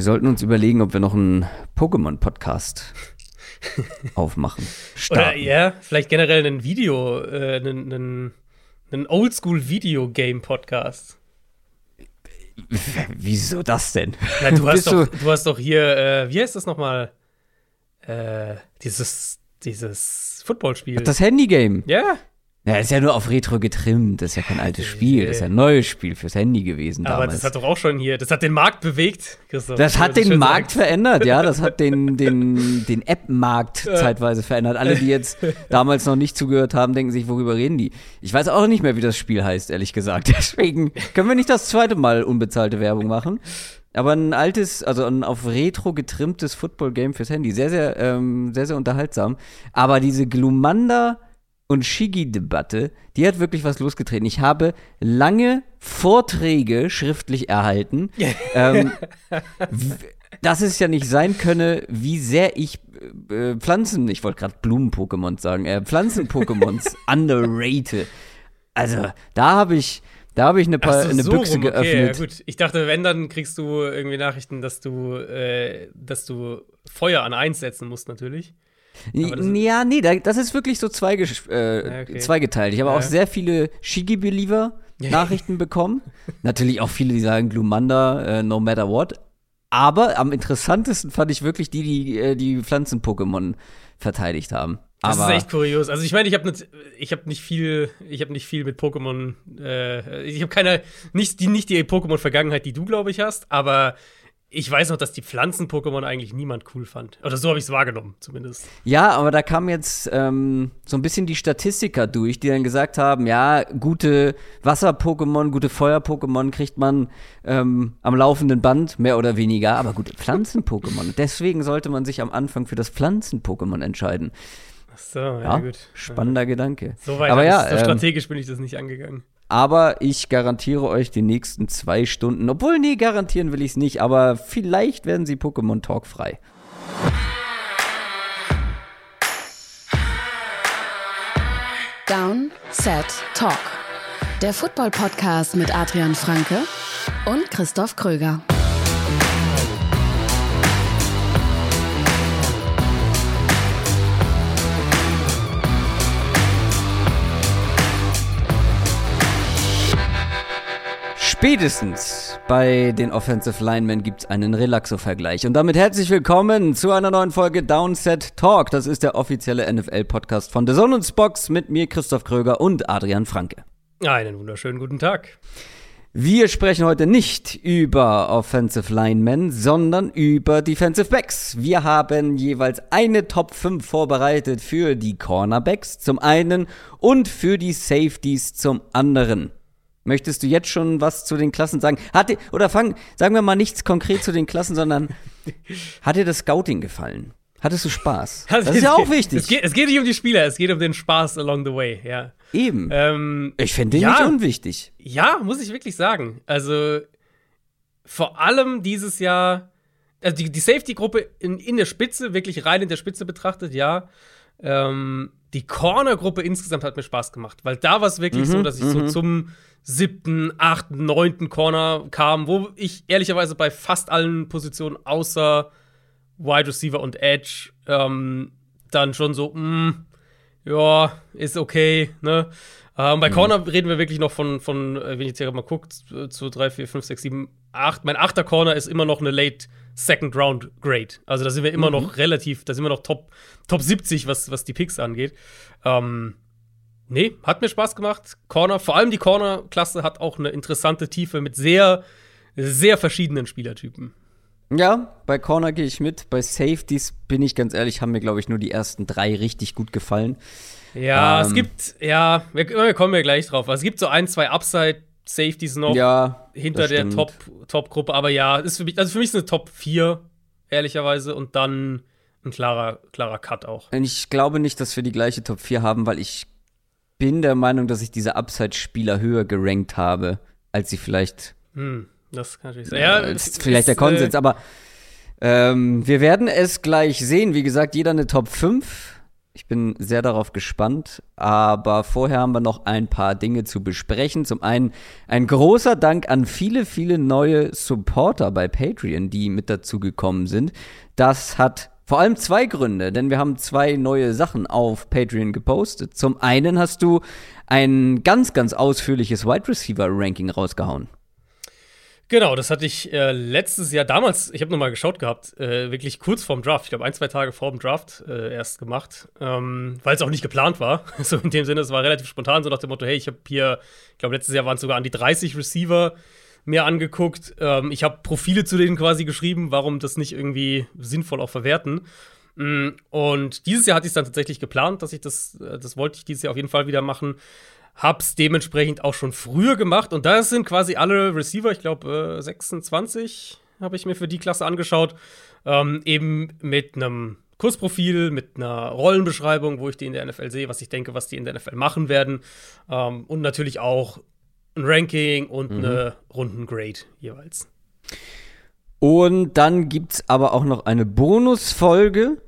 Wir sollten uns überlegen, ob wir noch einen Pokémon-Podcast aufmachen. Oder ja, vielleicht generell ein Video, äh, einen, einen, einen Oldschool-Video-Game-Podcast. Wieso das denn? Na, du, hast doch, du hast doch hier, äh, wie heißt das nochmal? Äh, dieses, dieses Footballspiel. Das Handy-Game. Ja. Ja, ist ja nur auf Retro getrimmt. Das ist ja kein altes Spiel. Das ist ja ein neues Spiel fürs Handy gewesen Aber damals. das hat doch auch schon hier, das hat den Markt bewegt, Christoph. Das hat den Markt sagen. verändert, ja. Das hat den, den, den App-Markt zeitweise verändert. Alle, die jetzt damals noch nicht zugehört haben, denken sich, worüber reden die? Ich weiß auch nicht mehr, wie das Spiel heißt, ehrlich gesagt. Deswegen können wir nicht das zweite Mal unbezahlte Werbung machen. Aber ein altes, also ein auf Retro getrimmtes Football-Game fürs Handy. Sehr, sehr, ähm, sehr, sehr unterhaltsam. Aber diese Glumanda und Shigi-Debatte, die hat wirklich was losgetreten. Ich habe lange Vorträge schriftlich erhalten, ähm, dass es ja nicht sein könne, wie sehr ich äh, Pflanzen, ich wollte gerade Blumen-Pokémon sagen, äh, Pflanzen-Pokémons underrate. Also, da habe ich, da habe ich eine, pa so, eine so Büchse rum, okay, geöffnet. Ja, gut. Ich dachte, wenn, dann kriegst du irgendwie Nachrichten, dass du, äh, dass du Feuer an eins setzen musst, natürlich. Ja, nee, das ist wirklich so zweige, äh, okay. zweigeteilt. Ich habe ja. auch sehr viele Shigi-Believer-Nachrichten bekommen. Natürlich auch viele, die sagen Glumanda, äh, no matter what. Aber am interessantesten fand ich wirklich die, die äh, die Pflanzen-Pokémon verteidigt haben. Das ist echt kurios. Also ich meine, ich habe nicht, ich habe nicht viel, ich habe nicht viel mit Pokémon. Äh, ich habe keine, nicht die, nicht die Pokémon-Vergangenheit, die du glaube ich hast, aber ich weiß noch, dass die Pflanzen-Pokémon eigentlich niemand cool fand. Oder so habe ich es wahrgenommen, zumindest. Ja, aber da kamen jetzt ähm, so ein bisschen die Statistiker durch, die dann gesagt haben, ja, gute Wasser-Pokémon, gute Feuer-Pokémon kriegt man ähm, am laufenden Band, mehr oder weniger, aber gute Pflanzen-Pokémon. Deswegen sollte man sich am Anfang für das Pflanzen-Pokémon entscheiden. Ach so, ja, ja gut. Spannender ja. Gedanke. So weit, aber ja, so ähm, strategisch bin ich das nicht angegangen. Aber ich garantiere euch die nächsten zwei Stunden, obwohl, nee, garantieren will ich es nicht, aber vielleicht werden sie Pokémon Talk frei. Down, Set, Talk. Der Football-Podcast mit Adrian Franke und Christoph Kröger. Spätestens bei den Offensive Linemen gibt es einen Relaxo-Vergleich. Und damit herzlich willkommen zu einer neuen Folge Downset Talk. Das ist der offizielle NFL-Podcast von The Zone und Box mit mir, Christoph Kröger und Adrian Franke. Einen wunderschönen guten Tag. Wir sprechen heute nicht über Offensive Linemen, sondern über Defensive Backs. Wir haben jeweils eine Top 5 vorbereitet für die Cornerbacks zum einen und für die Safeties zum anderen. Möchtest du jetzt schon was zu den Klassen sagen? Hat dir, oder fang, sagen wir mal nichts konkret zu den Klassen, sondern hat dir das Scouting gefallen? Hattest du Spaß? Das ist ja auch wichtig. Es geht, es geht, nicht um die Spieler, es geht um den Spaß along the way, ja. Eben. Ähm, ich finde den ja, nicht unwichtig. Ja, muss ich wirklich sagen. Also, vor allem dieses Jahr, also die, die Safety-Gruppe in, in der Spitze, wirklich rein in der Spitze betrachtet, ja. Ähm, die Corner-Gruppe insgesamt hat mir Spaß gemacht, weil da war es wirklich mhm, so, dass ich so mhm. zum siebten, achten, neunten Corner kam, wo ich ehrlicherweise bei fast allen Positionen außer Wide Receiver und Edge ähm, dann schon so, mh, mm, ja, ist okay, ne? Ähm, bei mhm. Corner reden wir wirklich noch von, von äh, wenn ich jetzt hier mal gucke, zu 3, 4, 5, 6, 7, 8. Mein achter Corner ist immer noch eine Late Second Round Grade. Also da sind wir immer mhm. noch relativ, da sind wir noch Top, Top 70, was, was die Picks angeht. Ähm, Nee, hat mir Spaß gemacht. Corner, vor allem die Corner-Klasse hat auch eine interessante Tiefe mit sehr, sehr verschiedenen Spielertypen. Ja, bei Corner gehe ich mit. Bei Safeties bin ich ganz ehrlich, haben mir, glaube ich, nur die ersten drei richtig gut gefallen. Ja, ähm, es gibt, ja, wir, wir, kommen ja gleich drauf. Also es gibt so ein, zwei Upside-Safeties noch ja, hinter der Top-Gruppe. Top aber ja, ist für mich, also für mich ist eine Top 4, ehrlicherweise, und dann ein klarer, klarer Cut auch. Ich glaube nicht, dass wir die gleiche Top 4 haben, weil ich bin der Meinung, dass ich diese Upside-Spieler höher gerankt habe, als sie vielleicht. Hm, das kann natürlich sein. Ja, ist vielleicht der Konsens, äh, aber ähm, wir werden es gleich sehen. Wie gesagt, jeder eine Top 5. Ich bin sehr darauf gespannt, aber vorher haben wir noch ein paar Dinge zu besprechen. Zum einen ein großer Dank an viele, viele neue Supporter bei Patreon, die mit dazu gekommen sind. Das hat vor allem zwei Gründe, denn wir haben zwei neue Sachen auf Patreon gepostet. Zum einen hast du ein ganz, ganz ausführliches Wide Receiver Ranking rausgehauen. Genau, das hatte ich äh, letztes Jahr damals, ich habe nochmal geschaut gehabt, äh, wirklich kurz vorm Draft, ich glaube ein, zwei Tage vor dem Draft äh, erst gemacht, ähm, weil es auch nicht geplant war. so in dem Sinne, es war relativ spontan, so nach dem Motto, hey, ich habe hier, ich glaube letztes Jahr waren es sogar an die 30 Receiver mir angeguckt. Ähm, ich habe Profile zu denen quasi geschrieben, warum das nicht irgendwie sinnvoll auch verwerten. Mm, und dieses Jahr hatte ich es dann tatsächlich geplant, dass ich das, äh, das wollte ich dieses Jahr auf jeden Fall wieder machen hab's dementsprechend auch schon früher gemacht und da sind quasi alle Receiver, ich glaube äh, 26 habe ich mir für die Klasse angeschaut, ähm, eben mit einem Kursprofil, mit einer Rollenbeschreibung, wo ich die in der NFL sehe, was ich denke, was die in der NFL machen werden ähm, und natürlich auch ein Ranking und mhm. eine Rundengrade jeweils. Und dann gibt's aber auch noch eine Bonusfolge,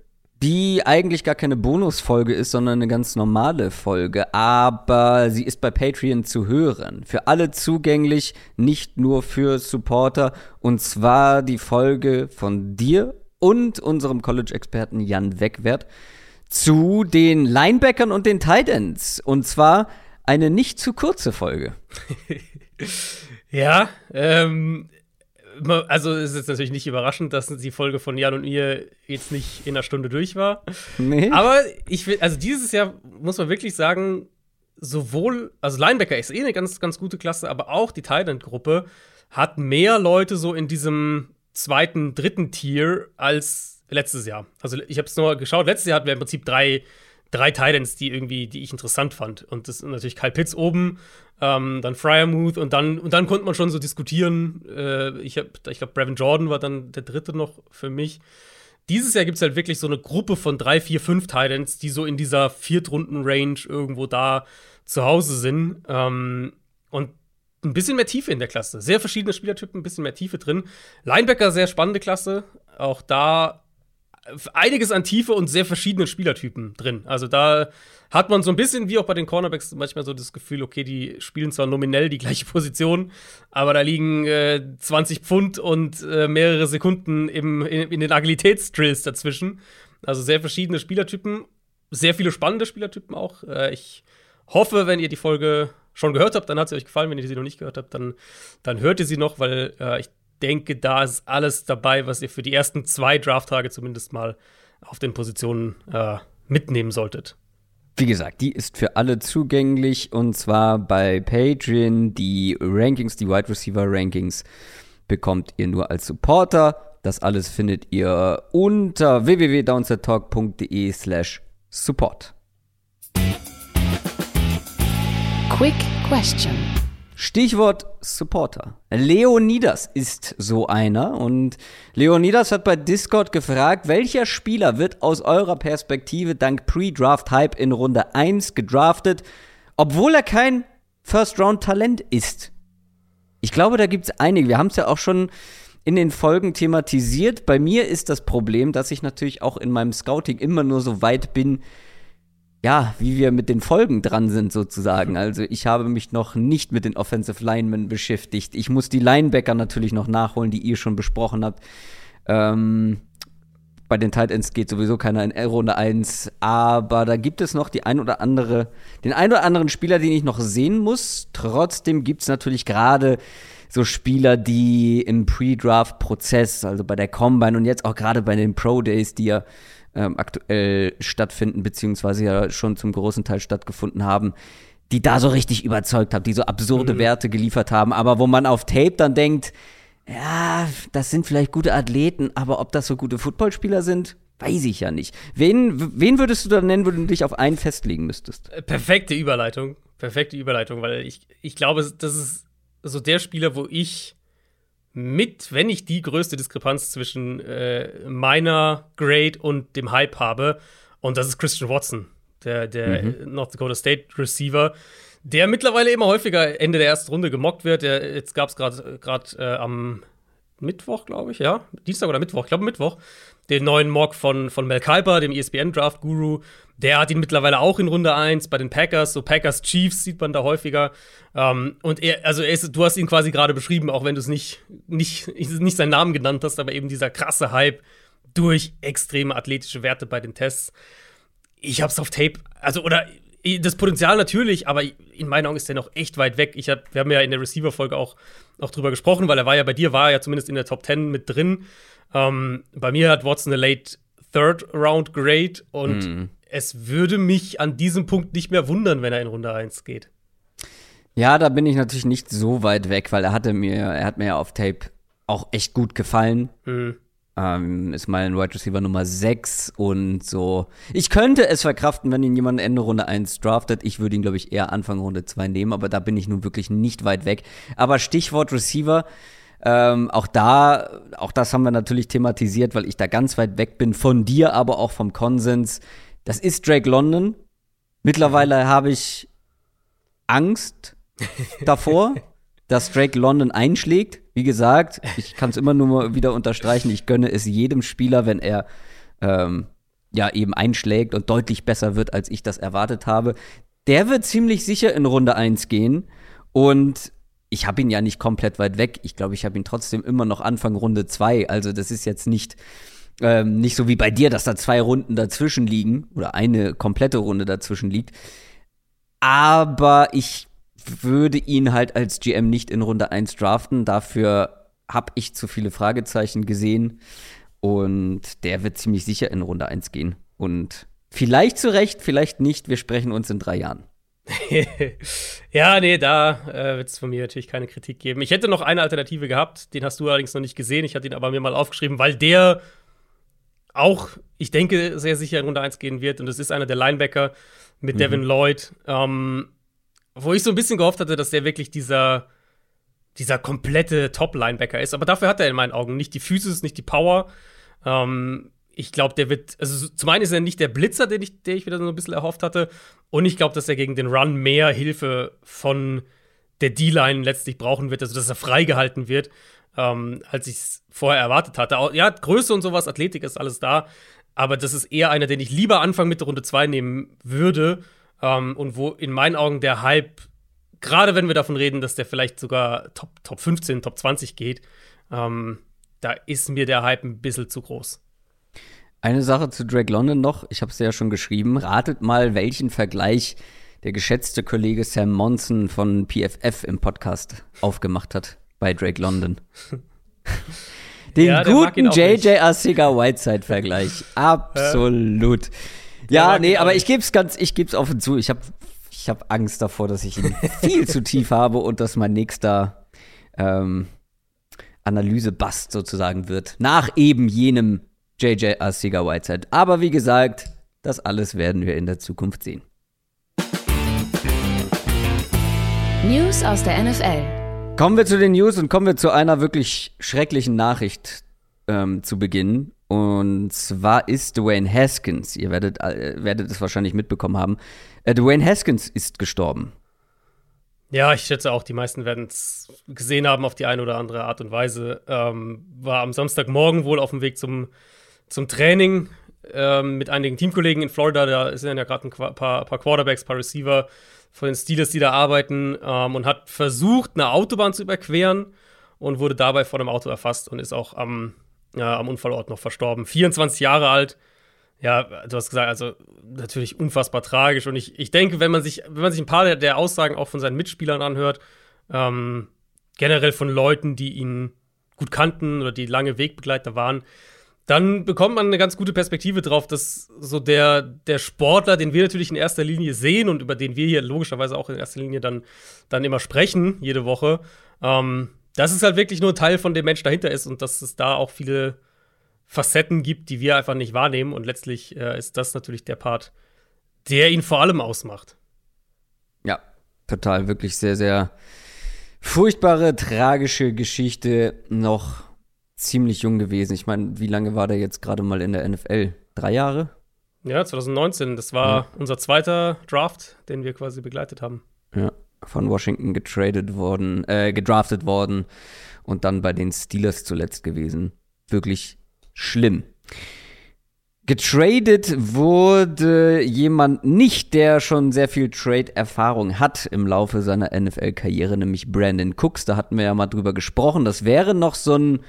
die eigentlich gar keine Bonusfolge ist, sondern eine ganz normale Folge. Aber sie ist bei Patreon zu hören. Für alle zugänglich, nicht nur für Supporter. Und zwar die Folge von dir und unserem College-Experten Jan Wegwert zu den Linebackern und den Titans. Und zwar eine nicht zu kurze Folge. ja, ähm, also es ist natürlich nicht überraschend, dass die Folge von Jan und mir jetzt nicht in einer Stunde durch war. Nee. Aber ich will, also dieses Jahr muss man wirklich sagen, sowohl, also Linebacker ist eh eine ganz, ganz gute Klasse, aber auch die Thailand-Gruppe hat mehr Leute so in diesem zweiten, dritten Tier als letztes Jahr. Also ich habe es nur geschaut, letztes Jahr hatten wir im Prinzip drei drei Titans, die irgendwie, die ich interessant fand. Und das ist natürlich Kyle Pitts oben, ähm, dann Fryermuth und dann, und dann konnte man schon so diskutieren. Äh, ich ich glaube, Brevin Jordan war dann der dritte noch für mich. Dieses Jahr gibt es halt wirklich so eine Gruppe von drei, vier, fünf Titans, die so in dieser Viertrunden-Range irgendwo da zu Hause sind. Ähm, und ein bisschen mehr Tiefe in der Klasse. Sehr verschiedene Spielertypen, ein bisschen mehr Tiefe drin. Linebacker, sehr spannende Klasse. Auch da einiges an Tiefe und sehr verschiedenen Spielertypen drin. Also da hat man so ein bisschen wie auch bei den Cornerbacks manchmal so das Gefühl, okay, die spielen zwar nominell die gleiche Position, aber da liegen äh, 20 Pfund und äh, mehrere Sekunden im, in, in den Agilitätsdrills dazwischen. Also sehr verschiedene Spielertypen, sehr viele spannende Spielertypen auch. Äh, ich hoffe, wenn ihr die Folge schon gehört habt, dann hat sie euch gefallen. Wenn ihr sie noch nicht gehört habt, dann, dann hört ihr sie noch, weil äh, ich denke, da ist alles dabei, was ihr für die ersten zwei Draft-Tage zumindest mal auf den Positionen äh, mitnehmen solltet. Wie gesagt, die ist für alle zugänglich und zwar bei Patreon. Die Rankings, die Wide Receiver Rankings bekommt ihr nur als Supporter. Das alles findet ihr unter www.downsettalk.de slash support. Quick Question. Stichwort Supporter. Leonidas ist so einer und Leonidas hat bei Discord gefragt, welcher Spieler wird aus eurer Perspektive dank Pre-Draft-Hype in Runde 1 gedraftet, obwohl er kein First-Round-Talent ist? Ich glaube, da gibt es einige. Wir haben es ja auch schon in den Folgen thematisiert. Bei mir ist das Problem, dass ich natürlich auch in meinem Scouting immer nur so weit bin, ja, wie wir mit den Folgen dran sind sozusagen. Also ich habe mich noch nicht mit den Offensive Linemen beschäftigt. Ich muss die Linebacker natürlich noch nachholen, die ihr schon besprochen habt. Ähm, bei den Tight Ends geht sowieso keiner in Runde 1, aber da gibt es noch die ein oder andere, den ein oder anderen Spieler, den ich noch sehen muss. Trotzdem gibt es natürlich gerade so Spieler, die im Pre-Draft-Prozess, also bei der Combine und jetzt auch gerade bei den Pro Days, die ja ähm, aktuell stattfinden, beziehungsweise ja schon zum großen Teil stattgefunden haben, die da so richtig überzeugt haben, die so absurde mhm. Werte geliefert haben, aber wo man auf Tape dann denkt, ja, das sind vielleicht gute Athleten, aber ob das so gute Footballspieler sind, weiß ich ja nicht. Wen, wen würdest du dann nennen, wenn du dich auf einen festlegen müsstest? Äh, perfekte Überleitung. Perfekte Überleitung, weil ich, ich glaube, das ist so der Spieler, wo ich mit, wenn ich die größte Diskrepanz zwischen äh, meiner Grade und dem Hype habe. Und das ist Christian Watson, der, der mhm. North Dakota State Receiver, der mittlerweile immer häufiger Ende der ersten Runde gemockt wird. Der, jetzt gab es gerade äh, am Mittwoch, glaube ich, ja. Dienstag oder Mittwoch, ich glaube Mittwoch, den neuen Mock von, von Mel Kiper, dem ESPN-Draft-Guru. Der hat ihn mittlerweile auch in Runde 1 bei den Packers. So Packers Chiefs sieht man da häufiger. Ähm, und er, also er ist, du hast ihn quasi gerade beschrieben, auch wenn du es nicht, nicht, nicht seinen Namen genannt hast, aber eben dieser krasse Hype durch extreme athletische Werte bei den Tests. Ich hab's auf Tape, also, oder das Potenzial natürlich, aber in meinen Augen ist der noch echt weit weg. Ich hab, wir haben ja in der Receiver-Folge auch, auch drüber gesprochen, weil er war ja bei dir, war er ja zumindest in der Top 10 mit drin. Ähm, bei mir hat Watson eine Late Third Round Grade und mm. es würde mich an diesem Punkt nicht mehr wundern, wenn er in Runde 1 geht. Ja, da bin ich natürlich nicht so weit weg, weil er hatte mir, er hat mir ja auf Tape auch echt gut gefallen. Mhm. Ähm, ist mein Wide Receiver Nummer 6 und so. Ich könnte es verkraften, wenn ihn jemand Ende Runde 1 draftet. Ich würde ihn, glaube ich, eher Anfang Runde 2 nehmen, aber da bin ich nun wirklich nicht weit weg. Aber Stichwort Receiver, ähm, auch da, auch das haben wir natürlich thematisiert, weil ich da ganz weit weg bin von dir, aber auch vom Konsens. Das ist Drake London. Mittlerweile habe ich Angst davor, dass Drake London einschlägt. Wie gesagt, ich kann es immer nur mal wieder unterstreichen, ich gönne es jedem Spieler, wenn er ähm, ja eben einschlägt und deutlich besser wird, als ich das erwartet habe. Der wird ziemlich sicher in Runde 1 gehen. Und ich habe ihn ja nicht komplett weit weg. Ich glaube, ich habe ihn trotzdem immer noch Anfang Runde 2. Also das ist jetzt nicht, ähm, nicht so wie bei dir, dass da zwei Runden dazwischen liegen oder eine komplette Runde dazwischen liegt. Aber ich würde ihn halt als GM nicht in Runde 1 draften. Dafür habe ich zu viele Fragezeichen gesehen. Und der wird ziemlich sicher in Runde 1 gehen. Und vielleicht zu Recht, vielleicht nicht. Wir sprechen uns in drei Jahren. ja, nee, da äh, wird es von mir natürlich keine Kritik geben. Ich hätte noch eine Alternative gehabt, den hast du allerdings noch nicht gesehen. Ich hatte ihn aber mir mal aufgeschrieben, weil der auch, ich denke, sehr sicher in Runde 1 gehen wird. Und das ist einer der Linebacker mit mhm. Devin Lloyd. Ähm, wo ich so ein bisschen gehofft hatte, dass der wirklich dieser, dieser komplette Top-Linebacker ist. Aber dafür hat er in meinen Augen nicht die Physis, nicht die Power. Ähm, ich glaube, der wird, also zum einen ist er nicht der Blitzer, den ich, den ich wieder so ein bisschen erhofft hatte. Und ich glaube, dass er gegen den Run mehr Hilfe von der D-Line letztlich brauchen wird, also dass er freigehalten wird, ähm, als ich es vorher erwartet hatte. Ja, Größe und sowas, Athletik ist alles da. Aber das ist eher einer, den ich lieber Anfang Mitte Runde 2 nehmen würde ähm, und wo in meinen Augen der Hype, gerade wenn wir davon reden, dass der vielleicht sogar Top, Top 15, Top 20 geht, ähm, da ist mir der Hype ein bisschen zu groß. Eine Sache zu Drake London noch, ich habe es ja schon geschrieben. Ratet mal, welchen Vergleich der geschätzte Kollege Sam Monson von PFF im Podcast aufgemacht hat bei Drake London. Den ja, guten JJ Arcega Whiteside Vergleich. Absolut. Ja, nee, aber ich gebe es ganz, ich gebe es offen zu. Ich habe ich hab Angst davor, dass ich ihn viel zu tief habe und dass mein nächster ähm, Analyse-Bust sozusagen wird. Nach eben jenem JJ Arcega Whiteside. Aber wie gesagt, das alles werden wir in der Zukunft sehen. News aus der NFL. Kommen wir zu den News und kommen wir zu einer wirklich schrecklichen Nachricht ähm, zu Beginn. Und zwar ist Dwayne Haskins, ihr werdet, äh, werdet es wahrscheinlich mitbekommen haben, äh, Dwayne Haskins ist gestorben. Ja, ich schätze auch, die meisten werden es gesehen haben auf die eine oder andere Art und Weise. Ähm, war am Samstagmorgen wohl auf dem Weg zum, zum Training ähm, mit einigen Teamkollegen in Florida. Da sind ja gerade ein paar, paar Quarterbacks, paar Receiver von den Steelers, die da arbeiten ähm, und hat versucht, eine Autobahn zu überqueren und wurde dabei vor dem Auto erfasst und ist auch am ja, am Unfallort noch verstorben. 24 Jahre alt. Ja, du hast gesagt, also natürlich unfassbar tragisch. Und ich, ich denke, wenn man sich, wenn man sich ein paar der, der Aussagen auch von seinen Mitspielern anhört, ähm, generell von Leuten, die ihn gut kannten oder die lange Wegbegleiter waren, dann bekommt man eine ganz gute Perspektive drauf, dass so der, der Sportler, den wir natürlich in erster Linie sehen und über den wir hier logischerweise auch in erster Linie dann, dann immer sprechen, jede Woche, ähm, dass es halt wirklich nur ein Teil von dem Mensch dahinter ist und dass es da auch viele Facetten gibt, die wir einfach nicht wahrnehmen. Und letztlich äh, ist das natürlich der Part, der ihn vor allem ausmacht. Ja, total, wirklich sehr, sehr furchtbare, tragische Geschichte. Noch ziemlich jung gewesen. Ich meine, wie lange war der jetzt gerade mal in der NFL? Drei Jahre? Ja, 2019. Das war ja. unser zweiter Draft, den wir quasi begleitet haben. Ja. von Washington getradet worden, äh, gedraftet worden und dann bei den Steelers zuletzt gewesen. Wirklich schlimm. Getradet wurde jemand nicht, der schon sehr viel Trade-Erfahrung hat im Laufe seiner NFL-Karriere, nämlich Brandon Cooks. Da hatten wir ja mal drüber gesprochen. Das wäre noch so ein,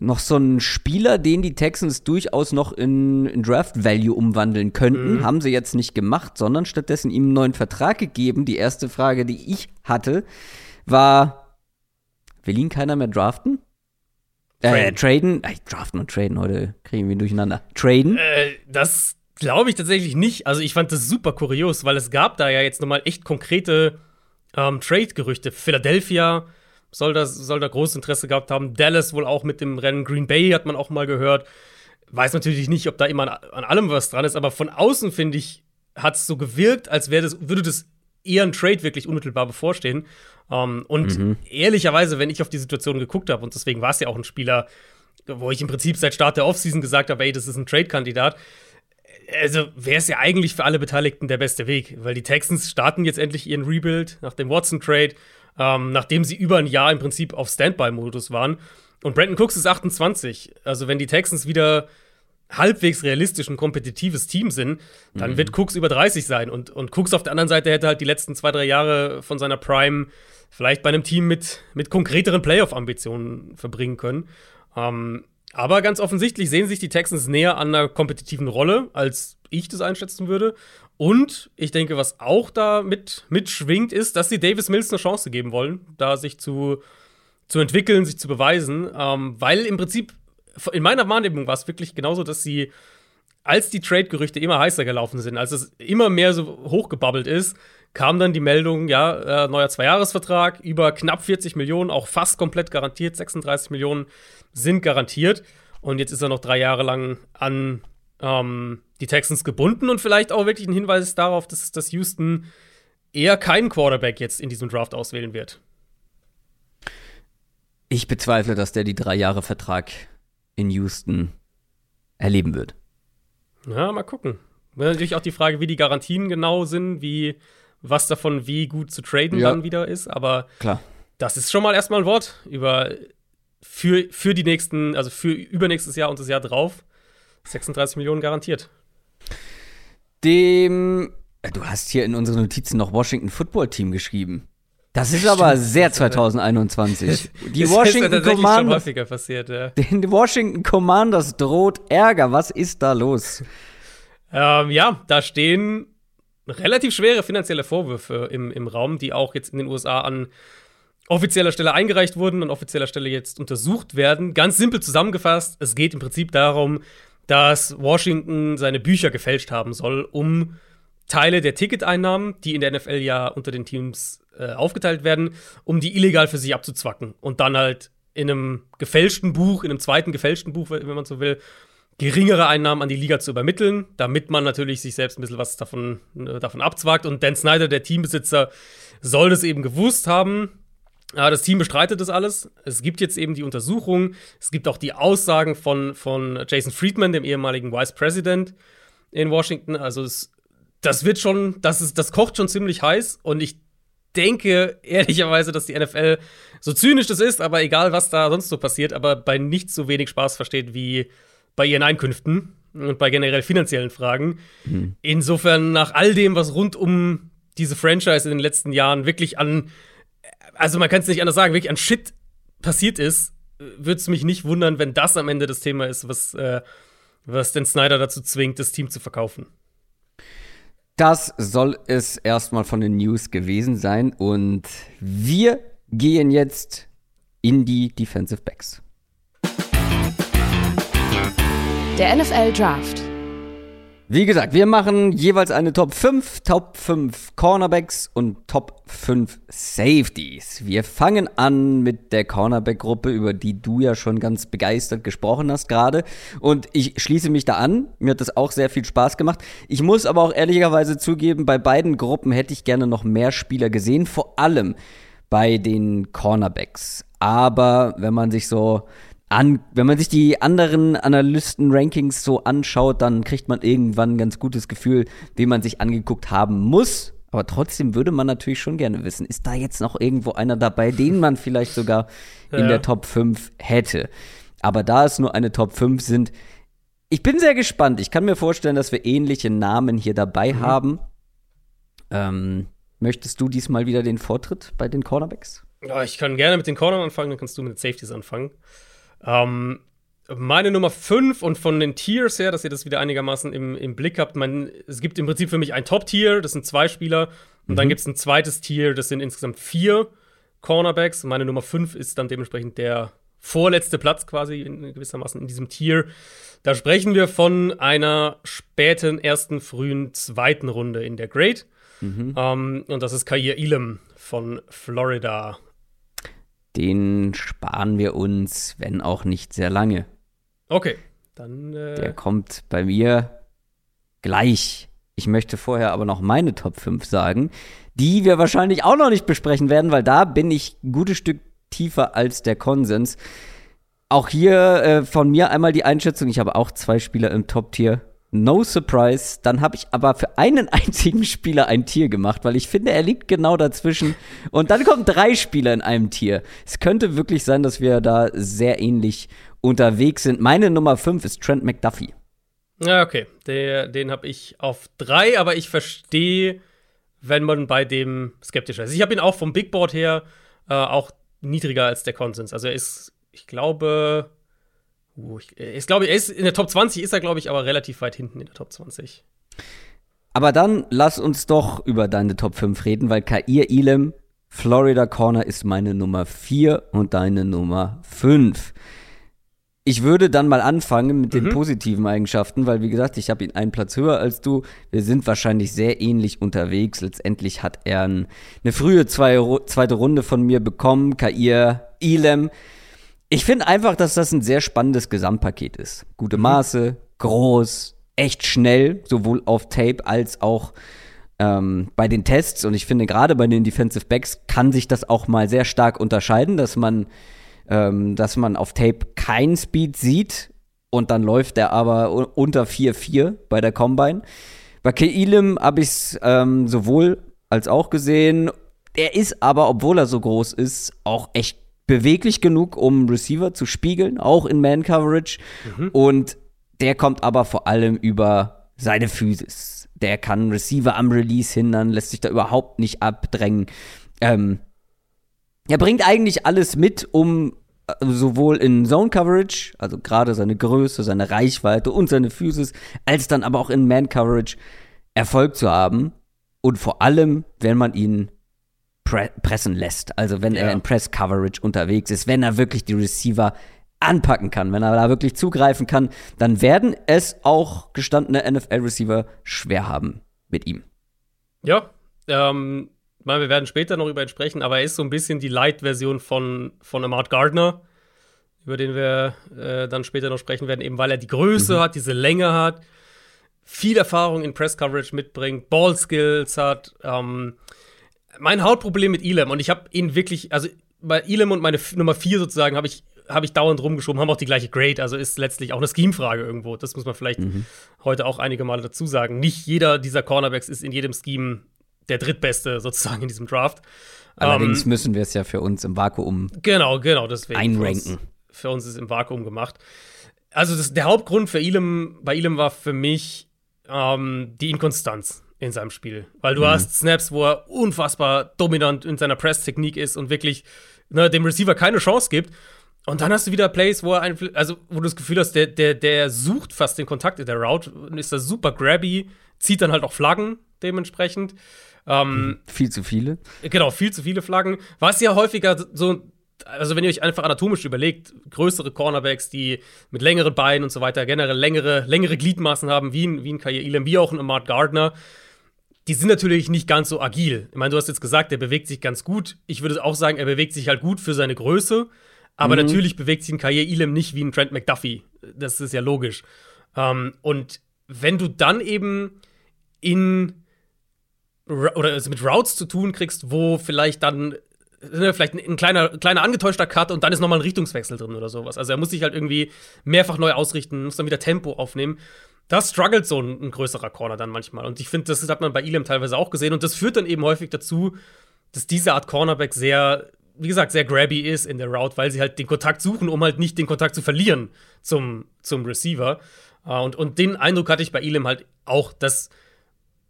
noch so ein Spieler, den die Texans durchaus noch in, in Draft-Value umwandeln könnten. Mhm. Haben sie jetzt nicht gemacht, sondern stattdessen ihm einen neuen Vertrag gegeben. Die erste Frage, die ich hatte, war, will ihn keiner mehr draften? Äh, traden? Äh, draften und traden, heute kriegen wir durcheinander. Traden? Äh, das glaube ich tatsächlich nicht. Also ich fand das super kurios, weil es gab da ja jetzt nochmal echt konkrete ähm, Trade-Gerüchte. Philadelphia soll, das, soll da großes Interesse gehabt haben. Dallas wohl auch mit dem Rennen. Green Bay hat man auch mal gehört. Weiß natürlich nicht, ob da immer an, an allem was dran ist, aber von außen, finde ich, hat es so gewirkt, als das, würde das eher ein Trade wirklich unmittelbar bevorstehen. Um, ähm, und mhm. ehrlicherweise, wenn ich auf die Situation geguckt habe, und deswegen war es ja auch ein Spieler, wo ich im Prinzip seit Start der Offseason gesagt habe, ey, das ist ein Trade-Kandidat, also wäre es ja eigentlich für alle Beteiligten der beste Weg, weil die Texans starten jetzt endlich ihren Rebuild nach dem Watson-Trade, ähm, nachdem sie über ein Jahr im Prinzip auf Standby-Modus waren. Und Brandon Cooks ist 28. Also, wenn die Texans wieder halbwegs realistisch ein kompetitives Team sind, dann mhm. wird Cooks über 30 sein. Und, und Cooks auf der anderen Seite hätte halt die letzten zwei, drei Jahre von seiner Prime vielleicht bei einem Team mit, mit konkreteren Playoff-Ambitionen verbringen können. Ähm, aber ganz offensichtlich sehen sich die Texans näher an einer kompetitiven Rolle, als ich das einschätzen würde. Und ich denke, was auch da mit, mitschwingt, ist, dass sie Davis Mills eine Chance geben wollen, da sich zu, zu entwickeln, sich zu beweisen. Ähm, weil im Prinzip, in meiner Wahrnehmung war es wirklich genauso, dass sie, als die Trade-Gerüchte immer heißer gelaufen sind, als es immer mehr so hochgebabbelt ist, kam dann die Meldung, ja, äh, neuer Zweijahresvertrag, über knapp 40 Millionen, auch fast komplett garantiert, 36 Millionen sind garantiert. Und jetzt ist er noch drei Jahre lang an ähm, die Texans gebunden und vielleicht auch wirklich ein Hinweis darauf, dass, dass Houston eher keinen Quarterback jetzt in diesem Draft auswählen wird. Ich bezweifle, dass der die drei Jahre Vertrag in Houston erleben wird. Ja, mal gucken. Natürlich auch die Frage, wie die Garantien genau sind, wie was davon wie gut zu traden ja. dann wieder ist. Aber Klar. das ist schon mal erstmal ein Wort über für, für die nächsten, also für übernächstes Jahr und das Jahr drauf. 36 Millionen garantiert. Dem, äh, du hast hier in unseren Notizen noch Washington Football Team geschrieben. Das ist aber sehr 2021. Die das Washington ist Commanders. Schon häufiger passiert, ja. Den Washington Commanders droht Ärger. Was ist da los? Ähm, ja, da stehen relativ schwere finanzielle Vorwürfe im, im Raum, die auch jetzt in den USA an offizieller Stelle eingereicht wurden, an offizieller Stelle jetzt untersucht werden. Ganz simpel zusammengefasst, es geht im Prinzip darum, dass Washington seine Bücher gefälscht haben soll, um Teile der Ticketeinnahmen, die in der NFL ja unter den Teams äh, aufgeteilt werden, um die illegal für sich abzuzwacken und dann halt in einem gefälschten Buch, in einem zweiten gefälschten Buch, wenn man so will, geringere Einnahmen an die Liga zu übermitteln, damit man natürlich sich selbst ein bisschen was davon, äh, davon abzwagt. Und Dan Snyder, der Teambesitzer, soll das eben gewusst haben. Ja, das Team bestreitet das alles. Es gibt jetzt eben die Untersuchung. Es gibt auch die Aussagen von, von Jason Friedman, dem ehemaligen Vice President in Washington. Also es, das wird schon, das, ist, das kocht schon ziemlich heiß. Und ich denke ehrlicherweise, dass die NFL, so zynisch das ist, aber egal was da sonst so passiert, aber bei nicht so wenig Spaß versteht wie bei ihren Einkünften und bei generell finanziellen Fragen. Mhm. Insofern, nach all dem, was rund um diese Franchise in den letzten Jahren wirklich an, also man kann es nicht anders sagen, wirklich an Shit passiert ist, würde es mich nicht wundern, wenn das am Ende das Thema ist, was, äh, was den Snyder dazu zwingt, das Team zu verkaufen. Das soll es erstmal von den News gewesen sein und wir gehen jetzt in die Defensive Backs. Der NFL Draft. Wie gesagt, wir machen jeweils eine Top 5, Top 5 Cornerbacks und Top 5 Safeties. Wir fangen an mit der Cornerback-Gruppe, über die du ja schon ganz begeistert gesprochen hast gerade. Und ich schließe mich da an. Mir hat das auch sehr viel Spaß gemacht. Ich muss aber auch ehrlicherweise zugeben, bei beiden Gruppen hätte ich gerne noch mehr Spieler gesehen, vor allem bei den Cornerbacks. Aber wenn man sich so an, wenn man sich die anderen Analysten-Rankings so anschaut, dann kriegt man irgendwann ein ganz gutes Gefühl, wie man sich angeguckt haben muss. Aber trotzdem würde man natürlich schon gerne wissen, ist da jetzt noch irgendwo einer dabei, den man vielleicht sogar in Ja. der Top 5 hätte. Aber da es nur eine Top 5 sind, ich bin sehr gespannt. Ich kann mir vorstellen, dass wir ähnliche Namen hier dabei Mhm. haben. Ähm, möchtest du diesmal wieder den Vortritt bei den Cornerbacks? Ja, ich kann gerne mit den Cornern anfangen, dann kannst du mit den Safeties anfangen. Ähm, meine Nummer 5 und von den Tiers her, dass ihr das wieder einigermaßen im, im Blick habt, mein, es gibt im Prinzip für mich ein Top-Tier, das sind zwei Spieler, und dann gibt es ein zweites Tier, das sind insgesamt vier Cornerbacks. Meine Nummer 5 ist dann dementsprechend der vorletzte Platz quasi in, gewissermaßen in diesem Tier. Da sprechen wir von einer späten ersten, frühen zweiten Runde in der Grade. Ähm, und das ist Kair Elam von Florida. Den sparen wir uns, wenn auch nicht sehr lange. Okay, dann äh, Der kommt bei mir gleich. Ich möchte vorher aber noch meine Top 5 sagen, die wir wahrscheinlich auch noch nicht besprechen werden, weil da bin ich ein gutes Stück tiefer als der Konsens. Auch hier äh, von mir einmal die Einschätzung, ich habe auch zwei Spieler im Top-Tier. No surprise. Dann habe ich aber für einen einzigen Spieler ein Tier gemacht, weil ich finde, er liegt genau dazwischen. Und dann kommen drei Spieler in einem Tier. Es könnte wirklich sein, dass wir da sehr ähnlich unterwegs sind. Meine Nummer 5 ist Trent McDuffie. Ja, okay. Der, den habe ich auf drei, aber ich verstehe, wenn man bei dem skeptisch ist. Ich habe ihn auch vom Big Board her äh, auch niedriger als der Konsens. Also er ist, ich glaube, uh, ich, ist, glaube ich, er ist in der Top 20 ist er, glaube ich, aber relativ weit hinten in der Top 20. Aber dann lass uns doch über deine Top 5 reden, weil Kair Elam, Florida Corner ist meine Nummer 4 und deine Nummer 5. Ich würde dann mal anfangen mit den positiven Eigenschaften, weil wie gesagt, ich habe ihn einen Platz höher als du. Wir sind wahrscheinlich sehr ähnlich unterwegs. Letztendlich hat er ein, eine frühe zwei, zweite Runde von mir bekommen. Kair Elam. Ich finde einfach, dass das ein sehr spannendes Gesamtpaket ist. Gute Maße, groß, echt schnell, sowohl auf Tape als auch ähm, bei den Tests. Und ich finde, gerade bei den Defensive Backs kann sich das auch mal sehr stark unterscheiden, dass man, ähm, dass man auf Tape keinen Speed sieht und dann läuft er aber unter 4-4 bei der Combine. Bei Keilim habe ich es ähm, sowohl als auch gesehen. Er ist aber, obwohl er so groß ist, auch echt beweglich genug, um Receiver zu spiegeln, auch in Man-Coverage. Und der kommt aber vor allem über seine Physis. Der kann Receiver am Release hindern, lässt sich da überhaupt nicht abdrängen. Ähm, er bringt eigentlich alles mit, um äh, sowohl in Zone Coverage, also gerade seine Größe, seine Reichweite und seine Physis, als dann aber auch in Man Coverage Erfolg zu haben. Und vor allem, wenn man ihn pre pressen lässt. Also wenn Ja. er in Press Coverage unterwegs ist, wenn er wirklich die Receiver anpacken kann, wenn er da wirklich zugreifen kann, dann werden es auch gestandene NFL-Receiver schwer haben mit ihm. Ja, ähm, meine, wir werden später noch über ihn sprechen, aber er ist so ein bisschen die Light-Version von, von Amart Gardner, über den wir äh, dann später noch sprechen werden, eben weil er die Größe hat, diese Länge hat, viel Erfahrung in Press-Coverage mitbringt, Ball-Skills hat. Ähm, mein Hauptproblem mit Elam, und ich habe ihn wirklich, also bei Elam und meine F Nummer 4 sozusagen, habe ich, hab ich dauernd rumgeschoben, haben auch die gleiche Grade, also ist letztlich auch eine Scheme-Frage irgendwo. Das muss man vielleicht heute auch einige Male dazu sagen. Nicht jeder dieser Cornerbacks ist in jedem Scheme der drittbeste sozusagen in diesem Draft. Allerdings Ähm, müssen wir es ja für uns im Vakuum Genau, genau, deswegen. Einranken. Für uns, für uns ist im Vakuum gemacht. Also das, der Hauptgrund für Elam, bei Elam war für mich ähm, die Inkonstanz in seinem Spiel. Weil du hast Snaps, wo er unfassbar dominant in seiner Press-Technik ist und wirklich ne, dem Receiver keine Chance gibt. Und dann hast du wieder Plays, wo er ein, also wo du das Gefühl hast, der, der, der sucht fast den Kontakt in der Route und ist da super grabby, zieht dann halt auch Flaggen dementsprechend. Ähm, viel zu viele. Genau, viel zu viele Flaggen. Was ja häufiger so, also wenn ihr euch einfach anatomisch überlegt, größere Cornerbacks, die mit längeren Beinen und so weiter generell längere, längere Gliedmaßen haben, wie ein, wie ein Kair Elam, wie auch ein Amart Gardner, die sind natürlich nicht ganz so agil. Ich meine, du hast jetzt gesagt, er bewegt sich ganz gut. Ich würde auch sagen, er bewegt sich halt gut für seine Größe. Aber natürlich bewegt sich ein Kair Elam nicht wie ein Trent McDuffie. Das ist ja logisch. Ähm, und wenn du dann eben in oder es mit Routes zu tun kriegst, wo vielleicht dann ne, vielleicht ein, ein kleiner, kleiner angetäuschter Cut und dann ist nochmal ein Richtungswechsel drin oder sowas. Also er muss sich halt irgendwie mehrfach neu ausrichten, muss dann wieder Tempo aufnehmen. Da struggelt so ein, ein, größerer Corner dann manchmal. Und ich finde, das hat man bei Elam teilweise auch gesehen. Und das führt dann eben häufig dazu, dass diese Art Cornerback sehr, wie gesagt, sehr grabby ist in der Route, weil sie halt den Kontakt suchen, um halt nicht den Kontakt zu verlieren zum, zum Receiver. Uh, und, und den Eindruck hatte ich bei Elam halt auch, dass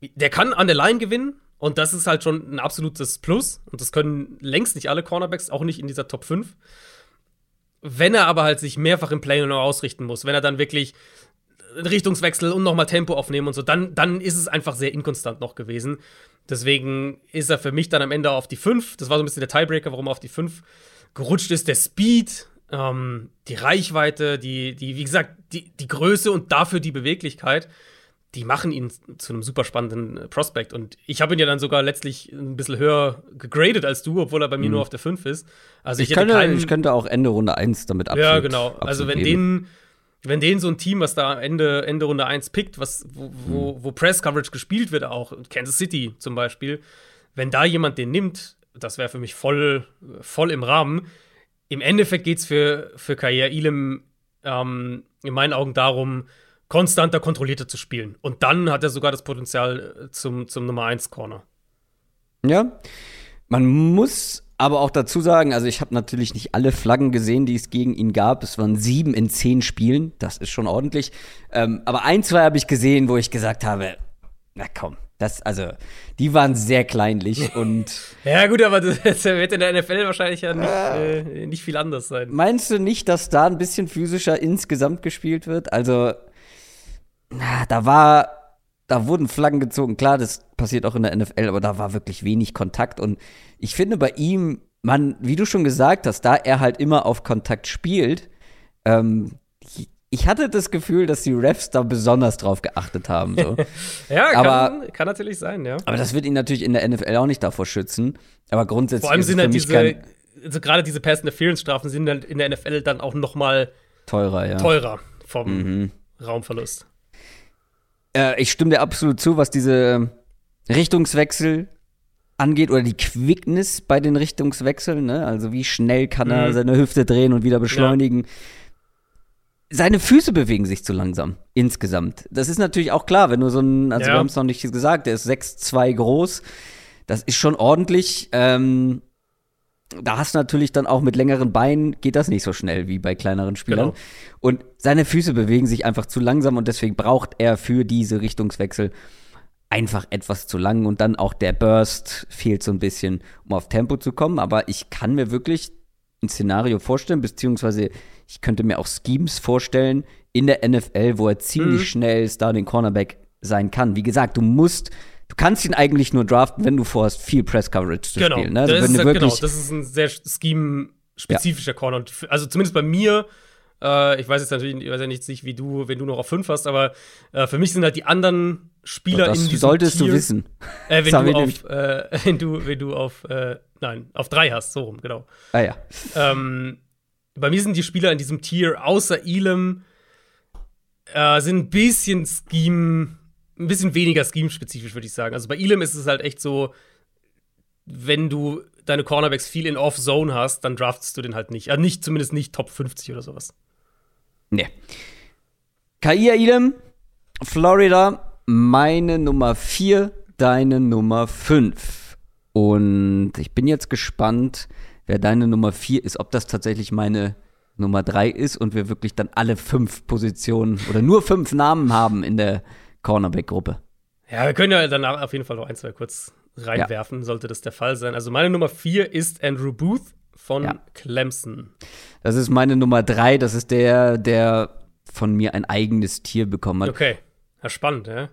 der kann an der Line gewinnen. Und das ist halt schon ein absolutes Plus. Und das können längst nicht alle Cornerbacks, auch nicht in dieser Top 5. Wenn er aber halt sich mehrfach im Play noch ausrichten muss, wenn er dann wirklich Richtungswechsel und nochmal Tempo aufnehmen und so, dann, dann ist es einfach sehr inkonstant noch gewesen. Deswegen ist er für mich dann am Ende auf die 5. Das war so ein bisschen der Tiebreaker, warum er auf die 5 gerutscht ist. Der Speed, ähm, die Reichweite, die, die, wie gesagt, die, die Größe und dafür die Beweglichkeit, die machen ihn zu einem super spannenden äh, Prospect. Und ich habe ihn ja dann sogar letztlich ein bisschen höher gegradet als du, obwohl er bei mir mhm. nur auf der 5 ist. Also ich, ich, könnte, ich könnte auch Ende Runde 1 damit abschließen. Ja, genau. Also wenn den wenn denen so ein Team, was da Ende, Ende Runde 1 pickt, was, wo, wo, mhm. wo Press-Coverage gespielt wird, auch Kansas City zum Beispiel, wenn da jemand den nimmt, das wäre für mich voll, voll im Rahmen. Im Endeffekt geht es für, für Kair Elam ähm, in meinen Augen darum, konstanter, kontrollierter zu spielen. Und dann hat er sogar das Potenzial zum, zum Nummer 1 Corner. Ja, man muss aber auch dazu sagen, also ich habe natürlich nicht alle Flaggen gesehen, die es gegen ihn gab. Es waren sieben in zehn Spielen, das ist schon ordentlich. Ähm, aber ein, zwei habe ich gesehen, wo ich gesagt habe, na komm, das, also, die waren sehr kleinlich und. ja, gut, aber das, wird in der NFL wahrscheinlich ja nicht, äh, nicht viel anders sein. Meinst du nicht, dass da ein bisschen physischer insgesamt gespielt wird? Also, na, da war da wurden Flaggen gezogen. Klar, das passiert auch in der NFL, aber da war wirklich wenig Kontakt. Und ich finde bei ihm, man, wie du schon gesagt hast, da er halt immer auf Kontakt spielt, ähm, ich hatte das Gefühl, dass die Refs da besonders drauf geachtet haben. So. ja, aber, kann, kann, natürlich sein, ja. Aber das wird ihn natürlich in der NFL auch nicht davor schützen. Aber grundsätzlich. Vor allem sind halt diese, also gerade diese Pass Interference Strafen sind in der NFL dann auch noch mal teurer, ja. Teurer vom mhm. Raumverlust. Äh, ich stimme dir absolut zu, was diese Richtungswechsel angeht oder die Quickness bei den Richtungswechseln. Ne? Also wie schnell kann er mhm. seine Hüfte drehen und wieder beschleunigen. Ja. Seine Füße bewegen sich zu langsam insgesamt. Das ist natürlich auch klar, wenn du so ein, also ja. wir haben es noch nicht gesagt, der ist 6'2 groß. Das ist schon ordentlich. Ähm, da hast du natürlich dann auch mit längeren Beinen geht das nicht so schnell wie bei kleineren Spielern. Genau. Und seine Füße bewegen sich einfach zu langsam und deswegen braucht er für diese Richtungswechsel einfach etwas zu lang und dann auch der Burst fehlt so ein bisschen, um auf Tempo zu kommen. Aber ich kann mir wirklich ein Szenario vorstellen, beziehungsweise ich könnte mir auch Schemes vorstellen in der NFL, wo er ziemlich mhm. schnell Starting Cornerback sein kann. Wie gesagt, du musst kannst ihn eigentlich nur draften, wenn du vorhast, viel Press-Coverage zu genau. spielen. Ne? Also das ist, genau, das ist ein sehr scheme-spezifischer ja. Corner. Und also zumindest bei mir, äh, ich weiß jetzt natürlich ich weiß ja nicht, wie du, wenn du noch auf 5 hast, aber äh, für mich sind halt die anderen Spieler das in diesem solltest Tier, du wissen. Äh, wenn, du auf, äh, wenn, du wenn du auf, äh, nein, auf 3 hast, so rum, genau. Ah ja. Ähm, bei mir sind die Spieler in diesem Tier, außer Elam, äh, sind ein bisschen Scheme ein bisschen weniger scheme-spezifisch, würde ich sagen. Also bei Elam ist es halt echt so, wenn du deine Cornerbacks viel in Off-Zone hast, dann draftest du den halt nicht. Also nicht, zumindest nicht Top 50 oder sowas. Nee. Kaia Elam, Florida, meine Nummer 4, deine Nummer 5. Und ich bin jetzt gespannt, wer deine Nummer 4 ist, ob das tatsächlich meine Nummer 3 ist und wir wirklich dann alle fünf Positionen oder nur fünf Namen haben in der Cornerback-Gruppe. Ja, wir können ja danach auf jeden Fall noch ein, zwei kurz reinwerfen, ja. sollte das der Fall sein. Also meine Nummer vier ist Andrew Booth von ja. Clemson. Das ist meine Nummer drei. Das ist der, der von mir ein eigenes Tier bekommen hat. Okay, ja, spannend, ja.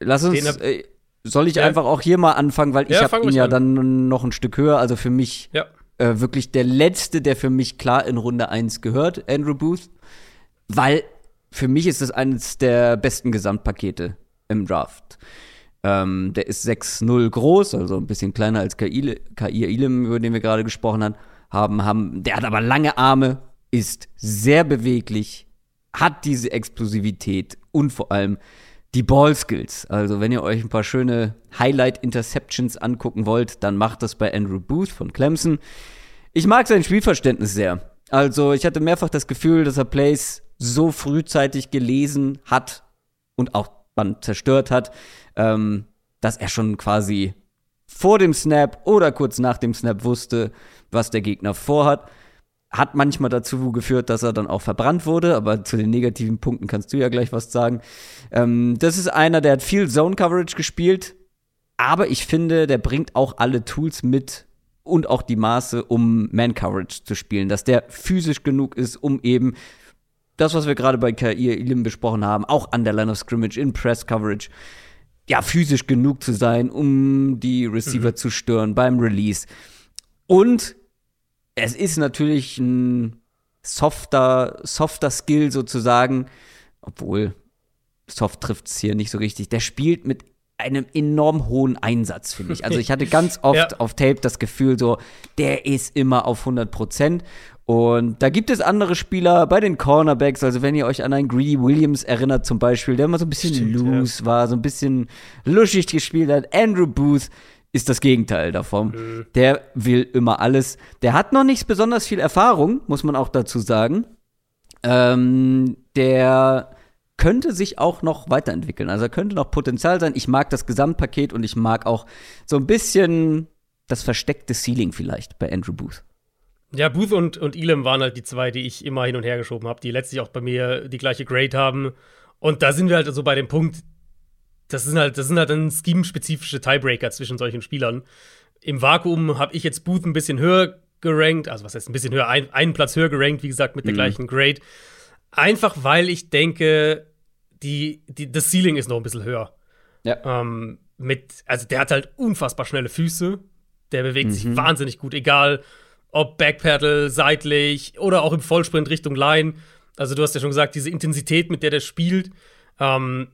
Lass uns. Äh, soll ich ja. einfach auch hier mal anfangen, weil ich ja, habe ihn ja an. dann noch ein Stück höher. Also für mich äh, wirklich der letzte, der für mich klar in Runde 1 gehört, Andrew Booth. Weil für mich ist es eines der besten Gesamtpakete im Draft. Ähm, der ist 6-0 groß, also ein bisschen kleiner als Kair Ilim, über den wir gerade gesprochen haben, haben. Der hat aber lange Arme, ist sehr beweglich, hat diese Explosivität und vor allem die Ballskills. Also, wenn ihr euch ein paar schöne Highlight-Interceptions angucken wollt, dann macht das bei Andrew Booth von Clemson. Ich mag sein Spielverständnis sehr. Also, ich hatte mehrfach das Gefühl, dass er Plays so frühzeitig gelesen hat und auch Band zerstört hat, ähm, dass er schon quasi vor dem Snap oder kurz nach dem Snap wusste, was der Gegner vorhat. Hat manchmal dazu geführt, dass er dann auch verbrannt wurde, aber zu den negativen Punkten kannst du ja gleich was sagen. Ähm, das ist einer, der hat viel Zone Coverage gespielt, aber ich finde, der bringt auch alle Tools mit und auch die Maße, um Man Coverage zu spielen, dass der physisch genug ist, um eben das, was wir gerade bei Kair Ilim besprochen haben, auch an der Line of Scrimmage in Press Coverage, ja, physisch genug zu sein, um die Receiver mhm. zu stören beim Release. Und es ist natürlich ein softer, softer Skill sozusagen, obwohl soft trifft es hier nicht so richtig. Der spielt mit einem enorm hohen Einsatz, finde ich. Also ich hatte ganz oft ja. auf Tape das Gefühl so, der ist immer auf 100 Prozent. Und da gibt es andere Spieler bei den Cornerbacks, also wenn ihr euch an einen Greedy Williams erinnert zum Beispiel, der immer so ein bisschen Stimmt, loose ja. war, so ein bisschen luschig gespielt hat. Andrew Booth ist das Gegenteil davon. Mhm. Der will immer alles. Der hat noch nicht besonders viel Erfahrung, muss man auch dazu sagen. Ähm, der könnte sich auch noch weiterentwickeln. Also er könnte noch Potenzial sein. Ich mag das Gesamtpaket und ich mag auch so ein bisschen das versteckte Ceiling vielleicht bei Andrew Booth. Ja, Booth und, und Elam waren halt die zwei, die ich immer hin und her geschoben habe, die letztlich auch bei mir die gleiche Grade haben. Und da sind wir halt so also bei dem Punkt, das sind halt, das sind halt dann scheme-spezifische Tiebreaker zwischen solchen Spielern. Im Vakuum habe ich jetzt Booth ein bisschen höher gerankt, also was heißt ein bisschen höher, ein, einen Platz höher gerankt, wie gesagt, mit der mhm. gleichen Grade. Einfach weil ich denke, die, die, das Ceiling ist noch ein bisschen höher. Ja. Ähm, mit, also der hat halt unfassbar schnelle Füße. Der bewegt mhm. sich wahnsinnig gut, egal ob Backpedal, seitlich oder auch im Vollsprint Richtung Line. Also du hast ja schon gesagt, diese Intensität, mit der der spielt. Ähm,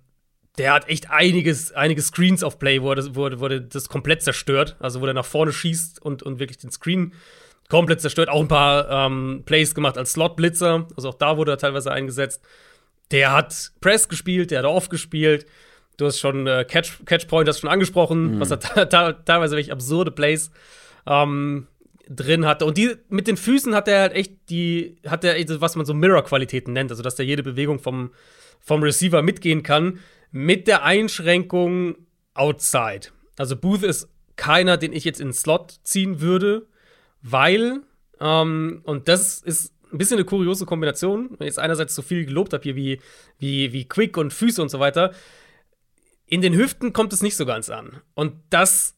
der hat echt einiges, einige Screens auf Play, wo er, das, wo er das komplett zerstört. Also wo er nach vorne schießt und, und wirklich den Screen komplett zerstört. Auch ein paar ähm, Plays gemacht als Slot-Blitzer. Also auch da wurde er teilweise eingesetzt. Der hat Press gespielt, der hat Off gespielt. Du hast schon äh, Catch, Catchpoint hast schon angesprochen, mhm. was er teilweise wirklich absurde Plays ähm, drin hatte. Und die mit den Füßen hat er halt echt die, hat er, was man so Mirror-Qualitäten nennt, also dass der jede Bewegung vom, vom Receiver mitgehen kann mit der Einschränkung outside. Also Booth ist keiner, den ich jetzt in Slot ziehen würde, weil, ähm, und das ist ein bisschen eine kuriose Kombination, wenn ich jetzt einerseits so viel gelobt habe hier wie, wie, wie Quick und Füße und so weiter, in den Hüften kommt es nicht so ganz an. Und das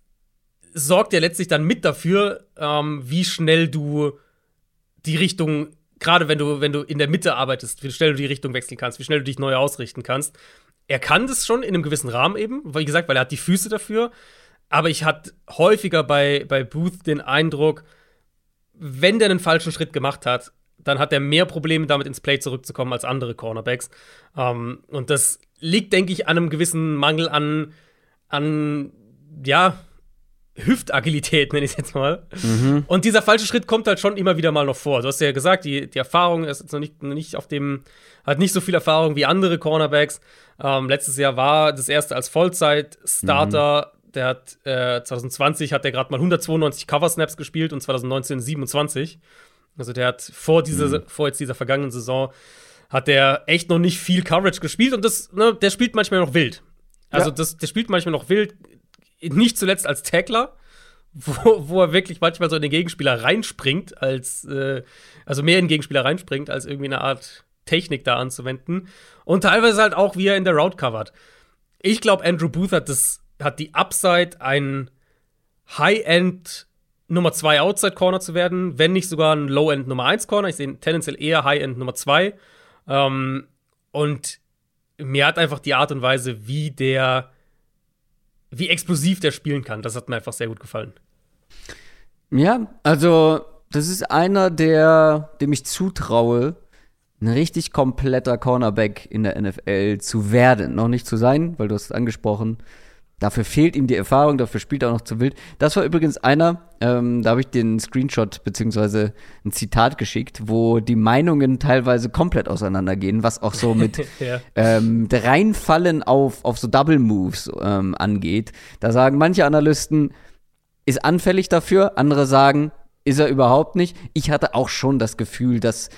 sorgt ja letztlich dann mit dafür, ähm, wie schnell du die Richtung, gerade wenn du, wenn du in der Mitte arbeitest, wie schnell du die Richtung wechseln kannst, wie schnell du dich neu ausrichten kannst er kann das schon in einem gewissen Rahmen eben, wie gesagt, weil er hat die Füße dafür. Aber ich hatte häufiger bei, bei Booth den Eindruck, wenn der einen falschen Schritt gemacht hat, dann hat er mehr Probleme damit ins Play zurückzukommen als andere Cornerbacks. Ähm, und das liegt, denke ich, an einem gewissen Mangel an, an ja, Hüftagilität, nenne ich es jetzt mal. Mhm. Und dieser falsche Schritt kommt halt schon immer wieder mal noch vor. Du hast ja gesagt, die, die Erfahrung ist jetzt noch nicht, noch nicht auf dem, hat nicht so viel Erfahrung wie andere Cornerbacks. Ähm, letztes Jahr war das erste als Vollzeit-Starter. Mhm. Der hat äh, 2020 hat der gerade mal 192 Cover-Snaps gespielt und 2019 27. Also der hat vor dieser, mhm. vor jetzt dieser vergangenen Saison hat der echt noch nicht viel Coverage gespielt und das, ne, der spielt manchmal noch wild. Also ja. das, der spielt manchmal noch wild, nicht zuletzt als Tackler, wo, wo er wirklich manchmal so in den Gegenspieler reinspringt, als, äh, also mehr in den Gegenspieler reinspringt, als irgendwie eine Art Technik da anzuwenden. Und teilweise halt auch, wie er in der Route covert. Ich glaube, Andrew Booth hat, das, hat die Upside, ein High-End Nummer 2 Outside Corner zu werden, wenn nicht sogar ein Low-End Nummer 1 Corner. Ich sehe tendenziell eher High-End Nummer 2. Ähm, und mir hat einfach die Art und Weise, wie der wie explosiv der spielen kann. Das hat mir einfach sehr gut gefallen. Ja, also das ist einer, der, dem ich zutraue, ein richtig kompletter Cornerback in der NFL zu werden. Noch nicht zu sein, weil du hast es angesprochen. Dafür fehlt ihm die Erfahrung, dafür spielt er auch noch zu wild. Das war übrigens einer, ähm, da habe ich den Screenshot beziehungsweise ein Zitat geschickt, wo die Meinungen teilweise komplett auseinandergehen, was auch so mit ja. ähm, Reinfallen auf, auf so Double Moves ähm, angeht. Da sagen manche Analysten, ist anfällig dafür, andere sagen, ist er überhaupt nicht. Ich hatte auch schon das Gefühl, dass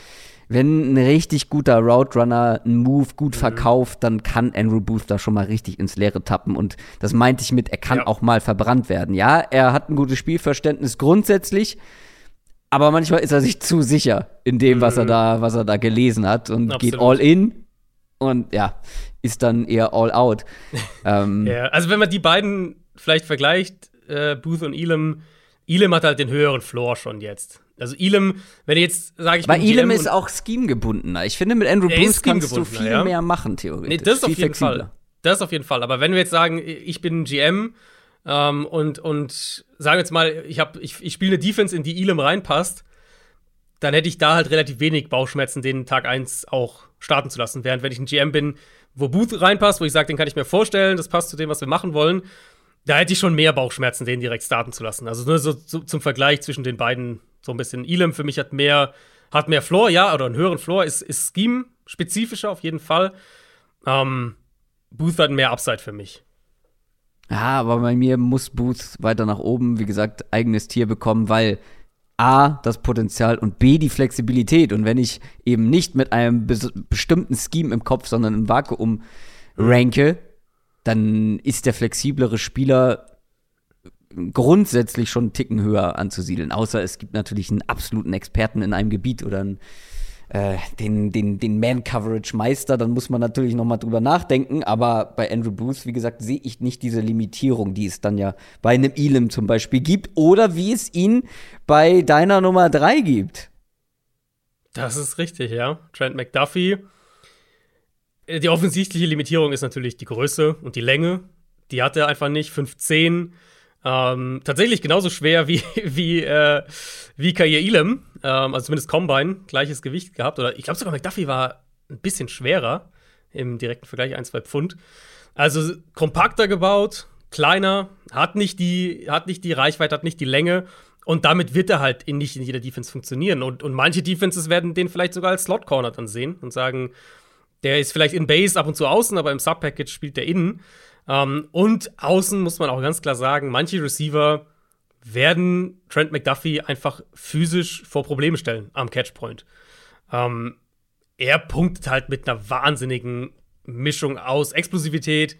wenn ein richtig guter Route Runner einen Move gut mhm. verkauft, dann kann Andrew Booth da schon mal richtig ins Leere tappen. Und das meinte ich mit, er kann ja. auch mal verbrannt werden. Ja, er hat ein gutes Spielverständnis grundsätzlich, aber manchmal ist er sich zu sicher in dem, was er mhm. da, was er da gelesen hat und Absolut. geht all in und ja, ist dann eher all out. ähm, ja, also wenn man die beiden vielleicht vergleicht, äh, Booth und Elam, Elam hat halt den höheren Floor schon jetzt. Also Elam, wenn ich jetzt sage ich Bei Elam ist auch Scheme-gebundener. Ich finde, mit Andrew Booth kannst du viel ja. mehr machen, theoretisch. Nee, das ist viel auf jeden flexibler. Fall. Das ist auf jeden Fall. Aber wenn wir jetzt sagen, ich bin GM ähm, und, und sagen jetzt mal, ich, ich, ich spiele eine Defense, in die Elam reinpasst, dann hätte ich da halt relativ wenig Bauchschmerzen, den Tag 1 auch starten zu lassen. Während wenn ich ein GM bin, wo Booth reinpasst, wo ich sage, den kann ich mir vorstellen, das passt zu dem, was wir machen wollen, da hätte ich schon mehr Bauchschmerzen, den direkt starten zu lassen. Also nur so, so zum Vergleich zwischen den beiden so ein bisschen. Elam für mich hat mehr, hat mehr Floor, ja, oder einen höheren Floor, ist, ist Scheme-spezifischer auf jeden Fall. Ähm, Booth hat mehr Upside für mich. Ja, aber bei mir muss Booth weiter nach oben, wie gesagt, eigenes Tier bekommen, weil A, das Potenzial und B, die Flexibilität. Und wenn ich eben nicht mit einem bestimmten Scheme im Kopf, sondern im Vakuum ranke, dann ist der flexiblere Spieler grundsätzlich schon einen Ticken höher anzusiedeln. Außer es gibt natürlich einen absoluten Experten in einem Gebiet oder einen, äh, den, den, den Man-Coverage-Meister, dann muss man natürlich noch mal drüber nachdenken. Aber bei Andrew Booth, wie gesagt, sehe ich nicht diese Limitierung, die es dann ja bei einem Elam zum Beispiel gibt oder wie es ihn bei deiner Nummer 3 gibt. Das ist richtig, ja. Trent McDuffie äh, die offensichtliche Limitierung ist natürlich die Größe und die Länge. Die hat er einfach nicht. 5'10. Ähm, tatsächlich genauso schwer wie, wie, äh, wie Kair Elam. Ähm, also zumindest Combine, gleiches Gewicht gehabt. Oder ich glaube sogar McDuffie war ein bisschen schwerer im direkten Vergleich, ein, zwei Pfund. Also kompakter gebaut, kleiner, hat nicht die, hat nicht die Reichweite, hat nicht die Länge. Und damit wird er halt in nicht in jeder Defense funktionieren. Und, und manche Defenses werden den vielleicht sogar als Slot-Corner dann sehen und sagen, der ist vielleicht in Base ab und zu außen, aber im Sub-Package spielt der innen. Ähm, und außen muss man auch ganz klar sagen, manche Receiver werden Trent McDuffie einfach physisch vor Probleme stellen am Catchpoint. Ähm, er punktet halt mit einer wahnsinnigen Mischung aus Explosivität,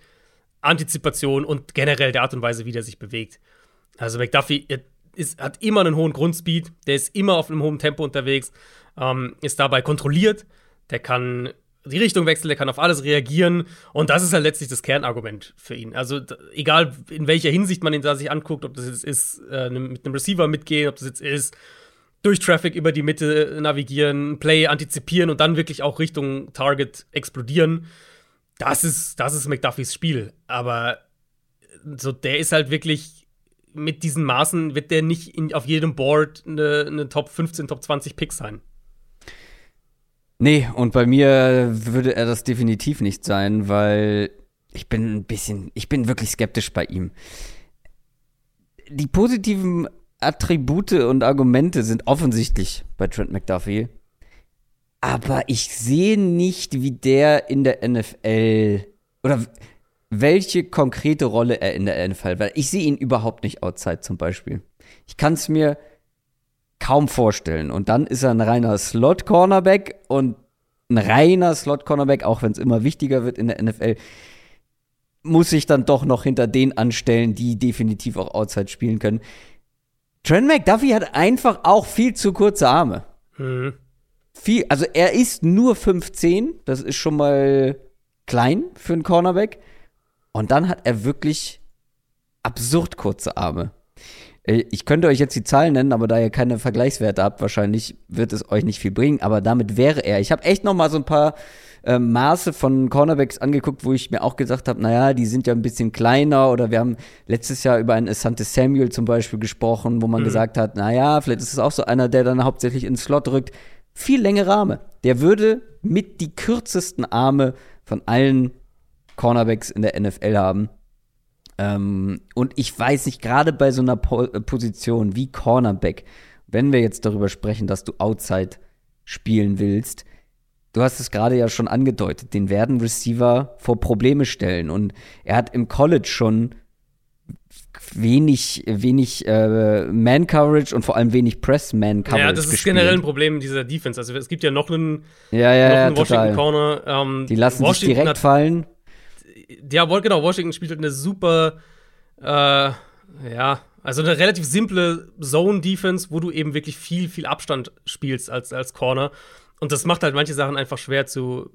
Antizipation und generell der Art und Weise, wie der sich bewegt. Also McDuffie ist, hat immer einen hohen Grundspeed, der ist immer auf einem hohen Tempo unterwegs, ähm, ist dabei kontrolliert, der kann die Richtung wechselt, er kann auf alles reagieren und das ist halt letztlich das Kernargument für ihn. Also egal in welcher Hinsicht man ihn da sich anguckt, ob das jetzt ist, äh, ne, mit einem Receiver mitgehen, ob das jetzt ist, durch Traffic über die Mitte navigieren, Play antizipieren und dann wirklich auch Richtung Target explodieren. Das ist, das ist McDuffies Spiel. Aber so, der ist halt wirklich mit diesen Maßen, wird der nicht in, auf jedem Board eine, eine Top 15, Top 20 Pick sein. Nee, und bei mir würde er das definitiv nicht sein, weil ich bin ein bisschen, ich bin wirklich skeptisch bei ihm. Die positiven Attribute und Argumente sind offensichtlich bei Trent McDuffie. Aber ich sehe nicht, wie der in der NFL oder welche konkrete Rolle er in der NFL, weil ich sehe ihn überhaupt nicht outside zum Beispiel. Ich kann es mir kaum vorstellen. Und dann ist er ein reiner Slot-Cornerback und ein reiner Slot-Cornerback, auch wenn es immer wichtiger wird in der NFL, muss sich dann doch noch hinter den anstellen, die definitiv auch Outside spielen können. Trent McDuffie hat einfach auch viel zu kurze Arme. Mhm. Viel, also er ist nur 15, das ist schon mal klein für einen Cornerback. Und dann hat er wirklich absurd kurze Arme. Äh, ich könnte euch jetzt die Zahlen nennen, aber da ihr keine Vergleichswerte habt, wahrscheinlich wird es euch nicht viel bringen. Aber damit wäre er. Ich habe echt noch mal so ein paar äh, Maße von Cornerbacks angeguckt, wo ich mir auch gesagt habe, naja, die sind ja ein bisschen kleiner. Oder wir haben letztes Jahr über einen Asante Samuel zum Beispiel gesprochen, wo man mhm. gesagt hat, naja, vielleicht ist es auch so einer, der dann hauptsächlich ins Slot rückt. Viel längere Arme. Der würde mit die kürzesten Arme von allen Cornerbacks in der NFL haben. Ähm, und ich weiß nicht, gerade bei so einer po äh, Position wie Cornerback, wenn wir jetzt darüber sprechen, dass du Outside spielen willst, du hast es gerade ja schon angedeutet, den werden Receiver vor Probleme stellen. Und er hat im College schon wenig, wenig äh, Man-Coverage und vor allem wenig Press-Man-Coverage. Ja, das ist gespielt. generell ein Problem dieser Defense. Also es gibt ja noch einen, ja, ja, noch ja, einen Washington total. Corner. Ähm, Die lassen sich Washington direkt hat, fallen. Ja, genau, Washington spielt halt eine super, äh, ja, also eine relativ simple Zone-Defense, wo du eben wirklich viel, viel Abstand spielst als, als Corner. Und das macht halt manche Sachen einfach schwer zu,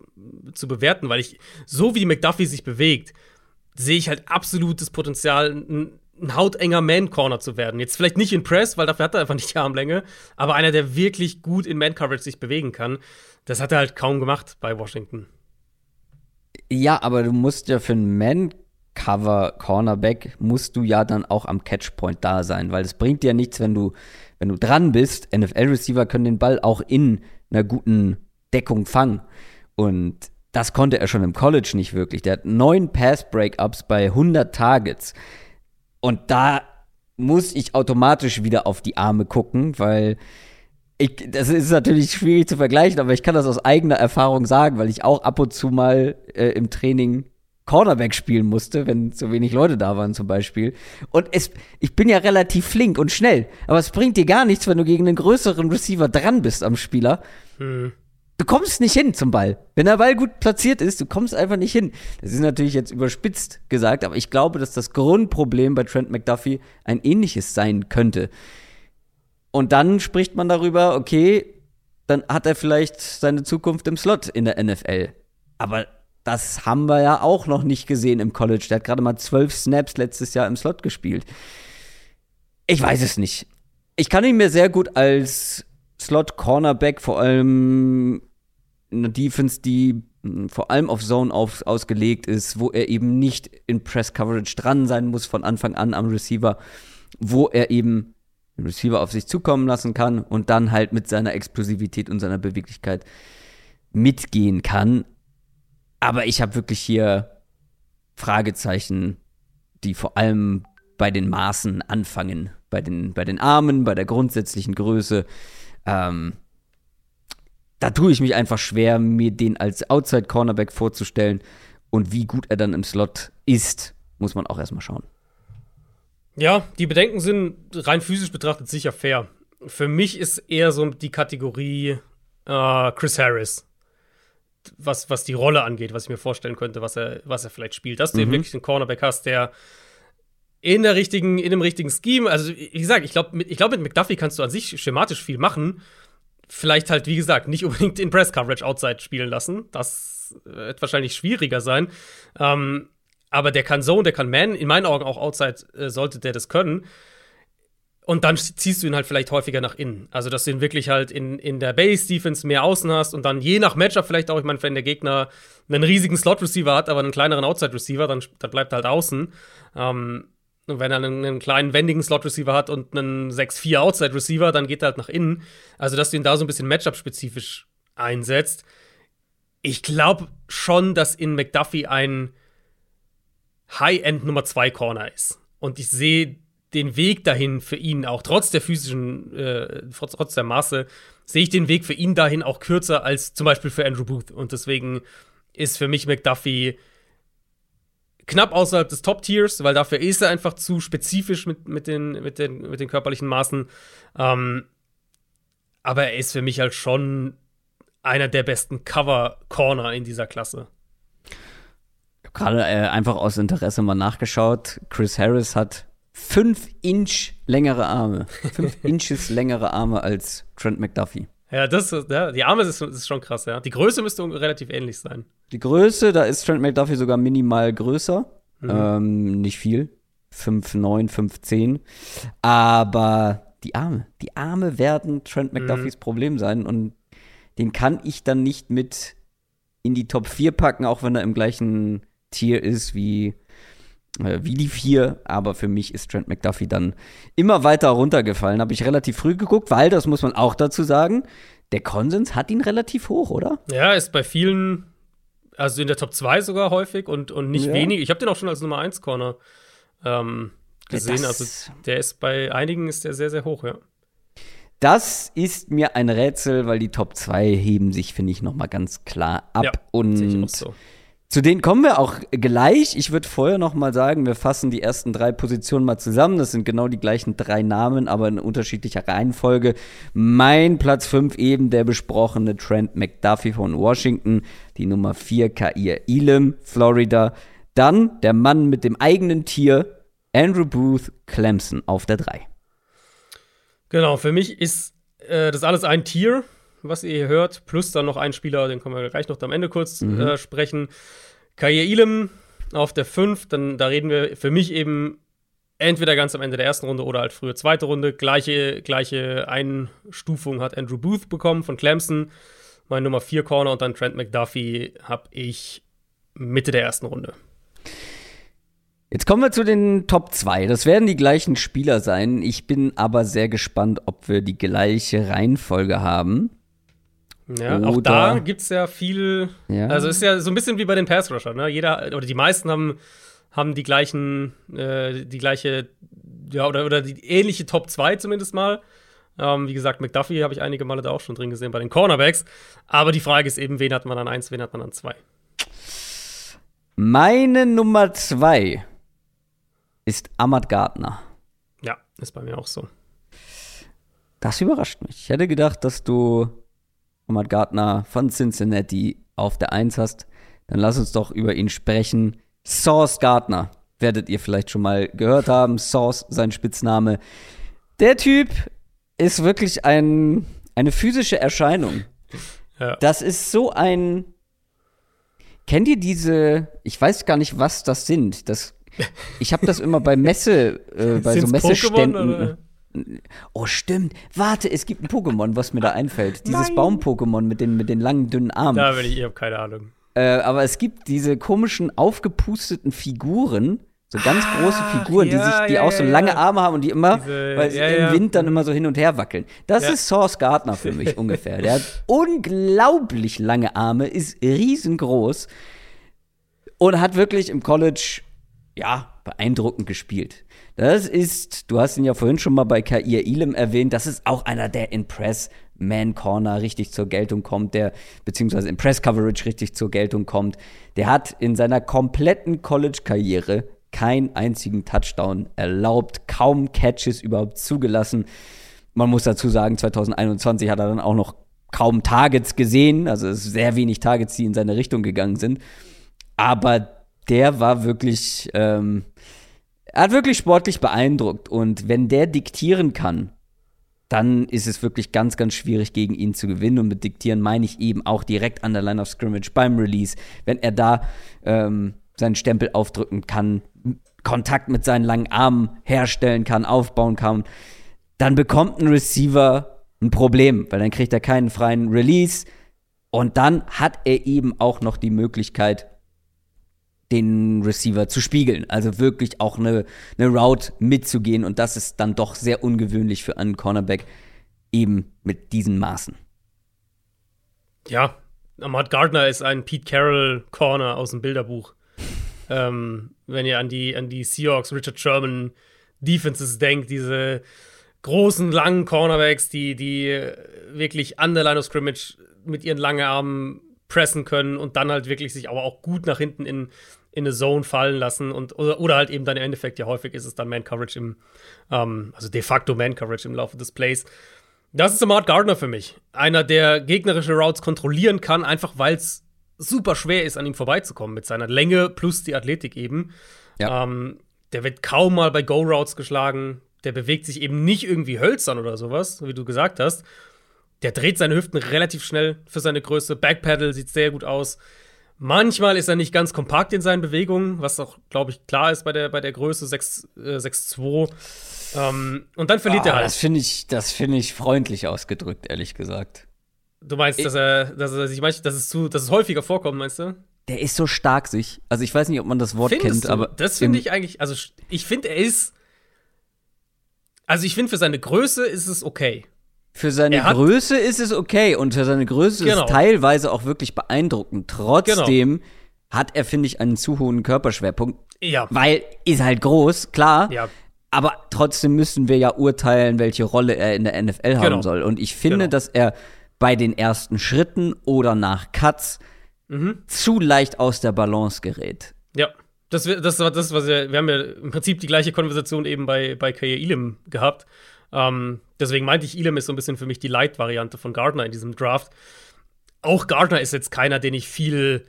zu bewerten, weil ich, so wie McDuffie sich bewegt, sehe ich halt absolutes Potenzial, ein, ein hautenger Man-Corner zu werden. Jetzt vielleicht nicht in Press, weil dafür hat er einfach nicht die Armlänge, aber einer, der wirklich gut in Man-Coverage sich bewegen kann. Das hat er halt kaum gemacht bei Washington. Ja, aber du musst ja für einen Man-Cover-Cornerback musst du ja dann auch am Catchpoint da sein, weil es bringt dir ja nichts, wenn du, wenn du dran bist. NFL-Receiver können den Ball auch in einer guten Deckung fangen. Und das konnte er schon im College nicht wirklich. Der hat neun Pass-Breakups bei 100 Targets. Und da muss ich automatisch wieder auf die Arme gucken, weil ich, das ist natürlich schwierig zu vergleichen, aber ich kann das aus eigener Erfahrung sagen, weil ich auch ab und zu mal äh, im Training Cornerback spielen musste, wenn so wenig Leute da waren zum Beispiel. Und es, ich bin ja relativ flink und schnell, aber es bringt dir gar nichts, wenn du gegen einen größeren Receiver dran bist am Spieler. Hm. Du kommst nicht hin zum Ball. Wenn der Ball gut platziert ist, du kommst einfach nicht hin. Das ist natürlich jetzt überspitzt gesagt, aber ich glaube, dass das Grundproblem bei Trent McDuffie ein ähnliches sein könnte. Und dann spricht man darüber, okay, dann hat er vielleicht seine Zukunft im Slot in der NFL. Aber das haben wir ja auch noch nicht gesehen im College. Der hat gerade mal zwölf Snaps letztes Jahr im Slot gespielt. Ich weiß es nicht. Ich kann ihn mir sehr gut als Slot-Cornerback, vor allem eine Defense, die vor allem auf Zone auf, ausgelegt ist, wo er eben nicht in Press-Coverage dran sein muss von Anfang an am Receiver, wo er eben Receiver auf sich zukommen lassen kann und dann halt mit seiner Explosivität und seiner Beweglichkeit mitgehen kann. Aber ich habe wirklich hier Fragezeichen, die vor allem bei den Maßen anfangen, bei den, bei den Armen, bei der grundsätzlichen Größe. Ähm, da tue ich mich einfach schwer, mir den als Outside-Cornerback vorzustellen. Und wie gut er dann im Slot ist, muss man auch erstmal schauen. Ja, die Bedenken sind rein physisch betrachtet sicher fair. Für mich ist eher so die Kategorie äh, Chris Harris. Was, was die Rolle angeht, was ich mir vorstellen könnte, was er, was er vielleicht spielt. Dass du eben Mhm. wirklich einen Cornerback hast, der in der richtigen, in dem richtigen Scheme, also wie gesagt, ich glaube, mit, ich glaub, mit McDuffie kannst du an sich schematisch viel machen. Vielleicht halt, wie gesagt, nicht unbedingt in Press Coverage Outside spielen lassen. Das wird wahrscheinlich schwieriger sein. Ähm, aber der kann Zone, der kann Man, in meinen Augen auch Outside äh, sollte der das können. Und dann ziehst du ihn halt vielleicht häufiger nach innen. Also, dass du ihn wirklich halt in, in der Base-Defense mehr außen hast und dann je nach Matchup vielleicht auch, ich meine, wenn der Gegner einen riesigen Slot-Receiver hat, aber einen kleineren Outside-Receiver, dann, dann bleibt er halt außen. Ähm, und wenn er einen, einen kleinen wendigen Slot-Receiver hat und einen 6-4 Outside-Receiver, dann geht er halt nach innen. Also, dass du ihn da so ein bisschen Matchup-spezifisch einsetzt. Ich glaube schon, dass in McDuffie ein High-End Nummer 2 Corner ist. Und ich sehe den Weg dahin für ihn auch, trotz der physischen, äh, trotz, der Maße, sehe ich den Weg für ihn dahin auch kürzer als zum Beispiel für Andrew Booth. Und deswegen ist für mich McDuffie knapp außerhalb des Top-Tiers, weil dafür ist er einfach zu spezifisch mit, mit, den, mit, den, mit den körperlichen Maßen. Ähm, aber er ist für mich halt schon einer der besten Cover-Corner in dieser Klasse. Gerade äh, einfach aus Interesse mal nachgeschaut. Chris Harris hat fünf Inch längere Arme. Fünf Inches längere Arme als Trent McDuffie. Ja, das ist, ja, die Arme ist, ist schon krass, ja. Die Größe müsste relativ ähnlich sein. Die Größe, da ist Trent McDuffie sogar minimal größer. Mhm. Ähm, nicht viel. 5'9, 5'10. Aber die Arme, die Arme werden Trent Mhm. McDuffies Problem sein und den kann ich dann nicht mit in die Top 4 packen, auch wenn er im gleichen Tier ist wie, äh, wie die 4. Aber für mich ist Trent McDuffie dann immer weiter runtergefallen. Habe ich relativ früh geguckt, weil, das muss man auch dazu sagen, der Konsens hat ihn relativ hoch, oder? Ja, ist bei vielen, also in der Top 2 sogar häufig und, und nicht Ja. wenig. Ich habe den auch schon als Nummer 1 Corner ähm, gesehen. Das- also der ist bei einigen ist der sehr, sehr hoch, ja. Das ist mir ein Rätsel, weil die Top 2 heben sich, finde ich, noch mal ganz klar ab. Ja, und so. Zu denen kommen wir auch gleich. Ich würde vorher noch mal sagen, wir fassen die ersten drei Positionen mal zusammen. Das sind genau die gleichen drei Namen, aber in unterschiedlicher Reihenfolge. Mein Platz 5 eben der besprochene Trent McDuffie von Washington. Die Nummer 4 Kair Elam, Florida. Dann der Mann mit dem eigenen Tier, Andrew Booth, Clemson auf der 3. Genau, für mich ist äh, das alles ein Tier was ihr hier hört, plus dann noch ein Spieler, den können wir gleich noch am Ende kurz mhm. äh, sprechen. Kaye Ilem auf der 5, dann da reden wir für mich eben entweder ganz am Ende der ersten Runde oder halt frühe zweite Runde. Gleiche, gleiche Einstufung hat Andrew Booth bekommen von Clemson. Mein Nummer 4 Corner und dann Trent McDuffie habe ich Mitte der ersten Runde. Jetzt kommen wir zu den Top 2. Das werden die gleichen Spieler sein. Ich bin aber sehr gespannt, ob wir die gleiche Reihenfolge haben. Ja, oder, auch da gibt es ja viel. Ja. Also ist ja so ein bisschen wie bei den Pass Rusher, ne? Jeder oder die meisten haben, haben die gleichen, äh, die gleiche, ja, oder, oder die ähnliche Top 2 zumindest mal. Ähm, wie gesagt, McDuffie habe ich einige Male da auch schon drin gesehen bei den Cornerbacks. Aber die Frage ist eben, wen hat man an 1, wen hat man an 2? Meine Nummer 2 ist Ahmad Gardner. Ja, ist bei mir auch so. Das überrascht mich. Ich hätte gedacht, dass du Ahmad Gardner von Cincinnati auf der 1 hast, dann lass uns doch über ihn sprechen. Sauce Gardner, werdet ihr vielleicht schon mal gehört haben. Sauce, sein Spitzname. Der Typ ist wirklich ein, eine physische Erscheinung. Ja. Das ist so ein. Kennt ihr diese? Ich weiß gar nicht, was das sind. Das, ich habe das immer bei Messe, äh, bei Sind's so Messeständen. Pokémon, Oh, stimmt. Warte, es gibt ein Pokémon, was mir da einfällt. Dieses Baum-Pokémon mit den, mit den langen, dünnen Armen. Da bin ich, ich habe keine Ahnung. Äh, aber es gibt diese komischen, aufgepusteten Figuren, so ganz ah, große Figuren, ja, die, sich, die ja, auch so lange ja. Arme haben und die immer, diese, weil sie im Wind dann immer so hin und her wackeln. Das ist Source Gardner für mich ungefähr. Der hat unglaublich lange Arme, ist riesengroß und hat wirklich im College, ja, beeindruckend gespielt. Das ist, du hast ihn ja vorhin schon mal bei Kair Elam erwähnt, das ist auch einer, der in Press Man Corner richtig zur Geltung kommt, der beziehungsweise in Press Coverage richtig zur Geltung kommt. Der hat in seiner kompletten College-Karriere keinen einzigen Touchdown erlaubt, kaum Catches überhaupt zugelassen. Man muss dazu sagen, 2021 hat er dann auch noch kaum Targets gesehen, also es sehr wenig Targets, die in seine Richtung gegangen sind. Aber der war wirklich, ähm, er hat wirklich sportlich beeindruckt. Und wenn der diktieren kann, dann ist es wirklich ganz, ganz schwierig, gegen ihn zu gewinnen. Und mit diktieren meine ich eben auch direkt an der Line of Scrimmage beim Release. Wenn er da ähm, seinen Stempel aufdrücken kann, Kontakt mit seinen langen Armen herstellen kann, aufbauen kann, dann bekommt ein Receiver ein Problem, weil dann kriegt er keinen freien Release. Und dann hat er eben auch noch die Möglichkeit, den Receiver zu spiegeln. Also wirklich auch eine, eine Route mitzugehen. Und das ist dann doch sehr ungewöhnlich für einen Cornerback eben mit diesen Maßen. Ja, Ahmad Gardner ist ein Pete Carroll Corner aus dem Bilderbuch. ähm, wenn ihr an die, an die Seahawks, Richard Sherman Defenses denkt, diese großen, langen Cornerbacks, die, die wirklich an der Line of Scrimmage mit ihren langen Armen pressen können und dann halt wirklich sich aber auch gut nach hinten in, in eine Zone fallen lassen und oder, oder halt eben dann im Endeffekt, ja häufig ist es dann Man-Coverage im, ähm, also de facto Man-Coverage im Laufe des Plays. Das ist Amart Gardner für mich. Einer, der gegnerische Routes kontrollieren kann, einfach weil es super schwer ist, an ihm vorbeizukommen mit seiner Länge plus die Athletik eben. Ja. Ähm, der wird kaum mal bei Go-Routes geschlagen. Der bewegt sich eben nicht irgendwie hölzern oder sowas, wie du gesagt hast, der dreht seine Hüften relativ schnell für seine Größe. Backpedal sieht sehr gut aus. Manchmal ist er nicht ganz kompakt in seinen Bewegungen, was auch, glaube ich, klar ist bei der, bei der Größe 6'2. Äh, ähm, und dann verliert ah, er halt. Das finde ich, find ich freundlich ausgedrückt, ehrlich gesagt. Du meinst, dass er, dass er sich manchmal, dass es zu, dass es häufiger vorkommt, meinst du? Der ist so stark sich. Also ich weiß nicht, ob man das Wort Findest kennt, du? aber. Das finde ich eigentlich, also ich finde, er ist. Also ich finde, für seine Größe ist es okay. Für seine Größe ist es okay und für seine Größe genau. ist teilweise auch wirklich beeindruckend. Trotzdem genau. hat er, finde ich, einen zu hohen Körperschwerpunkt. Ja. Weil ist halt groß, klar. Ja. Aber trotzdem müssen wir ja urteilen, welche Rolle er in der NFL haben genau. soll. Und ich finde, genau. dass er bei den ersten Schritten oder nach Cuts Mhm. zu leicht aus der Balance gerät. Ja. Das, das war das, was wir, wir haben ja im Prinzip die gleiche Konversation eben bei, bei Kaya Elam gehabt. Ähm, deswegen meinte ich, Elam ist so ein bisschen für mich die Light-Variante von Gardner in diesem Draft. Auch Gardner ist jetzt keiner, den ich viel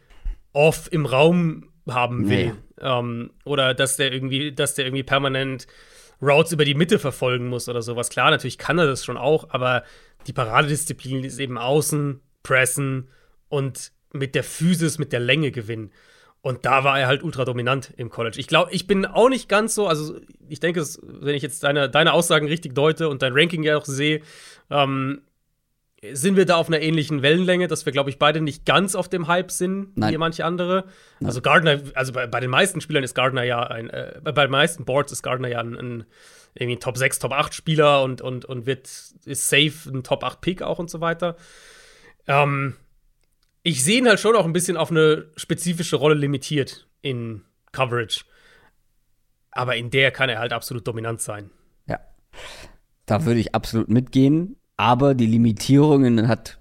off im Raum haben will. Nee. Ähm, oder dass der irgendwie, dass der irgendwie permanent Routes über die Mitte verfolgen muss oder sowas. Klar, natürlich kann er das schon auch, aber die Paradedisziplin ist eben außen, pressen und mit der Physis, mit der Länge gewinnen. Und da war er halt ultra dominant im College. Ich glaube, ich bin auch nicht ganz so, also ich denke, wenn ich jetzt deine, deine Aussagen richtig deute und dein Ranking ja auch sehe, ähm, sind wir da auf einer ähnlichen Wellenlänge, dass wir, glaube ich, beide nicht ganz auf dem Hype sind, Nein. wie manche andere. Also Gardner, also bei, bei den meisten Spielern ist Gardner ja ein, äh, bei den meisten Boards ist Gardner ja ein, ein irgendwie ein Top 6, Top 8 Spieler und, und, und wird, ist safe ein Top 8 Pick auch und so weiter. Ähm, ich sehe ihn halt schon auch ein bisschen auf eine spezifische Rolle limitiert in Coverage. Aber in der kann er halt absolut dominant sein. Ja. Da würde ich absolut mitgehen. Aber die Limitierungen hat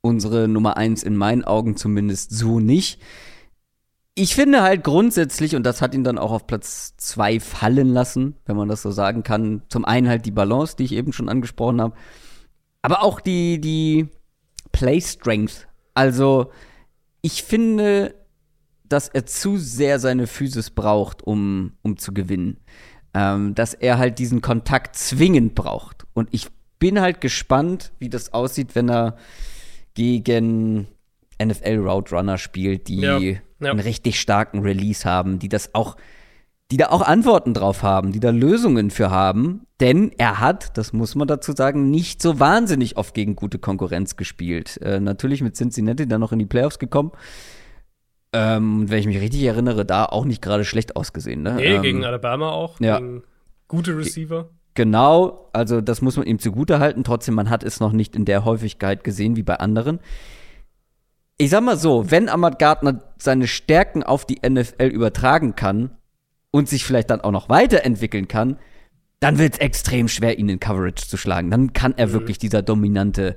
unsere Nummer eins in meinen Augen zumindest so nicht. Ich finde halt grundsätzlich, und das hat ihn dann auch auf Platz zwei fallen lassen, wenn man das so sagen kann, zum einen halt die Balance, die ich eben schon angesprochen habe, aber auch die, die Play Strength. Also, ich finde, dass er zu sehr seine Physis braucht, um, um zu gewinnen. Ähm, dass er halt diesen Kontakt zwingend braucht. Und ich bin halt gespannt, wie das aussieht, wenn er gegen NFL Route Runner spielt, die Ja, ja. einen richtig starken Release haben, die das auch, die da auch Antworten drauf haben, die da Lösungen für haben. Denn er hat, das muss man dazu sagen, nicht so wahnsinnig oft gegen gute Konkurrenz gespielt. Äh, natürlich mit Cincinnati dann noch in die Playoffs gekommen. Ähm, und wenn ich mich richtig erinnere, da auch nicht gerade schlecht ausgesehen. Ne? Nee, ähm, gegen Alabama auch. ja. Gegen gute Receiver. Genau, also das muss man ihm zugute halten. Trotzdem, man hat es noch nicht in der Häufigkeit gesehen wie bei anderen. Ich sag mal so, wenn Ahmad Gardner seine Stärken auf die NFL übertragen kann und sich vielleicht dann auch noch weiterentwickeln kann, dann wird es extrem schwer, ihn in Coverage zu schlagen. Dann kann er wirklich dieser dominante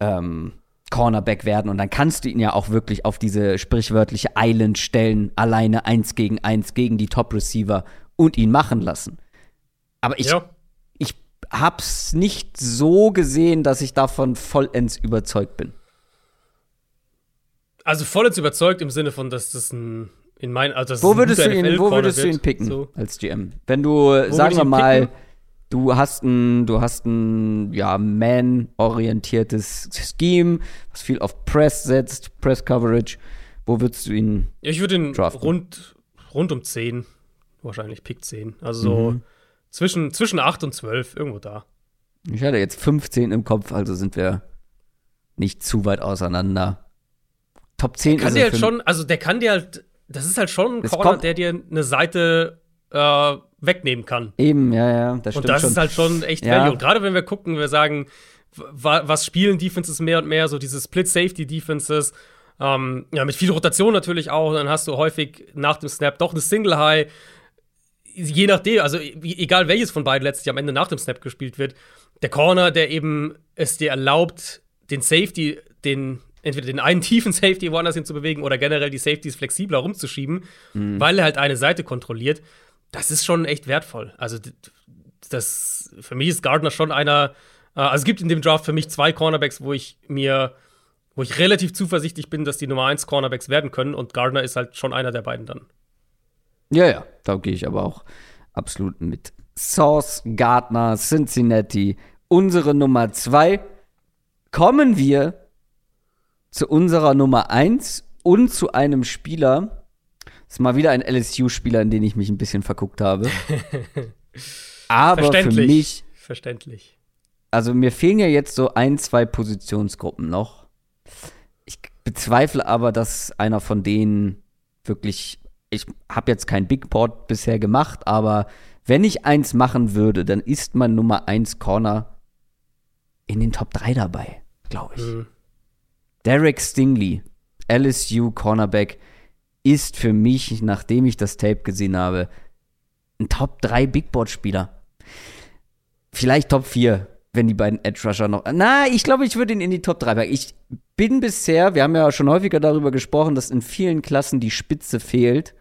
ähm, Cornerback werden und dann kannst du ihn ja auch wirklich auf diese sprichwörtliche Island stellen, alleine eins gegen eins gegen die Top-Receiver und ihn machen lassen. Aber ich, ja. ich hab's nicht so gesehen, dass ich davon vollends überzeugt bin. Also vollends überzeugt im Sinne von, dass das ein in mein, also Wo würdest, du ihn, wo würdest du ihn picken So. als GM? Wenn du, sagen würde ich wir mal, picken? du hast ein, du hast ein, ja, man-orientiertes Scheme, was viel auf Press setzt, Press-Coverage. Wo würdest du ihn? Ja, ich würde ihn Draften. rund, rund um 10, wahrscheinlich Pick 10. Also so Mhm. zwischen, zwischen 8 und 12, irgendwo da. Ich hatte jetzt 15 im Kopf, also sind wir nicht zu weit auseinander. Top 10 Kann ist dir halt schon, also der kann dir halt, das ist halt schon ein Corner, der dir eine Seite äh, wegnehmen kann. Eben, ja, ja, das Und stimmt das schon. ist halt schon echt Ja. Value. Und gerade wenn wir gucken, wir sagen, wa was spielen Defenses mehr und mehr, so diese Split-Safety-Defenses, ähm, ja, mit viel Rotation natürlich auch, dann hast du häufig nach dem Snap doch eine Single-High. Je nachdem, also e- egal welches von beiden letztlich am Ende nach dem Snap gespielt wird, der Corner, der eben es dir erlaubt, den Safety, den entweder den einen tiefen Safety woanders hin zu bewegen oder generell die Safeties flexibler rumzuschieben, weil er halt eine Seite kontrolliert, das ist schon echt wertvoll. Also das für mich ist Gardner schon einer. Äh, also es gibt in dem Draft für mich zwei Cornerbacks, wo ich mir, wo ich relativ zuversichtlich bin, dass die Nummer 1 Cornerbacks werden können und Gardner ist halt schon einer der beiden dann. Ja, ja, da gehe ich aber auch absolut mit. Sauce, Gardner, Cincinnati, unsere Nummer zwei. Kommen wir zu unserer Nummer eins und zu einem Spieler. Das ist mal wieder ein LSU-Spieler, in den ich mich ein bisschen verguckt habe. Aber für Verständlich. mich, Verständlich. also mir fehlen ja jetzt so ein, zwei Positionsgruppen noch. Ich bezweifle aber, dass einer von denen wirklich. Ich habe jetzt kein Big Board bisher gemacht, aber wenn ich eins machen würde, dann ist mein Nummer 1 Corner in den Top 3 dabei, glaube ich. Mhm. Derek Stingley, LSU Cornerback, ist für mich, nachdem ich das Tape gesehen habe, ein Top 3 Big Board Spieler. Vielleicht Top 4. wenn die beiden Edge Rusher noch. Na, ich glaube, ich würde ihn in die Top 3 packen. Ich bin bisher, wir haben ja schon häufiger darüber gesprochen, dass in vielen Klassen die Spitze fehlt.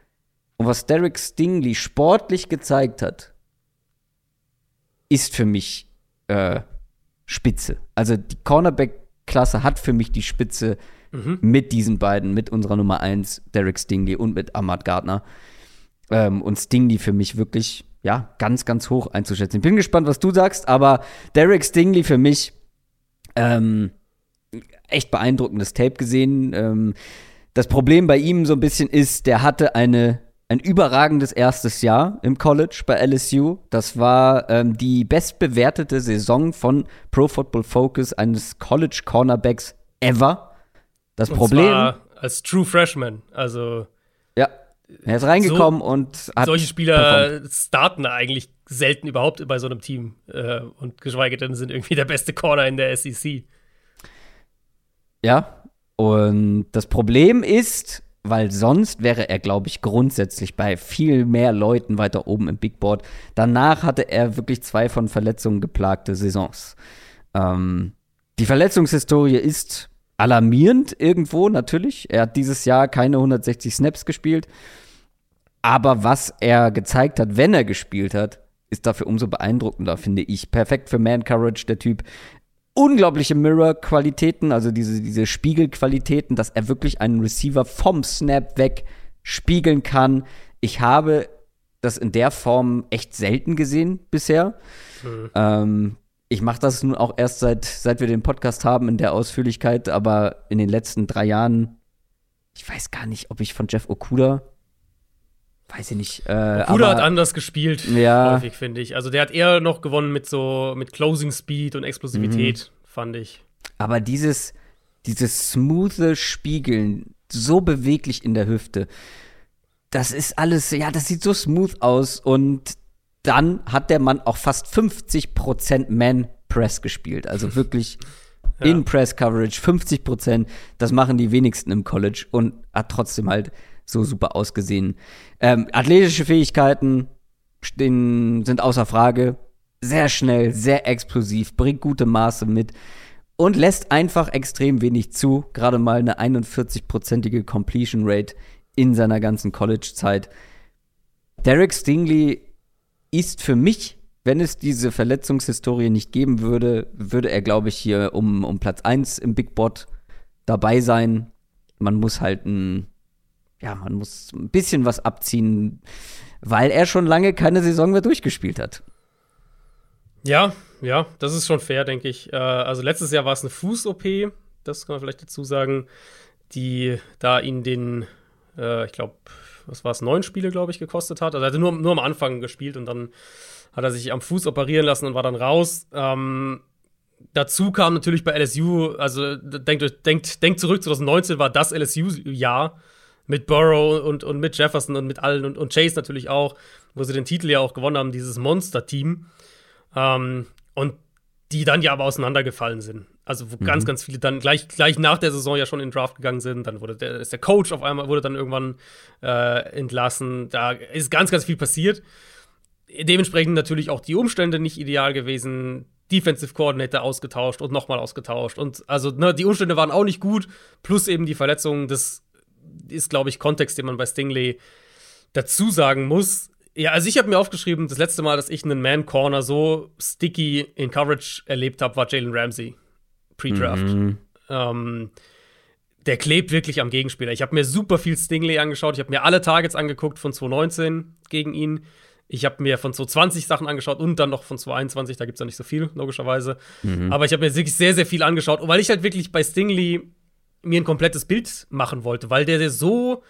Und was Derek Stingley sportlich gezeigt hat, ist für mich äh, Spitze. Also die Cornerback-Klasse hat für mich die Spitze mhm. mit diesen beiden, mit unserer Nummer 1, Derek Stingley und mit Ahmad Gardner. Ähm, und Stingley für mich wirklich ja, ganz, ganz hoch einzuschätzen. Ich bin gespannt, was du sagst, aber Derek Stingley für mich ähm, echt beeindruckendes Tape gesehen. Ähm, das Problem bei ihm so ein bisschen ist, der hatte eine ein überragendes erstes Jahr im College bei LSU. Das war ähm, die bestbewertete Saison von Pro Football Focus eines College Cornerbacks ever. Das und Problem. Als True Freshman, also. Ja, er ist reingekommen so, und hat. Solche Spieler performt. starten eigentlich selten überhaupt bei so einem Team. Äh, und geschweige denn sind irgendwie der beste Corner in der SEC. Ja. Und das Problem ist, weil sonst wäre er, glaube ich, grundsätzlich bei viel mehr Leuten weiter oben im Big Board. Danach hatte er wirklich zwei von Verletzungen geplagte Saisons. Ähm, die Verletzungshistorie ist alarmierend irgendwo, natürlich. Er hat dieses Jahr keine 160 Snaps gespielt. Aber was er gezeigt hat, wenn er gespielt hat, ist dafür umso beeindruckender, finde ich. Perfekt für Man Courage, der Typ. Unglaubliche Mirror-Qualitäten, also diese, diese Spiegelqualitäten, dass er wirklich einen Receiver vom Snap weg spiegeln kann. Ich habe das in der Form echt selten gesehen bisher. Mhm. Ähm, ich mache das nun auch erst seit, seit wir den Podcast haben in der Ausführlichkeit, aber in den letzten drei Jahren, ich weiß gar nicht, ob ich von Jeff Okuda weiß ich nicht. Äh, Okuda hat anders gespielt, ja. häufig, finde ich. Also der hat eher noch gewonnen mit so mit Closing Speed und Explosivität, mhm. fand ich. Aber dieses, dieses smoothe Spiegeln, so beweglich in der Hüfte, das ist alles, ja, das sieht so smooth aus und dann hat der Mann auch fast 50% Man-Press gespielt. Also wirklich ja. in Press-Coverage, 50%. Das machen die wenigsten im College und hat trotzdem halt so super ausgesehen. Ähm, athletische Fähigkeiten stehen, sind außer Frage. Sehr schnell, sehr explosiv, bringt gute Maße mit und lässt einfach extrem wenig zu. Gerade mal eine 41-prozentige Completion Rate in seiner ganzen College-Zeit. Derek Stingley ist für mich, wenn es diese Verletzungshistorie nicht geben würde, würde er, glaube ich, hier um, um Platz 1 im Big Bot dabei sein. Man muss halt ein, ja, man muss ein bisschen was abziehen, weil er schon lange keine Saison mehr durchgespielt hat. Ja, ja, das ist schon fair, denke ich. Äh, also letztes Jahr war es eine Fuß-OP, das kann man vielleicht dazu sagen, die da ihn den, äh, ich glaube, was war es, neun Spiele, glaube ich, gekostet hat. Also er hatte nur, nur am Anfang gespielt und dann hat er sich am Fuß operieren lassen und war dann raus. Ähm, dazu kam natürlich bei LSU, also denkt, denkt, denkt zurück, 2019 war das LSU-Jahr mit Burrow und, und mit Jefferson und mit allen und, und Chase natürlich auch, wo sie den Titel ja auch gewonnen haben, dieses Monster-Team. Ähm, und die dann ja aber auseinandergefallen sind. Also wo mhm. ganz, ganz viele dann gleich, gleich nach der Saison ja schon in den Draft gegangen sind. Dann wurde der, ist der Coach auf einmal, wurde dann irgendwann äh, entlassen. Da ist ganz, ganz viel passiert. Dementsprechend natürlich auch die Umstände nicht ideal gewesen. Defensive Coordinator ausgetauscht und nochmal ausgetauscht. Und also ne, die Umstände waren auch nicht gut. Plus eben die Verletzungen. Das ist, glaube ich, Kontext, den man bei Stingley dazu sagen muss. Ja, also ich habe mir aufgeschrieben, das letzte Mal, dass ich einen Man-Corner so sticky in Coverage erlebt habe, war Jalen Ramsey Pre-Draft. Mhm. Ähm, der klebt wirklich am Gegenspieler. Ich habe mir super viel Stingley angeschaut. Ich habe mir alle Targets angeguckt von 2019 gegen ihn. Ich habe mir von 2020 Sachen angeschaut und dann noch von 2021. Da gibt es ja nicht so viel, logischerweise. Mhm. Aber ich habe mir wirklich sehr, sehr viel angeschaut, weil ich halt wirklich bei Stingley mir ein komplettes Bild machen wollte, weil der, der so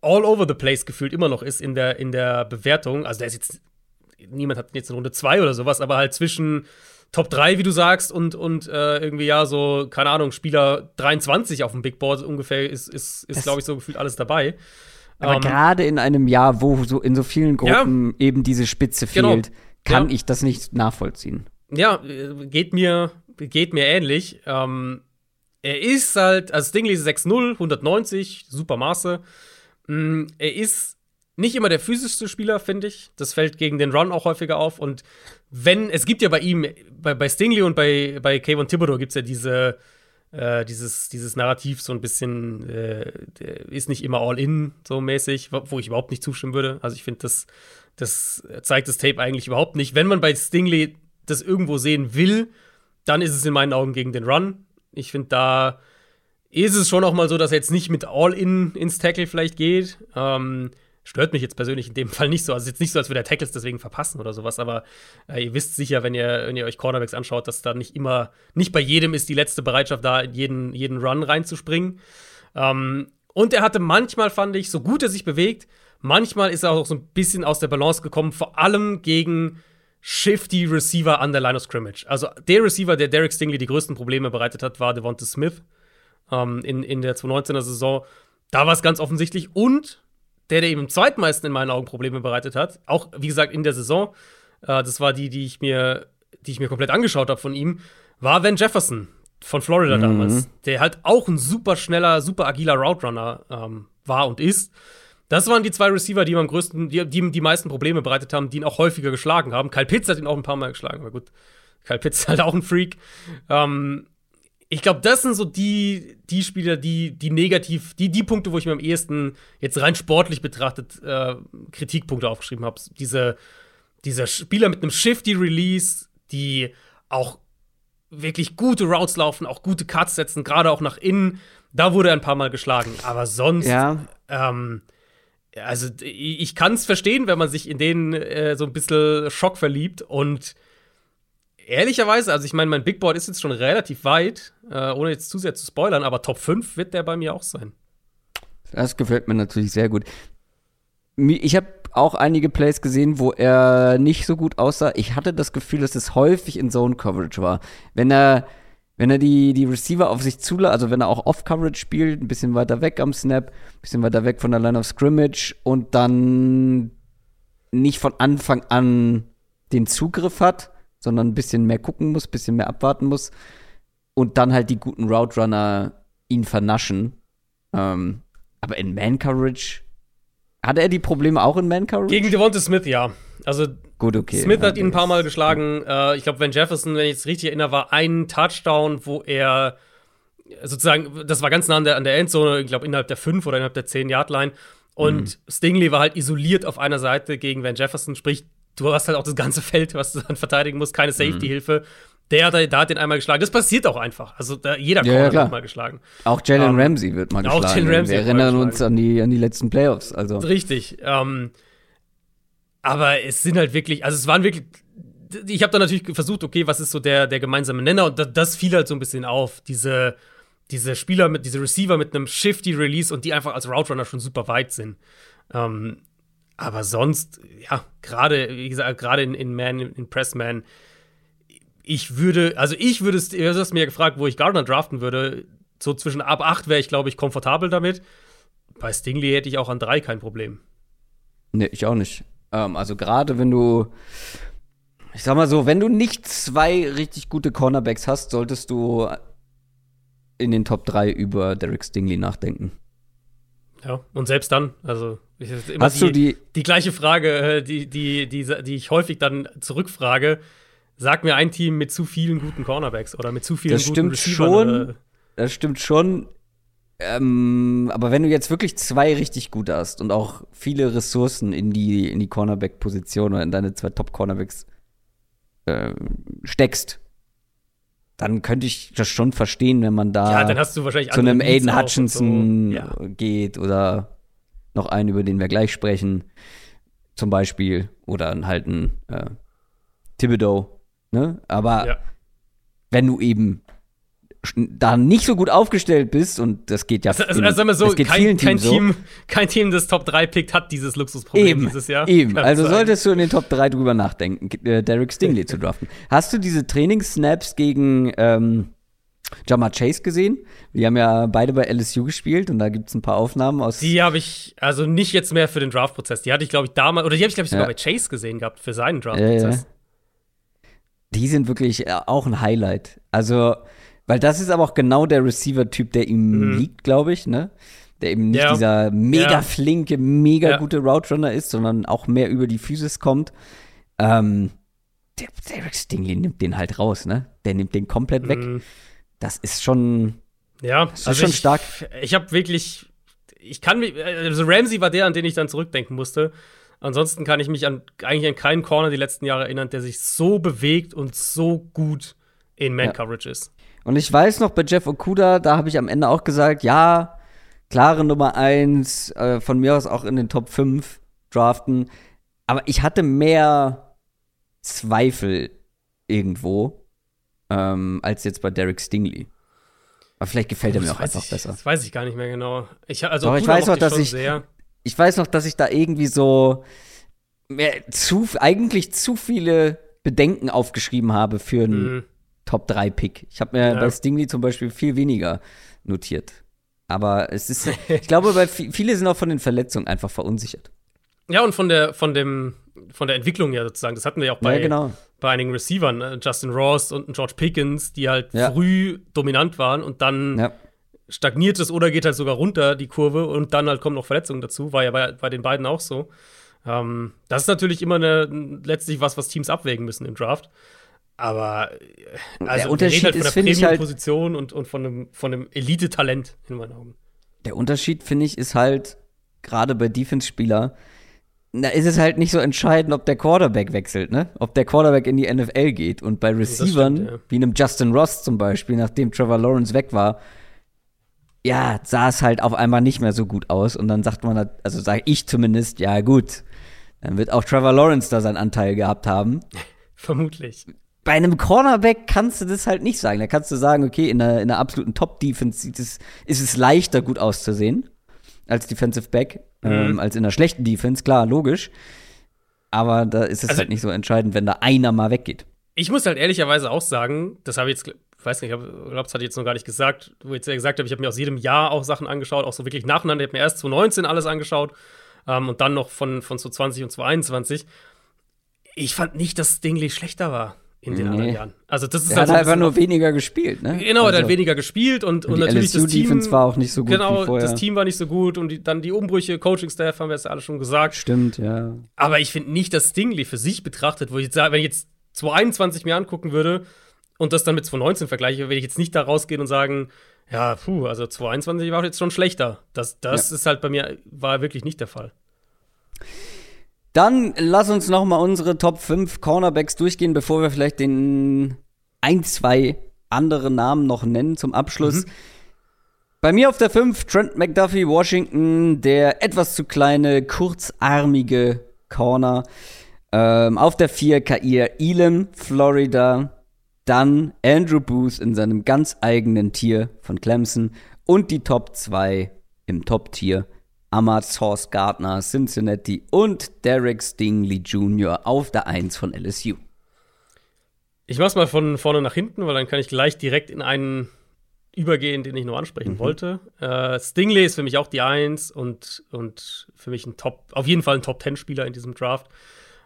all over the place gefühlt immer noch ist in der, in der Bewertung. Also der ist jetzt, niemand hat jetzt in Runde 2 oder sowas, aber halt zwischen Top 3, wie du sagst, und, und äh, irgendwie ja, so, keine Ahnung, Spieler 23 auf dem Big Board ungefähr ist, ist, ist glaube ich, so gefühlt alles dabei. Aber um, ähm, gerade in einem Jahr, wo so in so vielen Gruppen ja, eben diese Spitze genau. fehlt, genau. kann ja. ich das nicht nachvollziehen. Ja, geht mir, geht mir ähnlich. Ähm, er ist halt, also Stingley ist 6-0, 190, super Maße. Mm, er ist nicht immer der physischste Spieler, finde ich. Das fällt gegen den Run auch häufiger auf. Und wenn, es gibt ja bei ihm, bei, bei Stingley und bei, bei Kayvon Thibodeau gibt es ja diese, äh, dieses, dieses Narrativ so ein bisschen, äh, ist nicht immer all-in so mäßig, wo ich überhaupt nicht zustimmen würde. Also ich finde, das, das zeigt das Tape eigentlich überhaupt nicht. Wenn man bei Stingley das irgendwo sehen will, dann ist es in meinen Augen gegen den Run. Ich finde, da ist es schon auch mal so, dass er jetzt nicht mit All-In ins Tackle vielleicht geht. Ähm, stört mich jetzt persönlich in dem Fall nicht so. Also es ist jetzt nicht so, als würde er Tackles deswegen verpassen oder sowas, aber äh, ihr wisst sicher, wenn ihr, wenn ihr euch Cornerbacks anschaut, dass da nicht immer, nicht bei jedem ist die letzte Bereitschaft da, in jeden, jeden Run reinzuspringen. Ähm, und er hatte manchmal, fand ich, so gut er sich bewegt, manchmal ist er auch so ein bisschen aus der Balance gekommen, vor allem gegen shifty Receiver an der Line of Scrimmage. Also der Receiver, der Derek Stingley die größten Probleme bereitet hat, war Devonta Smith ähm, in, in der 2019er Saison. Da war es ganz offensichtlich. Und der, der ihm im zweitmeisten in meinen Augen Probleme bereitet hat, auch wie gesagt in der Saison, äh, das war die, die ich mir, die ich mir komplett angeschaut habe von ihm, war Van Jefferson von Florida mhm. damals, der halt auch ein super schneller, super agiler Route Runner ähm, war und ist. Das waren die zwei Receiver, die ihm am größten, die, die ihm die meisten Probleme bereitet haben, die ihn auch häufiger geschlagen haben. Kyle Pitts hat ihn auch ein paar Mal geschlagen, aber gut. Kyle Pitts ist halt auch ein Freak. Ähm, ich glaube, das sind so die, die Spieler, die, die negativ, die, die Punkte, wo ich mir am ehesten jetzt rein sportlich betrachtet äh, Kritikpunkte aufgeschrieben habe. Diese, dieser Spieler mit einem shifty Release, die auch wirklich gute Routes laufen, auch gute Cuts setzen, gerade auch nach innen. Da wurde er ein paar Mal geschlagen. Aber sonst, ja. ähm, also ich kann es verstehen, wenn man sich in denen äh, so ein bisschen Schock verliebt und ehrlicherweise, also ich meine, mein Big Board ist jetzt schon relativ weit, äh, ohne jetzt zu sehr zu spoilern, aber Top 5 wird der bei mir auch sein. Das gefällt mir natürlich sehr gut. Ich habe auch einige Plays gesehen, wo er nicht so gut aussah. Ich hatte das Gefühl, dass es häufig in Zone Coverage war. Wenn er wenn er die, die Receiver auf sich zulässt, also wenn er auch Off-Coverage spielt, ein bisschen weiter weg am Snap, ein bisschen weiter weg von der Line of Scrimmage und dann nicht von Anfang an den Zugriff hat, sondern ein bisschen mehr gucken muss, ein bisschen mehr abwarten muss und dann halt die guten Route Runner ihn vernaschen. Ähm, aber in Man-Coverage hatte er die Probleme auch in Man-Coverage? Gegen Devonta Smith, ja. Also Gut, okay. Smith hat ihn ein paar Mal geschlagen. Äh, ich glaube, wenn Jefferson, wenn ich es richtig erinnere, war ein Touchdown, wo er sozusagen, das war ganz nah an der, an der Endzone, ich glaube, innerhalb der 5 oder innerhalb der 10-Yard-Line. Und mhm. Stingley war halt isoliert auf einer Seite gegen Van Jefferson, sprich, du hast halt auch das ganze Feld, was du dann verteidigen musst, keine Safety-Hilfe. Mhm. Der, der, der, hat den einmal geschlagen. Das passiert auch einfach. Also da, jeder ja, ja, wird mal geschlagen. Auch Jalen um, ähm, Ramsey wird mal geschlagen. Auch Jalen Ramsey. Wir erinnern uns an die, an die letzten Playoffs. Also. Richtig. Ähm, aber es sind halt wirklich, also es waren wirklich, ich habe dann natürlich versucht, okay, was ist so der, der gemeinsame Nenner? Und das, das fiel halt so ein bisschen auf. Diese, diese Spieler mit, diese Receiver mit einem shifty Release und die einfach als Route Runner schon super weit sind. Ähm, aber sonst, ja, gerade, wie gesagt, gerade in, in Man, in Pressman, ich würde, also ich würde es, du hast mir gefragt, wo ich Gardner draften würde. So zwischen ab 8 wäre ich, glaube ich, komfortabel damit. Bei Stingley hätte ich auch an 3 kein Problem. Nee, ich auch nicht. Ähm, also gerade wenn du, ich sag mal so, wenn du nicht zwei richtig gute Cornerbacks hast, solltest du in den Top 3 über Derek Stingley nachdenken. Ja, und selbst dann, also immer Hast die, du die, die gleiche Frage, äh, die, die, die, die ich häufig dann zurückfrage. Sag mir ein Team mit zu vielen guten Cornerbacks oder mit zu vielen das guten stimmt Schon, äh. das stimmt schon. Ähm, aber wenn du jetzt wirklich zwei richtig gut hast und auch viele Ressourcen in die, in die Cornerback-Position oder in deine zwei Top-Cornerbacks äh, steckst, dann könnte ich das schon verstehen, wenn man da ja, zu einem Aiden Hutchinson so. ja. geht oder noch einen, über den wir gleich sprechen, zum Beispiel, oder halt ein äh, Thibodeau. Ne? Aber ja. wenn du eben da nicht so gut aufgestellt bist und das geht ja also, also, sagen wir so, kein, kein Team, so. kein Team, das Top 3 pickt, hat dieses Luxusproblem eben, dieses Jahr. Eben, also sein. solltest du in den Top 3 drüber nachdenken, äh, Derek Stingley zu draften. Hast du diese Trainingssnaps gegen ähm, Jama Chase gesehen? Die haben ja beide bei LSU gespielt und da gibt es ein paar Aufnahmen aus. Die habe ich, also nicht jetzt mehr für den Draftprozess. Die hatte ich, glaube ich, damals, oder die habe ich, glaube ich, sogar ja. bei Chase gesehen gehabt für seinen Draftprozess. Ja, die sind wirklich äh, auch ein Highlight. Also weil das ist aber auch genau der Receiver-Typ, der ihm mhm. liegt, glaube ich, ne? der eben nicht Ja. dieser mega Ja. flinke, mega Ja. gute Route Runner ist, sondern auch mehr über die Physis kommt. Ähm, der Derek Stingley nimmt den halt raus, ne? Der nimmt den komplett weg. Mhm. Das ist schon, Ja, ist schon ich, stark. Ich habe wirklich, ich kann mich, also Ramsey war der, an den ich dann zurückdenken musste. Ansonsten kann ich mich an eigentlich an keinen Corner die letzten Jahre erinnern, der sich so bewegt und so gut in Man Ja. Coverage ist. Und ich weiß noch, bei Jeff Okuda, da habe ich am Ende auch gesagt, ja, klare Nummer eins, äh, von mir aus auch in den Top 5 draften. Aber ich hatte mehr Zweifel irgendwo, ähm, als jetzt bei Derek Stingley. Aber vielleicht gefällt er mir auch einfach ich, besser. Das weiß ich gar nicht mehr genau. Ich, also Doch, ich weiß noch, dass ich- Sehr. Ich weiß noch, dass ich da irgendwie so mehr, zu, eigentlich zu viele Bedenken aufgeschrieben habe für einen Mhm. Top 3 Pick. Ich habe mir Ja. bei Stingley zum Beispiel viel weniger notiert. Aber es ist, ich glaube, vi- viele sind auch von den Verletzungen einfach verunsichert. Ja, und von der, von dem, von der Entwicklung ja sozusagen. Das hatten wir ja auch bei, ja, genau. bei einigen Receivern, ne? Justin Ross und George Pickens, die halt Ja. früh dominant waren und dann Ja. stagniert es oder geht halt sogar runter, die Kurve, und dann halt kommen noch Verletzungen dazu. War ja bei, bei den beiden auch so. Ähm, das ist natürlich immer eine, letztlich was, was Teams abwägen müssen im Draft. Aber äh, also Unterschied wir reden halt ist, von finde der ich, halt- Premium-Position und, und von einem, von einem Elite-Talent in meinen Augen. Der Unterschied, finde ich, ist halt, gerade bei Defense-Spieler, da ist es halt nicht so entscheidend, ob der Quarterback wechselt, ne? Ob der Quarterback in die NFL geht. Und bei Receivern, stimmt, ja. wie einem Justin Ross zum Beispiel, nachdem Trevor Lawrence weg war, ja, sah es halt auf einmal nicht mehr so gut aus. Und dann sagt man, halt- also sage ich zumindest, ja gut, dann wird auch Trevor Lawrence da seinen Anteil gehabt haben. Vermutlich. Bei einem Cornerback kannst du das halt nicht sagen. Da kannst du sagen, okay, in einer, in einer absoluten Top-Defense ist es leichter, gut auszusehen als Defensive Back, ähm, als in einer schlechten Defense, klar, logisch. Aber da ist es Also- halt nicht so entscheidend, wenn da einer mal weggeht. Ich muss halt ehrlicherweise auch sagen, das habe ich jetzt, ich weiß nicht, ich glaube, das hatte ich jetzt noch gar nicht gesagt, wo ich jetzt ja gesagt habe, ich habe mir aus jedem Jahr auch Sachen angeschaut, auch so wirklich nacheinander. Ich habe mir erst 2019 alles angeschaut ähm, und dann noch von, von 2020 und 2021. Ich fand nicht, dass Stingley schlechter war in den Nee. anderen Jahren. Also, das ist Er halt hat so ein einfach nur weniger gespielt, ne? Genau, er hat Also, halt weniger gespielt und, und die natürlich das Team. LSU-Defense war auch nicht so gut genau, wie vorher. das Team war nicht so gut und die, dann die Umbrüche, Coaching-Staff, haben wir es ja alle schon gesagt. Stimmt, ja. Aber ich finde nicht, dass Stingley für sich betrachtet, wo ich jetzt sage, wenn ich jetzt 2021 mir angucken würde und das dann mit 2019 vergleiche, würde ich jetzt nicht da rausgehen und sagen, ja, puh, also 2021 war jetzt schon schlechter. Das, das ist halt bei mir, war wirklich nicht der Fall. Dann lass uns noch mal unsere Top 5 Cornerbacks durchgehen, bevor wir vielleicht den ein, zwei andere Namen noch nennen zum Abschluss. Bei mir auf der 5 Trent McDuffie, Washington, der etwas zu kleine, kurzarmige Corner. Ähm, auf der 4 Kair Elam, Florida. Dann Andrew Booth in seinem ganz eigenen Tier von Clemson. Und die Top 2 im Top-Tier Ahmad Sauce Gardner, Cincinnati und Derek Stingley Jr. auf der 1 von LSU. Ich mach's mal von vorne nach hinten, weil dann kann ich gleich direkt in einen übergehen, den ich nur ansprechen wollte. Äh, Stingley ist für mich auch die Eins und, und für mich ein Top, auf jeden Fall ein Top-10-Spieler in diesem Draft.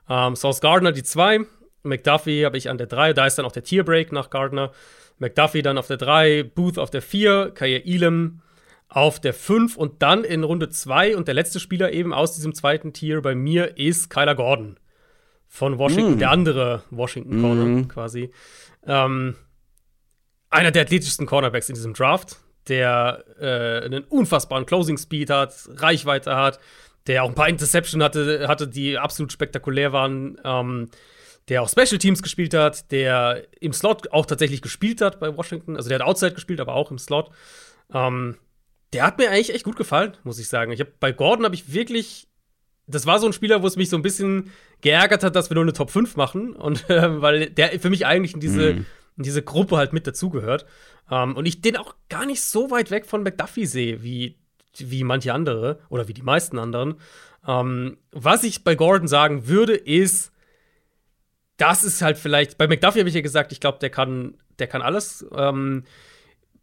Ähm, Sauce Gardner die zwei, McDuffie habe ich an der drei, da ist dann auch der Tierbreak nach Gardner. McDuffie dann auf der drei, Booth auf der vier, Kair Elam auf der 5 und dann in Runde 2 und der letzte Spieler eben aus diesem zweiten Tier bei mir ist Kyler Gordon von Washington, der andere Washington Corner quasi. Ähm, einer der athletischsten Cornerbacks in diesem Draft, der äh, einen unfassbaren Closing Speed hat, Reichweite hat, der auch ein paar Interception hatte, hatte die absolut spektakulär waren, ähm, der auch Special Teams gespielt hat, der im Slot auch tatsächlich gespielt hat bei Washington. Also der hat Outside gespielt, aber auch im Slot. Ähm, der hat mir eigentlich echt gut gefallen, muss ich sagen. Ich hab, bei Gordon habe ich wirklich. Das war so ein Spieler, wo es mich so ein bisschen geärgert hat, dass wir nur eine Top 5 machen. Und äh, weil der für mich eigentlich in diese, in diese Gruppe halt mit dazugehört. Ähm, und ich den auch gar nicht so weit weg von McDuffie sehe, wie, wie manche andere oder wie die meisten anderen. Ähm, was ich bei Gordon sagen würde, ist, das ist halt vielleicht. Bei McDuffie habe ich ja gesagt, ich glaube, der kann, der kann alles. Ähm,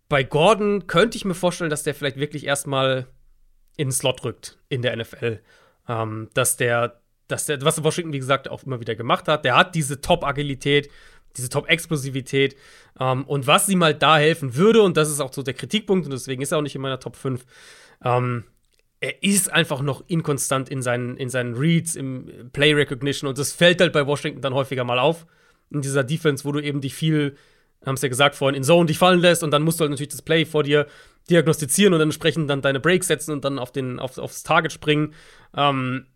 bei Gordon könnte ich mir vorstellen, dass der vielleicht wirklich erstmal in den Slot rückt in der NFL. Ähm, dass der, dass der, was Washington, wie gesagt, auch immer wieder gemacht hat, der hat diese Top-Agilität, diese Top-Explosivität. Ähm, und was ihm halt da helfen würde, und das ist auch so der Kritikpunkt, und deswegen ist er auch nicht in meiner Top 5, ähm, er ist einfach noch inkonstant in seinen, in seinen Reads, im Play Recognition und das fällt halt bei Washington dann häufiger mal auf. In dieser Defense, wo du eben dich viel, haben es ja gesagt vorhin, in Zone dich fallen lässt und dann musst du halt natürlich das Play vor dir diagnostizieren und dann entsprechend dann deine Breaks setzen und dann auf den, auf, aufs Target springen. Ähm,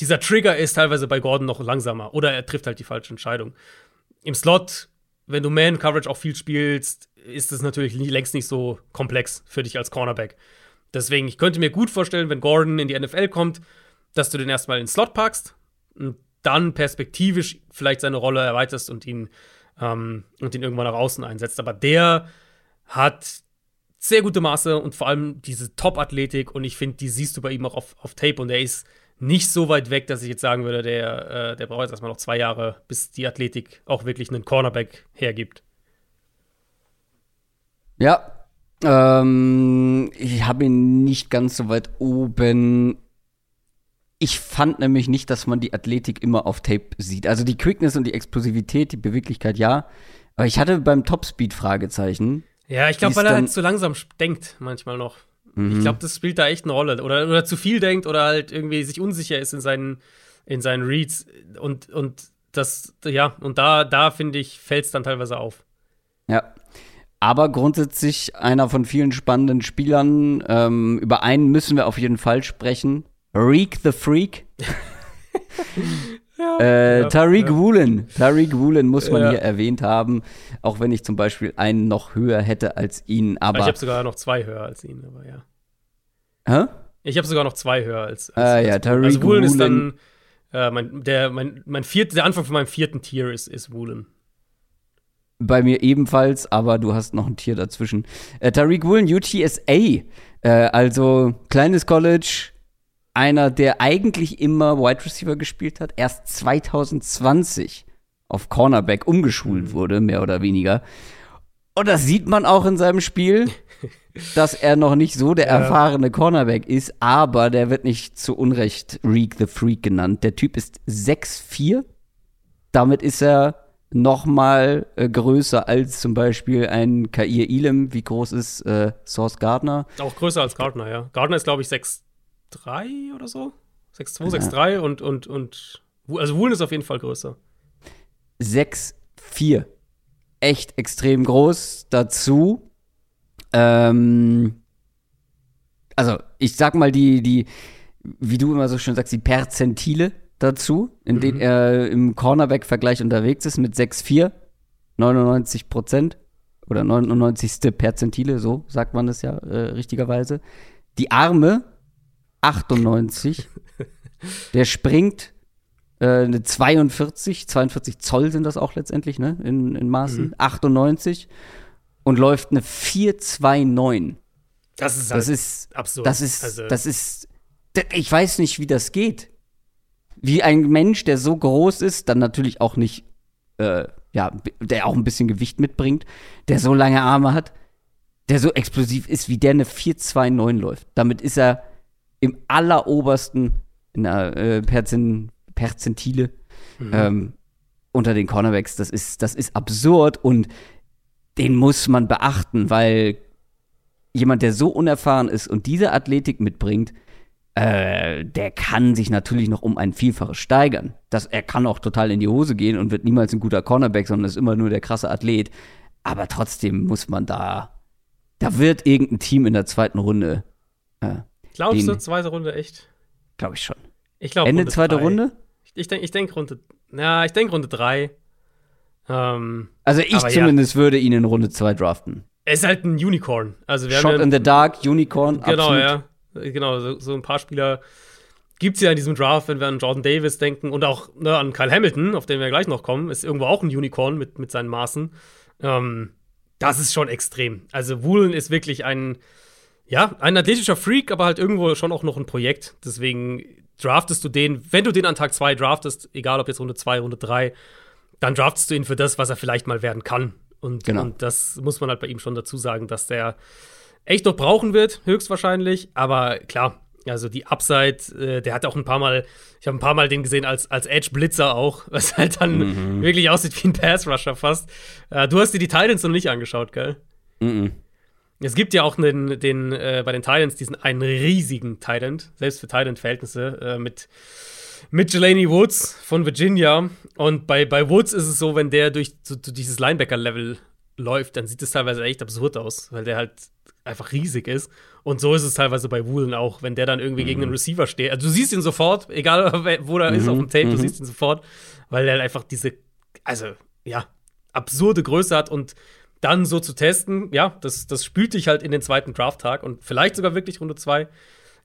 dieser Trigger ist teilweise bei Gordon noch langsamer oder er trifft halt die falsche Entscheidung. Im Slot, wenn du Man-Coverage auch viel spielst, ist es natürlich längst nicht so komplex für dich als Cornerback. Deswegen, ich könnte mir gut vorstellen, wenn Gordon in die NFL kommt, dass du den erstmal in den Slot packst und dann perspektivisch vielleicht seine Rolle erweiterst und ihn, ähm, und ihn irgendwann nach außen einsetzt. Aber der hat sehr gute Maße und vor allem diese Top-Athletik und ich finde, die siehst du bei ihm auch auf, auf Tape und er ist nicht so weit weg, dass ich jetzt sagen würde, der, äh, der braucht jetzt erstmal noch zwei Jahre, bis die Athletik auch wirklich einen Cornerback hergibt. Ja, ähm, ich habe ihn nicht ganz so weit oben. Ich fand nämlich nicht, dass man die Athletik immer auf Tape sieht. Also die Quickness und die Explosivität, die Beweglichkeit, ja. Aber ich hatte beim Topspeed Fragezeichen. Ja, ich glaube, weil er halt zu langsam denkt manchmal noch. Mhm. Ich glaube, das spielt da echt eine Rolle. Oder, oder zu viel denkt oder halt irgendwie sich unsicher ist in seinen, in seinen Reads. Und, und das, ja, und da, da finde ich, fällt es dann teilweise auf. Ja, aber grundsätzlich einer von vielen spannenden Spielern. Ähm, über einen müssen wir auf jeden Fall sprechen. Reek the Freak. ja, äh, ja, Tariq ja. Woolen. Tariq Woolen muss man ja. hier erwähnt haben. Auch wenn ich zum Beispiel einen noch höher hätte als ihn. Aber ich habe sogar noch zwei höher als ihn, aber ja. Hä? Ich habe sogar noch zwei höher als. als ah, ja, Tariq also Woolen. ist dann äh, mein, der, mein, mein viert, der Anfang von meinem vierten Tier ist, ist Woolen. Bei mir ebenfalls, aber du hast noch ein Tier dazwischen. Äh, Tariq Woolen, UTSA. Äh, also kleines College, einer, der eigentlich immer Wide Receiver gespielt hat, erst 2020 auf Cornerback umgeschult mhm. wurde, mehr oder weniger. Und das sieht man auch in seinem Spiel, dass er noch nicht so der erfahrene Cornerback ist, aber der wird nicht zu Unrecht Reek the Freak genannt. Der Typ ist 6'4. Damit ist er noch mal äh, größer als zum Beispiel ein Kair Elam. Wie groß ist äh, Source Gardner? Auch größer als Gardner, ja. Gardner ist, glaube ich, 6'3 oder so. 6'2, ja. 6'3 und, und, und also Woolen ist auf jeden Fall größer. 6'4. Echt extrem groß. Dazu, ähm, also ich sag mal die, die, wie du immer so schön sagst, die Perzentile dazu, in mhm. denen er im Cornerback-Vergleich unterwegs ist mit 6-4, 99 Prozent oder 99. Perzentile, so sagt man das ja äh, richtigerweise. Die Arme 98. Der springt äh, eine 42, 42 Zoll sind das auch letztendlich, ne? In, in Maßen. Mhm. 98 und läuft eine 429. Das ist, halt das ist absurd. Das ist, also. das ist, ich weiß nicht, wie das geht wie ein Mensch, der so groß ist, dann natürlich auch nicht, äh, ja, der auch ein bisschen Gewicht mitbringt, der so lange Arme hat, der so explosiv ist, wie der eine 4-2-9 läuft. Damit ist er im allerobersten der äh, Perzin, Perzentile mhm. ähm, unter den Cornerbacks. Das ist, das ist absurd und den muss man beachten, weil jemand, der so unerfahren ist und diese Athletik mitbringt, äh, der kann sich natürlich noch um ein Vielfaches steigern. Das, er kann auch total in die Hose gehen und wird niemals ein guter Cornerback, sondern ist immer nur der krasse Athlet. Aber trotzdem muss man da, da wird irgendein Team in der zweiten Runde. Äh, Glaubst du, zweite Runde echt? Glaube ich schon. Ich glaube Ende Runde zweite drei. Runde? Ich denke ich denk Runde, ja, ich denke Runde drei. Ähm, also ich zumindest ja. würde ihn in Runde zwei draften. Er ist halt ein Unicorn. Also wir Shot haben ja, in the Dark, Unicorn. Genau, absolut. ja. Genau, so, so ein paar Spieler gibt es ja in diesem Draft, wenn wir an Jordan Davis denken und auch ne, an Kyle Hamilton, auf den wir gleich noch kommen, ist irgendwo auch ein Unicorn mit, mit seinen Maßen. Ähm, das ist schon extrem. Also Woolen ist wirklich ein, ja, ein athletischer Freak, aber halt irgendwo schon auch noch ein Projekt. Deswegen draftest du den, wenn du den an Tag 2 draftest, egal ob jetzt Runde 2, Runde 3, dann draftest du ihn für das, was er vielleicht mal werden kann. Und, genau. und das muss man halt bei ihm schon dazu sagen, dass der echt noch brauchen wird, höchstwahrscheinlich. Aber klar, also die Upside, äh, der hat auch ein paar Mal, ich habe ein paar Mal den gesehen als, als Edge-Blitzer auch, was halt dann mhm. wirklich aussieht wie ein Pass-Rusher fast. Äh, du hast dir die Titans noch nicht angeschaut, gell? Mhm. Es gibt ja auch den, den äh, bei den Titans diesen einen riesigen Titan, selbst für Titan-Verhältnisse, äh, mit, mit Jelani Woods von Virginia. Und bei, bei Woods ist es so, wenn der durch so, dieses Linebacker-Level läuft, dann sieht es teilweise echt absurd aus, weil der halt einfach riesig ist. Und so ist es teilweise bei Woolen auch, wenn der dann irgendwie mhm. gegen einen Receiver steht. Also du siehst ihn sofort, egal wo er mhm. ist auf dem Tape, mhm. du siehst ihn sofort, weil er einfach diese, also ja, absurde Größe hat und dann so zu testen, ja, das, das spült dich halt in den zweiten Draft-Tag und vielleicht sogar wirklich Runde 2.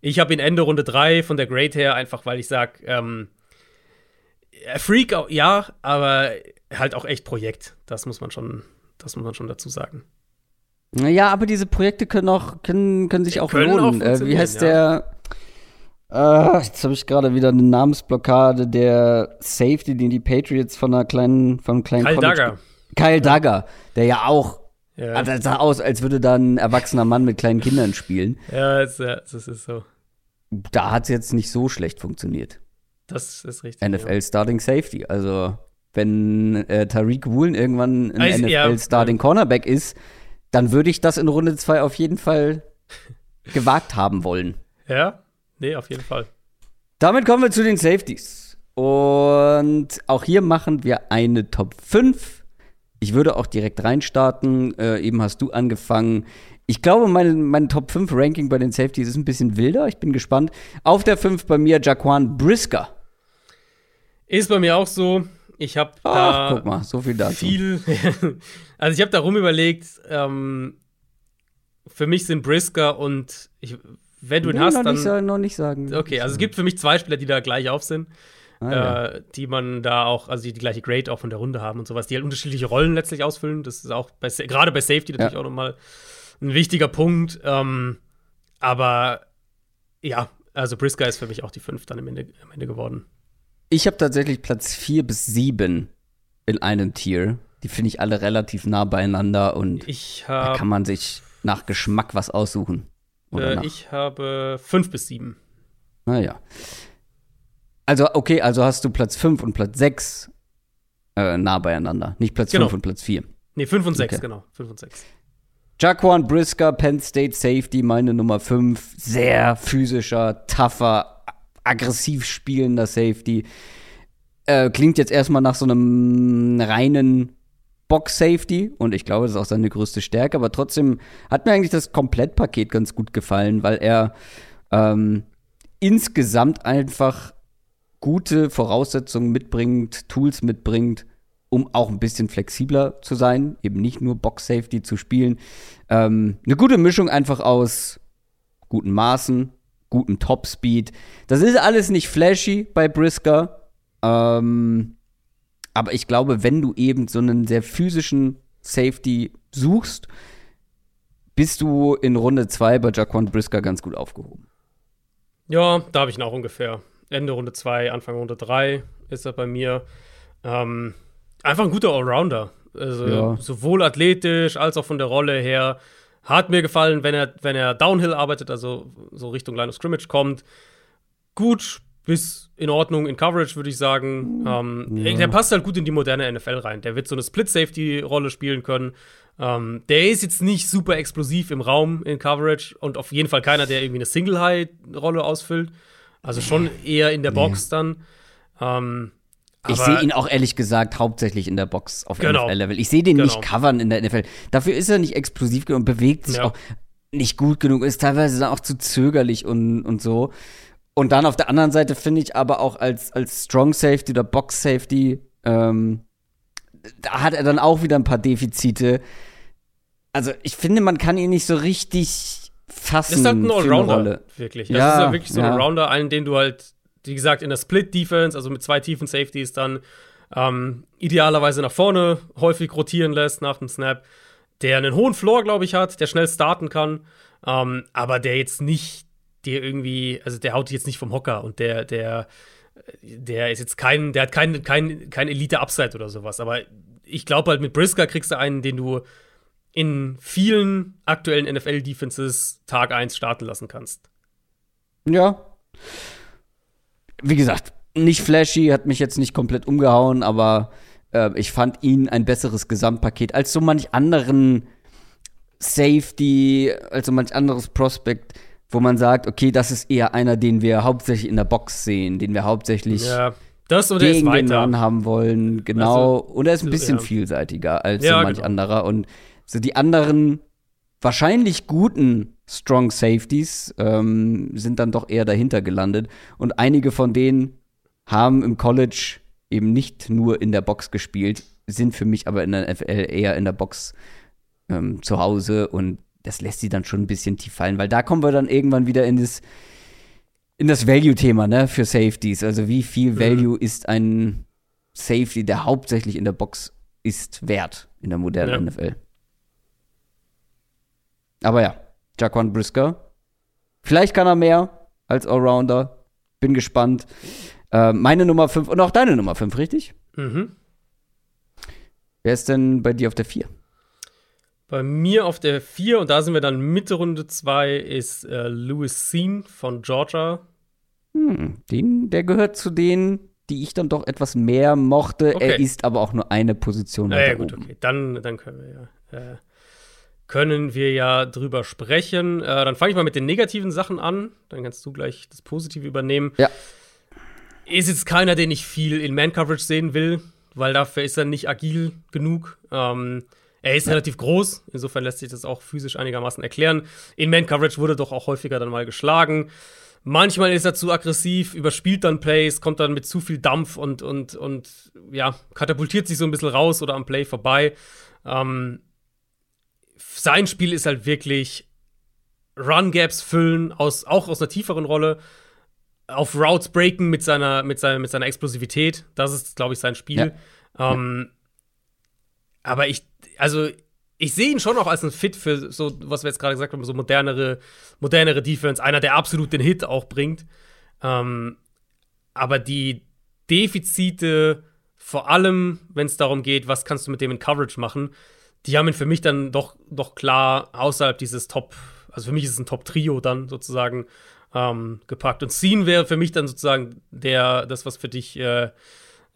Ich habe ihn Ende Runde 3 von der Grade her, einfach weil ich sage, ähm, Freak, ja, aber halt auch echt Projekt. Das muss man schon, das muss man schon dazu sagen. Ja, aber diese Projekte können auch, können, können sich auch können lohnen. Auch äh, wie heißt ja. der? Äh, jetzt habe ich gerade wieder eine Namensblockade der Safety, den die Patriots von einer kleinen, von einem kleinen Kyle College Dagger. Kyle Dagger, der ja auch ja. Also sah aus, als würde da ein erwachsener Mann mit kleinen Kindern spielen. Ja, das, das ist so. Da hat es jetzt nicht so schlecht funktioniert. Das ist richtig. NFL ja. Starting Safety. Also, wenn äh, Tariq Woolen irgendwann ein also, NFL ja, Starting Cornerback ist, dann würde ich das in Runde 2 auf jeden Fall gewagt haben wollen. Ja, nee, auf jeden Fall. Damit kommen wir zu den Safeties. Und auch hier machen wir eine Top 5. Ich würde auch direkt reinstarten. Äh, eben hast du angefangen. Ich glaube, mein, mein Top 5 Ranking bei den Safeties ist ein bisschen wilder. Ich bin gespannt. Auf der 5 bei mir Jaquan Brisker. Ist bei mir auch so. Ich habe da guck mal, so viel dazu. viel. also ich habe da rum überlegt. Ähm, für mich sind Brisker und ich, wenn du ihn nee, hast, noch dann nicht noch nicht sagen. Okay, also es gibt für mich zwei Spieler, die da gleich auf sind. Ah, ja. äh, die man da auch, also die, die, gleiche Grade auch von der Runde haben und sowas, die halt unterschiedliche Rollen letztlich ausfüllen. Das ist auch bei, gerade bei Safety natürlich ja. auch nochmal ein wichtiger Punkt. Ähm, aber ja, also Brisker ist für mich auch die fünf dann am Ende, am Ende geworden. Ich habe tatsächlich Platz 4 bis 7 in einem Tier. Die finde ich alle relativ nah beieinander und da kann man sich nach Geschmack was aussuchen. Äh, ich habe 5 bis 7. Naja. Also, okay, also hast du Platz 5 und Platz 6 äh, nah beieinander. Nicht Platz 5 genau. und Platz 4. Nee, 5 und 6, okay. genau. 5 und 6. Jaquan Brisker, Penn State Safety, meine Nummer 5. Sehr physischer, tougher, aggressiv spielender Safety. Äh, klingt jetzt erstmal nach so einem reinen Box-Safety und ich glaube, das ist auch seine größte Stärke, aber trotzdem hat mir eigentlich das Komplettpaket ganz gut gefallen, weil er ähm, insgesamt einfach gute Voraussetzungen mitbringt, Tools mitbringt, um auch ein bisschen flexibler zu sein, eben nicht nur Box-Safety zu spielen. Ähm, eine gute Mischung einfach aus guten Maßen, guten Topspeed. Das ist alles nicht flashy bei Brisker. Ähm, aber ich glaube, wenn du eben so einen sehr physischen Safety suchst, bist du in Runde 2 bei Jaquan Brisker ganz gut aufgehoben. Ja, da habe ich ihn auch ungefähr. Ende Runde 2, Anfang Runde 3 ist er bei mir. Ähm, einfach ein guter Allrounder. Also ja. sowohl athletisch als auch von der Rolle her. Hat mir gefallen, wenn er, wenn er Downhill arbeitet, also so Richtung Line of Scrimmage kommt. Gut bis in Ordnung in Coverage, würde ich sagen. Ähm, ja. Der passt halt gut in die moderne NFL rein. Der wird so eine Split-Safety-Rolle spielen können. Ähm, der ist jetzt nicht super explosiv im Raum in Coverage und auf jeden Fall keiner, der irgendwie eine Single-High-Rolle ausfüllt. Also schon eher in der Box nee. dann. Ähm, ich sehe ihn auch ehrlich gesagt hauptsächlich in der Box auf genau. NFL-Level. Ich sehe den genau. nicht covern in der NFL. Dafür ist er nicht explosiv genug und bewegt sich ja. auch nicht gut genug, ist teilweise dann auch zu zögerlich und, und so. Und dann auf der anderen Seite finde ich aber auch als, als Strong Safety oder Box Safety, ähm, da hat er dann auch wieder ein paar Defizite. Also ich finde, man kann ihn nicht so richtig fassen. Ist halt ein Allrounder, wirklich. Ja, das ist ja wirklich so ein ja. Allrounder, einen, den du halt wie gesagt, in der Split-Defense, also mit zwei tiefen Safeties, dann ähm, idealerweise nach vorne häufig rotieren lässt nach dem Snap, der einen hohen Floor, glaube ich, hat, der schnell starten kann, ähm, aber der jetzt nicht, der irgendwie, also der haut jetzt nicht vom Hocker und der, der, der ist jetzt kein, der hat kein, kein, kein Elite-Upside oder sowas, aber ich glaube halt, mit Brisker kriegst du einen, den du in vielen aktuellen NFL-Defenses Tag 1 starten lassen kannst. Ja wie gesagt, nicht flashy, hat mich jetzt nicht komplett umgehauen, aber äh, ich fand ihn ein besseres Gesamtpaket als so manch anderen Safety als so manch anderes Prospect, wo man sagt, okay, das ist eher einer, den wir hauptsächlich in der Box sehen, den wir hauptsächlich ja. Das oder ist gegen den. Run haben wollen, genau. Also, und er ist ein bisschen ja. vielseitiger als Ja, so manch genau. anderer. Und so die anderen wahrscheinlich guten Strong Safeties ähm, sind dann doch eher dahinter gelandet. Und einige von denen haben im College eben nicht nur in der Box gespielt, sind für mich aber in der NFL eher in der Box ähm, zu Hause und das lässt sie dann schon ein bisschen tief fallen, weil da kommen wir dann irgendwann wieder in das, in das Value-Thema, ne, für Safeties. Also wie viel Value ist ein Safety, der hauptsächlich in der Box ist, wert in der modernen Ja. NFL? Aber ja, Jaquan Brisker. Vielleicht kann er mehr als Allrounder. Bin gespannt. Äh, meine Nummer 5 und auch deine Nummer 5, richtig? Mhm. Wer ist denn bei dir auf der 4? Bei mir auf der 4, und da sind wir dann Mitte Runde 2, ist äh, Louis Sean von Georgia. Hm, den, der gehört zu denen, die ich dann doch etwas mehr mochte. Er Okay. ist aber auch nur eine Position Naja, gut, oben. okay. Dann, dann können wir ja. Äh, können wir ja drüber sprechen. Äh, dann fange ich mal mit den negativen Sachen an. Dann kannst du gleich das Positive übernehmen. Ja. Ist jetzt keiner, den ich viel in Man-Coverage sehen will, weil dafür ist er nicht agil genug. Ähm, er ist relativ groß, insofern lässt sich das auch physisch einigermaßen erklären. In Man-Coverage wurde doch auch häufiger dann mal geschlagen. Manchmal ist er zu aggressiv, überspielt dann Plays, kommt dann mit zu viel Dampf und, und, und ja, katapultiert sich so ein bisschen raus oder am Play vorbei. Ähm, sein Spiel ist halt wirklich Run-Gaps füllen, aus, auch aus einer tieferen Rolle, auf Routes breaken mit seiner, mit seiner, mit seiner Explosivität. Das ist, glaube ich, sein Spiel. Ähm, Aber ich, also, ich sehe ihn schon auch als ein Fit für so, was wir jetzt gerade gesagt haben, so modernere, modernere Defense. Einer, der absolut den Hit auch bringt. Ähm, aber die Defizite, vor allem, wenn es darum geht, was kannst du mit dem in Coverage machen, die haben ihn für mich dann doch, doch klar außerhalb dieses Top, also für mich ist es ein Top-Trio dann sozusagen ähm, gepackt. Und Scene wäre für mich dann sozusagen der, das, was für dich, äh,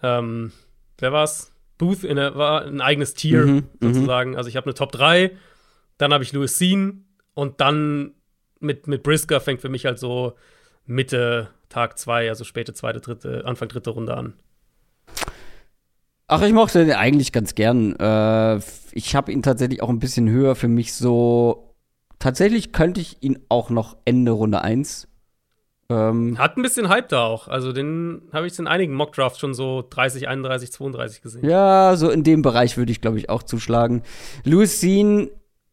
ähm, wer war's? Booth in der, war ein eigenes Tier Mhm, sozusagen. Also ich habe eine Top 3, dann habe ich Louis Scene und dann mit, mit Brisker fängt für mich halt so Mitte Tag 2, also späte zweite, dritte, Anfang dritte Runde an. Ach, ich mochte den eigentlich ganz gern. Äh, ich habe ihn tatsächlich auch ein bisschen höher für mich so. Tatsächlich könnte ich ihn auch noch Ende Runde 1. Ähm, Hat ein bisschen Hype da auch. Also den habe ich in einigen Mockdrafts schon so 30, 31, 32 gesehen. ja, so in dem Bereich würde ich, glaube ich, auch zuschlagen. Louis Sean,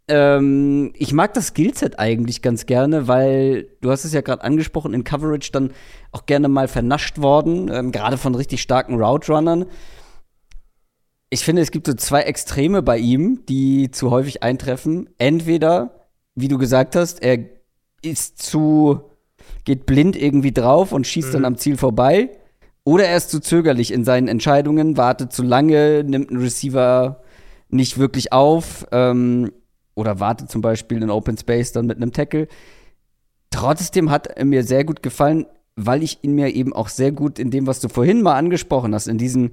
ähm, ich mag das Skillset eigentlich ganz gerne, weil du hast es ja gerade angesprochen, in Coverage dann auch gerne mal vernascht worden, ähm, gerade von richtig starken Route Runnern. Ich finde, es gibt so zwei Extreme bei ihm, die zu häufig eintreffen. Entweder, wie du gesagt hast, er ist zu, geht blind irgendwie drauf und schießt dann am Ziel vorbei. Oder er ist zu zögerlich in seinen Entscheidungen, wartet zu lange, nimmt einen Receiver nicht wirklich auf ähm, oder wartet zum Beispiel in Open Space dann mit einem Tackle. Trotzdem hat er mir sehr gut gefallen, weil ich ihn mir eben auch sehr gut in dem, was du vorhin mal angesprochen hast, in diesen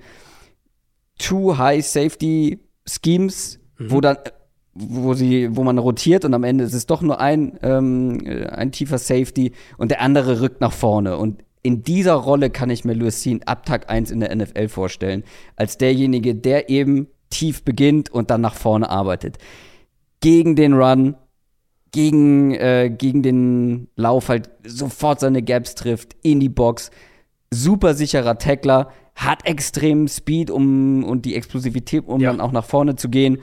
Two High Safety Schemes, wo dann wo sie, wo man rotiert und am Ende ist es doch nur ein, ähm, äh, ein tiefer Safety und der andere rückt nach vorne. Und in dieser Rolle kann ich mir Sean ab Tag 1 in der NFL vorstellen, als derjenige, der eben tief beginnt und dann nach vorne arbeitet. Gegen den Run, gegen, äh, gegen den Lauf halt sofort seine Gaps trifft, in die Box. Super sicherer Tackler, hat extrem Speed um, und die Explosivität, um Ja. dann auch nach vorne zu gehen.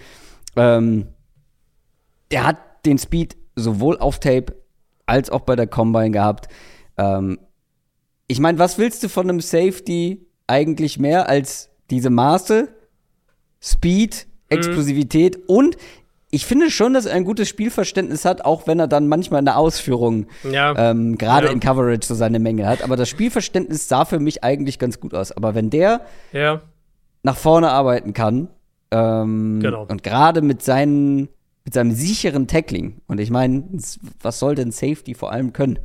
Ähm, der hat den Speed sowohl auf Tape als auch bei der Combine gehabt. Ähm, ich meine, was willst du von einem Safety eigentlich mehr als diese Maße, Speed, Explosivität und ich finde schon, dass er ein gutes Spielverständnis hat, auch wenn er dann manchmal in der Ausführung Ja. ähm, gerade Ja. in Coverage so seine Menge hat. Aber das Spielverständnis sah für mich eigentlich ganz gut aus. Aber wenn der Ja. nach vorne arbeiten kann. Ähm, Genau. Und gerade mit seinen, mit seinem sicheren Tackling. Und ich meine, was soll denn Safety vor allem können?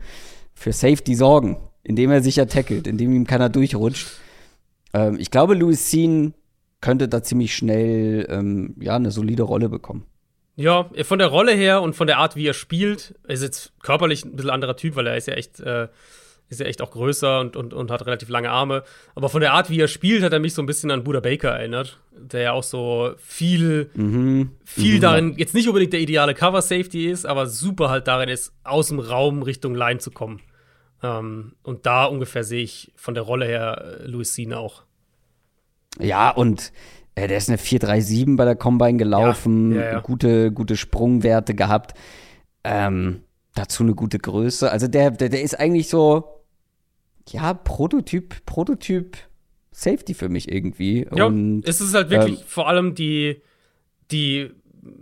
Für Safety sorgen, indem er sicher tackelt, indem ihm keiner durchrutscht. Ähm, ich glaube, Louis Sean könnte da ziemlich schnell ähm, ja, eine solide Rolle bekommen. Ja, von der Rolle her und von der Art, wie er spielt, ist jetzt körperlich ein bisschen anderer Typ, weil er ist ja echt, äh, ist ja echt auch größer und, und, und hat relativ lange Arme. Aber von der Art, wie er spielt, hat er mich so ein bisschen an Buda Baker erinnert, der ja auch so viel, Mhm. viel Mhm. darin, jetzt nicht unbedingt der ideale Cover-Safety ist, aber super halt darin ist, aus dem Raum Richtung Line zu kommen. Ähm, und da ungefähr sehe ich von der Rolle her äh, Louis Cena auch. Ja, und äh, der ist eine 437 bei der Combine gelaufen, Ja, ja, ja. gute, gute Sprungwerte gehabt. Ähm, dazu eine gute Größe. Also der, der, der ist eigentlich so, ja, Prototyp, Prototyp Safety für mich irgendwie. Ja, und es ist halt wirklich ähm, vor allem die, die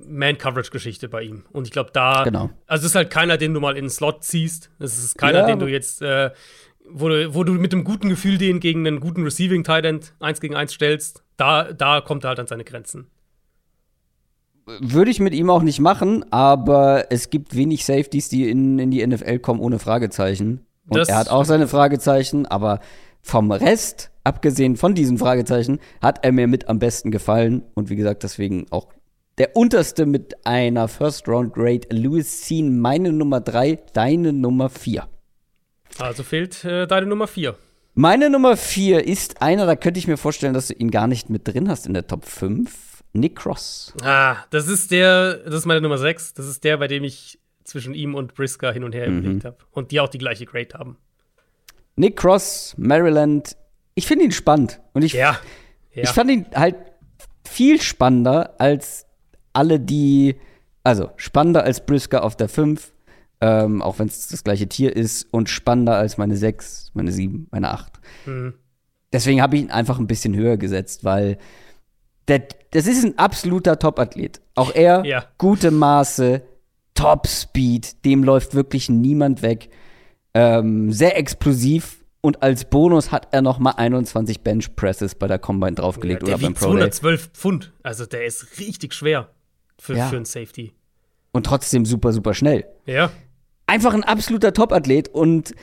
Man-Coverage-Geschichte bei ihm. Und ich glaube, da. Genau. Also, es ist halt keiner, den du mal in den Slot ziehst. Es ist keiner, Ja, den du jetzt. Äh, wo, du, wo du mit einem guten Gefühl den gegen einen guten Receiving Tight End 1 gegen 1 stellst. Da, da kommt er halt an seine Grenzen. würde ich mit ihm auch nicht machen, aber es gibt wenig Safeties, die in, in die NFL kommen ohne Fragezeichen. Und Das er hat auch seine Fragezeichen, aber vom Rest, abgesehen von diesen Fragezeichen, hat er mir mit am besten gefallen. Und wie gesagt, deswegen auch der unterste mit einer First Round Grade. Louis Sean, meine Nummer 3, deine Nummer 4. Also fehlt äh, deine Nummer 4. Meine Nummer 4 ist einer, da könnte ich mir vorstellen, dass du ihn gar nicht mit drin hast in der Top 5. Nick Cross. Ah, das ist der, das ist meine Nummer 6. Das ist der, bei dem ich zwischen ihm und Brisker hin und her Mhm. überlegt habe. Und die auch die gleiche Grade haben. Nick Cross, Maryland. Ich finde ihn spannend. Und ich, Ja. ja. ich fand ihn halt viel spannender als alle die, also spannender als Brisker auf der 5, ähm, auch wenn es das gleiche Tier ist, und spannender als meine 6, meine 7, meine 8. Mhm. Deswegen habe ich ihn einfach ein bisschen höher gesetzt, weil der, das ist ein absoluter Top-Athlet. Auch er, Ja. gute Maße, Top-Speed, dem läuft wirklich niemand weg. Ähm, sehr explosiv und als Bonus hat er noch mal 21 Bench Presses bei der Combine draufgelegt Ja, der oder beim wiegt Pro Day. 212 Pfund. Also der ist richtig schwer für, Ja. für einen Safety. Und trotzdem super, super schnell. Ja. Einfach ein absoluter Top-Athlet und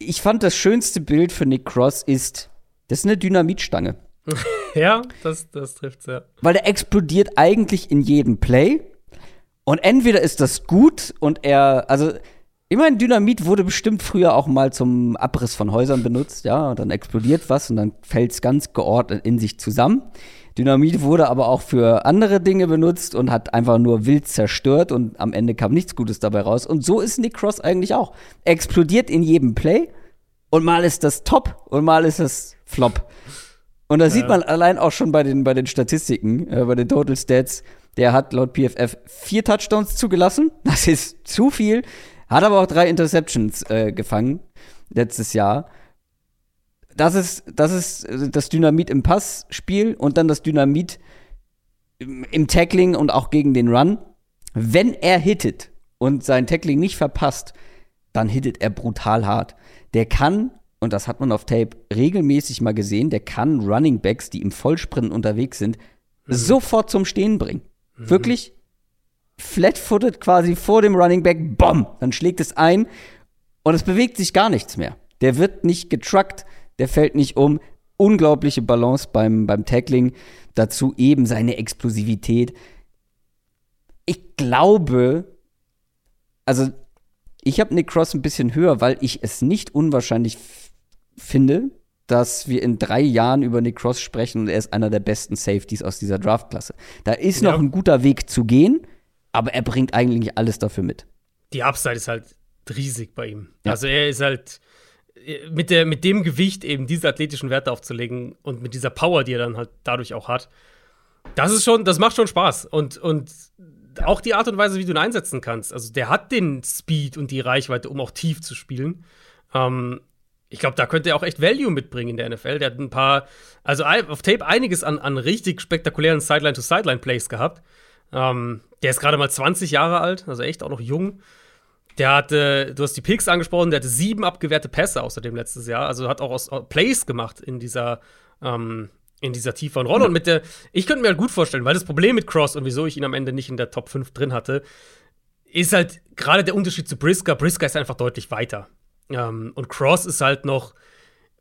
ich fand das schönste Bild für Nick Cross ist, das ist eine Dynamitstange. Ja, das, das trifft's, ja. Weil der explodiert eigentlich in jedem Play. Und entweder ist das gut und er, also, ich meine, Dynamit wurde bestimmt früher auch mal zum Abriss von Häusern benutzt, ja, und dann explodiert was und dann fällt es ganz geordnet in sich zusammen. Dynamit wurde aber auch für andere Dinge benutzt und hat einfach nur wild zerstört und am Ende kam nichts Gutes dabei raus. Und so ist Nick Cross eigentlich auch. Er explodiert in jedem Play und mal ist das Top und mal ist das Flop. Und da sieht man allein auch schon bei den, bei den Statistiken, äh, bei den Total Stats, der hat laut PFF vier Touchdowns zugelassen. Das ist zu viel. Hat aber auch drei Interceptions äh, gefangen letztes Jahr. Das ist, das ist äh, das Dynamit im Passspiel und dann das Dynamit im, Tackling und auch gegen den Run. Wenn er hittet und sein Tackling nicht verpasst, dann hittet er brutal hart. Der kann, und das hat man auf Tape regelmäßig mal gesehen, der kann Running Backs, die im Vollsprint unterwegs sind, sofort zum Stehen bringen. Wirklich flat-footed quasi vor dem Running Back, BOM! Dann schlägt es ein und es bewegt sich gar nichts mehr. Der wird nicht getruckt, der fällt nicht um. Unglaubliche Balance beim, beim Tackling. Dazu eben seine Explosivität. Ich glaube, also ich habe Nick Cross ein bisschen höher, weil ich es nicht unwahrscheinlich finde, dass wir in drei Jahren über Nick Cross sprechen und er ist einer der besten Safeties aus dieser Draftklasse. Da ist Ja. noch ein guter Weg zu gehen, aber er bringt eigentlich alles dafür mit. Die Upside ist halt riesig bei ihm. Ja. Also er ist halt mit, der, mit dem Gewicht eben diese athletischen Werte aufzulegen und mit dieser Power, die er dann halt dadurch auch hat. Das ist schon, das macht schon Spaß. Und, und auch die Art und Weise, wie du ihn einsetzen kannst. Also der hat den Speed und die Reichweite, um auch tief zu spielen. Ähm, ich glaube, da könnte er auch echt Value mitbringen in der NFL. Der hat ein paar, also auf Tape einiges an, an richtig spektakulären Sideline-to-Sideline-Plays gehabt. Ähm, der ist gerade mal 20 Jahre alt, also echt auch noch jung. Der hatte, du hast die Picks angesprochen, der hatte sieben abgewehrte Pässe außerdem letztes Jahr. Also hat auch aus, aus Plays gemacht in dieser, ähm, in dieser tieferen Rolle. Und mit der, ich könnte mir halt gut vorstellen, weil das Problem mit Cross und wieso ich ihn am Ende nicht in der Top 5 drin hatte, ist halt gerade der Unterschied zu Brisker. Brisker ist einfach deutlich weiter. Ähm, und Cross ist halt noch,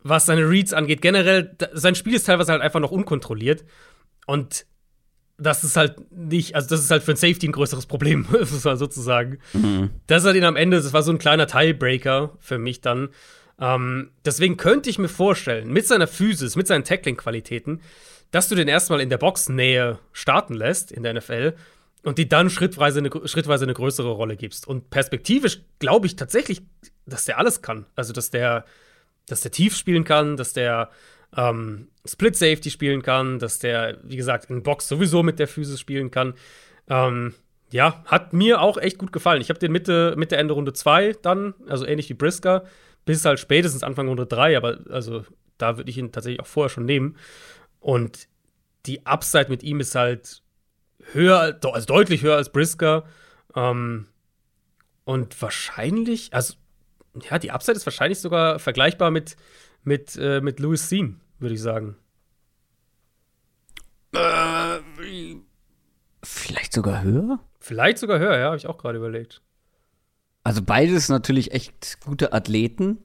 was seine Reads angeht, generell, sein Spiel ist teilweise halt einfach noch unkontrolliert. Und das ist halt nicht, also das ist halt für ein Safety ein größeres Problem, sozusagen. Mhm. Das hat ihn am Ende, das war so ein kleiner Tiebreaker für mich dann. Ähm, deswegen könnte ich mir vorstellen, mit seiner Physis, mit seinen Tackling-Qualitäten, dass du den erstmal in der Boxnähe starten lässt in der NFL und die dann schrittweise eine, schrittweise eine größere Rolle gibst. Und perspektivisch glaube ich tatsächlich, dass der alles kann. Also, dass der, dass der tief spielen kann, dass der ähm, Split Safety spielen kann, dass der, wie gesagt, in Box sowieso mit der Physis spielen kann. Ähm, ja, hat mir auch echt gut gefallen. Ich habe den Mitte, Mitte Ende Runde 2 dann, also ähnlich wie Brisker, bis halt spätestens Anfang Runde 3, aber also da würde ich ihn tatsächlich auch vorher schon nehmen. Und die Upside mit ihm ist halt höher, also deutlich höher als Brisker. Ähm, und wahrscheinlich, also ja, die Upside ist wahrscheinlich sogar vergleichbar mit, mit, äh, mit Louis Seam, würde ich sagen. Äh, vielleicht sogar höher? Vielleicht sogar höher, ja, habe ich auch gerade überlegt. Also beides natürlich echt gute Athleten.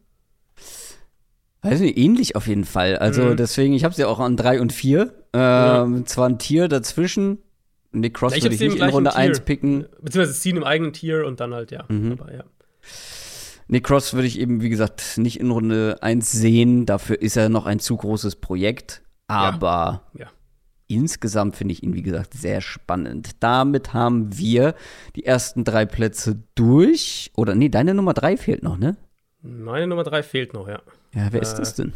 Weiß nicht, ähnlich auf jeden Fall. Also mhm. deswegen, ich habe sie ja auch an 3 und 4. Ähm, ja. Zwar ein Tier dazwischen. Nick Cross würde ich nicht in Runde 1 picken. Beziehungsweise ziehen im eigenen Tier und dann halt, ja. Mhm. Aber, ja. Nick Cross würde ich eben, wie gesagt, nicht in Runde 1 sehen. Dafür ist er noch ein zu großes Projekt. Aber ja. Ja. insgesamt finde ich ihn, wie gesagt, sehr spannend. Damit haben wir die ersten drei Plätze durch. Oder nee, deine Nummer 3 fehlt noch, ne? Meine Nummer 3 fehlt noch, ja. Ja, wer äh, ist das denn?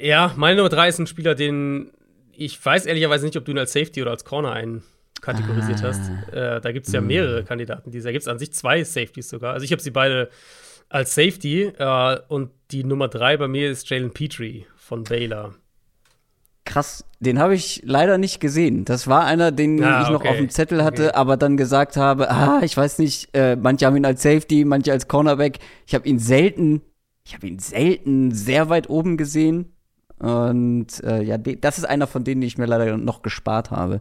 Ja, meine Nummer 3 ist ein Spieler, den ich weiß ehrlicherweise nicht, ob du ihn als Safety oder als Corner einkategorisiert ah. hast. Äh, da gibt es ja hm. mehrere Kandidaten. Da gibt es an sich zwei Safeties sogar. Also ich habe sie beide als Safety äh, und die Nummer 3 bei mir ist Jalen Petrie von Baylor. Krass, den habe ich leider nicht gesehen. Das war einer, den ah, ich noch okay. auf dem Zettel hatte, okay. aber dann gesagt habe, ah, ich weiß nicht, äh, manche haben ihn als Safety, manche als Cornerback. Ich habe ihn selten ich habe ihn selten sehr weit oben gesehen. Und äh, ja, das ist einer von denen, die ich mir leider noch gespart habe.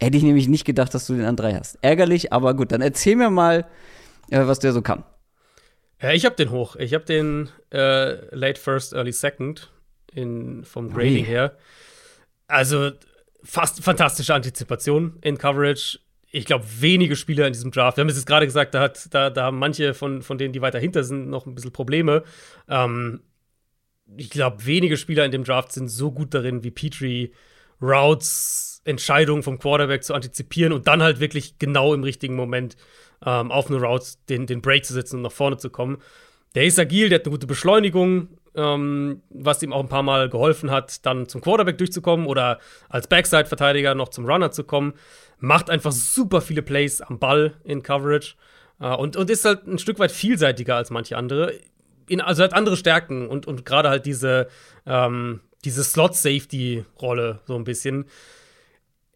Hätte ich nämlich nicht gedacht, dass du den an drei hast. Ärgerlich, aber gut, dann erzähl mir mal, äh, was der so kann. Ja, ich habe den hoch. Ich habe den äh, Late First, Early Second in, vom Grading Ui. her. Also fast fantastische Antizipation in Coverage ich glaube, wenige Spieler in diesem Draft. Wir haben es jetzt gerade gesagt, da, hat, da, da haben manche von, von denen, die weiter hinter sind, noch ein bisschen Probleme. Ähm, ich glaube, wenige Spieler in dem Draft sind so gut darin wie Petrie, Routes, Entscheidungen vom Quarterback zu antizipieren und dann halt wirklich genau im richtigen Moment ähm, auf eine Route den, den Break zu setzen und nach vorne zu kommen. Der ist agil, der hat eine gute Beschleunigung, ähm, was ihm auch ein paar Mal geholfen hat, dann zum Quarterback durchzukommen oder als Backside-Verteidiger noch zum Runner zu kommen macht einfach super viele Plays am Ball in Coverage äh, und, und ist halt ein Stück weit vielseitiger als manche andere. In, also hat andere Stärken und, und gerade halt diese, ähm, diese Slot-Safety-Rolle so ein bisschen.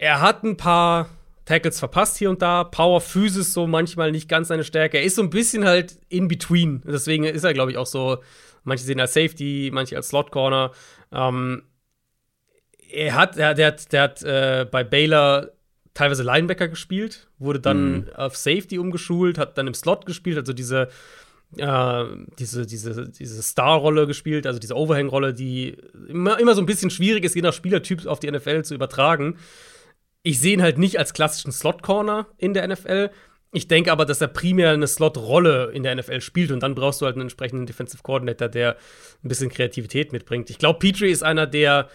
Er hat ein paar Tackles verpasst hier und da. Power, Physis so manchmal nicht ganz seine Stärke. Er ist so ein bisschen halt in between. Deswegen ist er, glaube ich, auch so. Manche sehen als Safety, manche als Slot Corner. Ähm, er hat, er, der hat, der hat äh, bei Baylor teilweise Linebacker gespielt, wurde dann mhm. auf Safety umgeschult, hat dann im Slot gespielt, also diese äh, diese, diese, diese Star-Rolle gespielt, also diese Overhang-Rolle, die immer, immer so ein bisschen schwierig ist, je nach Spielertyp auf die NFL zu übertragen. Ich sehe ihn halt nicht als klassischen Slot-Corner in der NFL. Ich denke aber, dass er primär eine Slot-Rolle in der NFL spielt und dann brauchst du halt einen entsprechenden Defensive Coordinator, der ein bisschen Kreativität mitbringt. Ich glaube, Petrie ist einer, der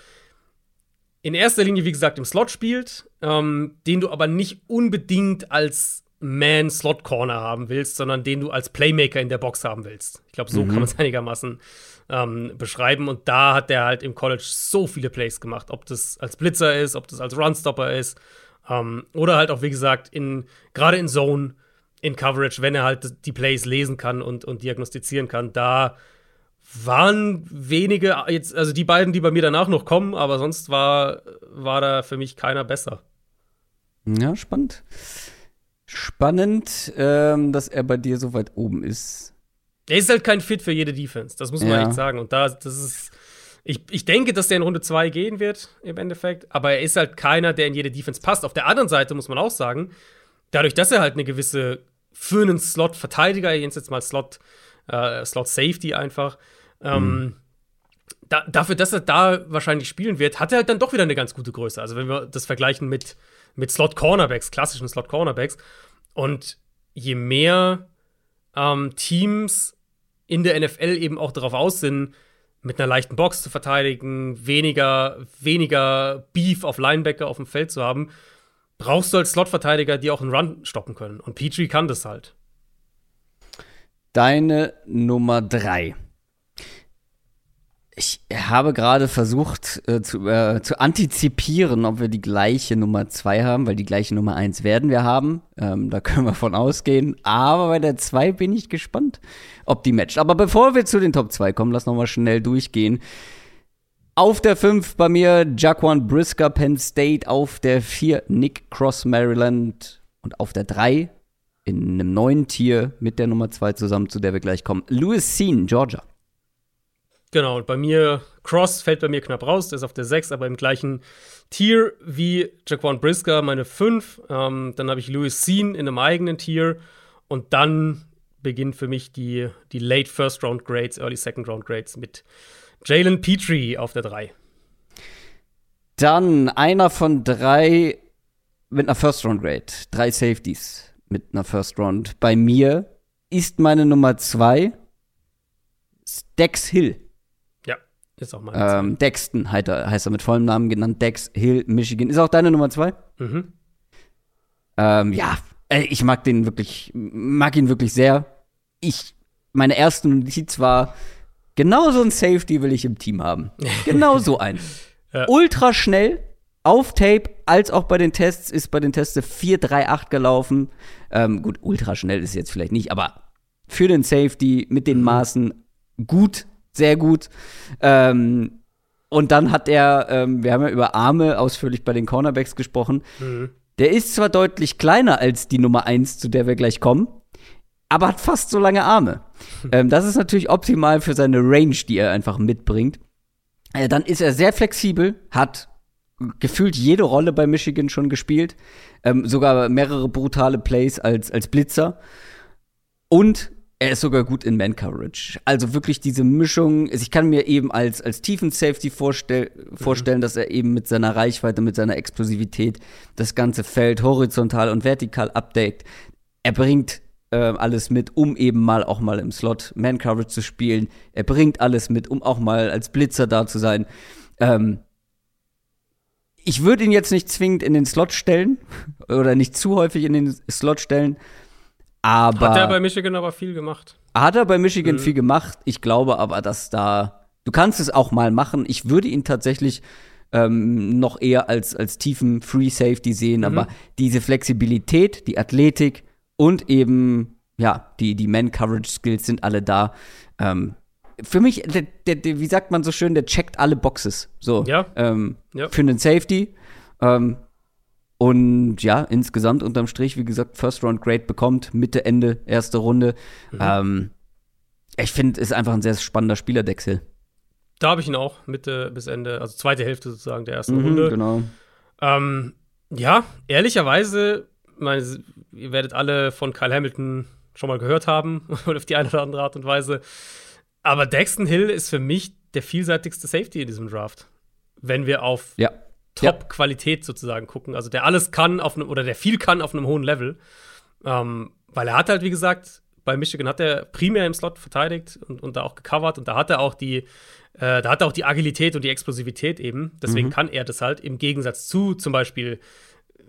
in erster Linie, wie gesagt, im Slot spielt, ähm, den du aber nicht unbedingt als Man-Slot-Corner haben willst, sondern den du als Playmaker in der Box haben willst. Ich glaube, so mhm. kann man es einigermaßen ähm, beschreiben. Und da hat der halt im College so viele Plays gemacht. Ob das als Blitzer ist, ob das als Runstopper ist. Ähm, oder halt auch, wie gesagt, in, gerade in Zone, in Coverage, wenn er halt die Plays lesen kann und, und diagnostizieren kann, da waren wenige, jetzt, also die beiden, die bei mir danach noch kommen, aber sonst war, war da für mich keiner besser. Ja, spannend. Spannend, ähm, dass er bei dir so weit oben ist. Er ist halt kein Fit für jede Defense, das muss man ja. echt sagen. Und da, das ist. Ich, ich denke, dass der in Runde 2 gehen wird, im Endeffekt. Aber er ist halt keiner, der in jede Defense passt. Auf der anderen Seite muss man auch sagen, dadurch, dass er halt eine gewisse, für einen Slot-Verteidiger, jetzt mal Slot, äh, Slot-Safety einfach, ähm, mhm. da, dafür, dass er da wahrscheinlich spielen wird, hat er halt dann doch wieder eine ganz gute Größe. Also wenn wir das vergleichen mit, mit Slot-Cornerbacks, klassischen Slot-Cornerbacks. Und je mehr ähm, Teams in der NFL eben auch darauf aus sind, mit einer leichten Box zu verteidigen, weniger, weniger Beef auf Linebacker auf dem Feld zu haben, brauchst du als Slot-Verteidiger, die auch einen Run stoppen können. Und Petrie kann das halt. Deine Nummer drei. Ich habe gerade versucht äh, zu, äh, zu antizipieren, ob wir die gleiche Nummer 2 haben, weil die gleiche Nummer 1 werden wir haben. Ähm, da können wir von ausgehen. Aber bei der 2 bin ich gespannt, ob die matcht. Aber bevor wir zu den Top 2 kommen, lass noch mal schnell durchgehen. Auf der 5 bei mir Jaquan Brisker, Penn State. Auf der 4 Nick Cross, Maryland. Und auf der 3 in einem neuen Tier mit der Nummer 2 zusammen, zu der wir gleich kommen. Louis Sean, Georgia. Genau, und bei mir, Cross fällt bei mir knapp raus, der ist auf der 6, aber im gleichen Tier wie Jaquan Brisker, meine 5. Ähm, dann habe ich Louis Sean in einem eigenen Tier und dann beginnt für mich die, die Late First Round Grades, Early Second Round Grades mit Jalen Petrie auf der 3. Dann einer von drei mit einer First Round Grade. Drei Safeties mit einer First Round. Bei mir ist meine Nummer 2 Dex Hill. Ist auch mein Ähm, Dexton heißt er, heißt er mit vollem Namen genannt. Dex Hill, Michigan. Ist auch deine Nummer zwei? Mhm. Ähm, ja, ey, ich mag den wirklich, mag ihn wirklich sehr. Ich, meine erste Notiz war, genau so ein Safety will ich im Team haben. Genau so ein. Ja. Ultra schnell, auf Tape, als auch bei den Tests, ist bei den Tests 4-3-8 gelaufen. Ähm, gut, ultra schnell ist jetzt vielleicht nicht, aber für den Safety mit den Maßen gut sehr gut. Ähm, und dann hat er, ähm, wir haben ja über Arme ausführlich bei den Cornerbacks gesprochen. Mhm. Der ist zwar deutlich kleiner als die Nummer 1, zu der wir gleich kommen, aber hat fast so lange Arme. ähm, das ist natürlich optimal für seine Range, die er einfach mitbringt. Äh, dann ist er sehr flexibel, hat gefühlt jede Rolle bei Michigan schon gespielt, ähm, sogar mehrere brutale Plays als, als Blitzer. Und er ist sogar gut in Man-Coverage. Also wirklich diese Mischung. Ich kann mir eben als, als Tiefen-Safety vorstell vorstellen, dass er eben mit seiner Reichweite, mit seiner Explosivität das ganze Feld horizontal und vertikal abdeckt. Er bringt äh, alles mit, um eben mal auch mal im Slot Man-Coverage zu spielen. Er bringt alles mit, um auch mal als Blitzer da zu sein. Ähm, ich würde ihn jetzt nicht zwingend in den Slot stellen oder nicht zu häufig in den Slot stellen. Aber Hat er bei Michigan aber viel gemacht. hat er bei Michigan Mhm. viel gemacht. Ich glaube aber, dass da. Du kannst es auch mal machen. Ich würde ihn tatsächlich ähm, noch eher als, als tiefen Free Safety sehen, Mhm. aber diese Flexibilität, die Athletik und eben, ja, die, die Man-Coverage-Skills sind alle da. Ähm, für mich, der, der, der, wie sagt man so schön, der checkt alle Boxes. So. Ja. Ähm, Ja. Für einen Safety. Ähm, und ja, insgesamt unterm Strich, wie gesagt, First Round Grade bekommt, Mitte, Ende, erste Runde. Mhm. Ähm, ich finde, ist einfach ein sehr spannender Spieler, Dexel. Da habe ich ihn auch, Mitte bis Ende, also zweite Hälfte sozusagen der ersten Mhm, Runde. genau. Ähm, ja, ehrlicherweise, meine, ihr werdet alle von Kyle Hamilton schon mal gehört haben, auf die eine oder andere Art und Weise. Aber Daxton Hill ist für mich der vielseitigste Safety in diesem Draft. Wenn wir auf Ja. Ja. Top-Qualität sozusagen gucken. Also der alles kann auf einem, oder der viel kann auf einem hohen Level. Ähm, weil er hat halt, wie gesagt, bei Michigan hat er primär im Slot verteidigt und, und da auch gecovert und da hat er auch die, äh, da hat er auch die Agilität und die Explosivität eben. Deswegen kann er das halt im Gegensatz zu zum Beispiel,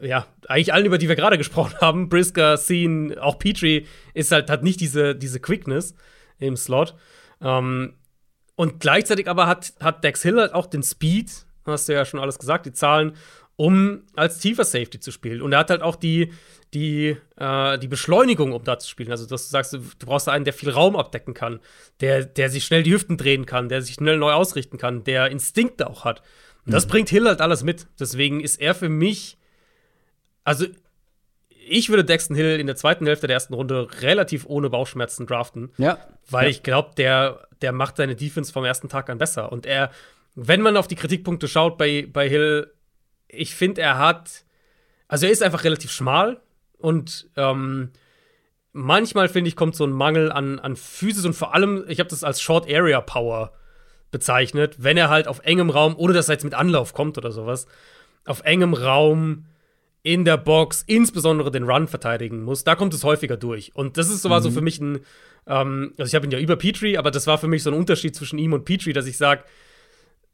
ja, eigentlich allen, über die wir gerade gesprochen haben, Brisker, Scene, auch Petrie, ist halt, hat nicht diese, diese Quickness im Slot. Ähm, und gleichzeitig aber hat, hat Dex Hill halt auch den Speed, hast du ja schon alles gesagt, die Zahlen, um als tiefer Safety zu spielen. Und er hat halt auch die, die, äh, die Beschleunigung, um da zu spielen. Also, dass du sagst, du, brauchst einen, der viel Raum abdecken kann, der, der sich schnell die Hüften drehen kann, der sich schnell neu ausrichten kann, der Instinkte auch hat. Und das bringt Hill halt alles mit. Deswegen ist er für mich, also ich würde Dexton Hill in der zweiten Hälfte der ersten Runde relativ ohne Bauchschmerzen draften. Ja. Weil ja. ich glaube, der, der macht seine Defense vom ersten Tag an besser. Und er, wenn man auf die Kritikpunkte schaut bei, bei Hill, ich finde, er hat, also er ist einfach relativ schmal und ähm, manchmal, finde ich, kommt so ein Mangel an, an Physis und vor allem, ich habe das als Short Area Power bezeichnet, wenn er halt auf engem Raum, ohne dass er jetzt mit Anlauf kommt oder sowas, auf engem Raum in der Box insbesondere den Run verteidigen muss. Da kommt es häufiger durch. Und das ist so, war so für mich ein, ähm, also ich habe ihn ja über Petrie, aber das war für mich so ein Unterschied zwischen ihm und Petrie, dass ich sage,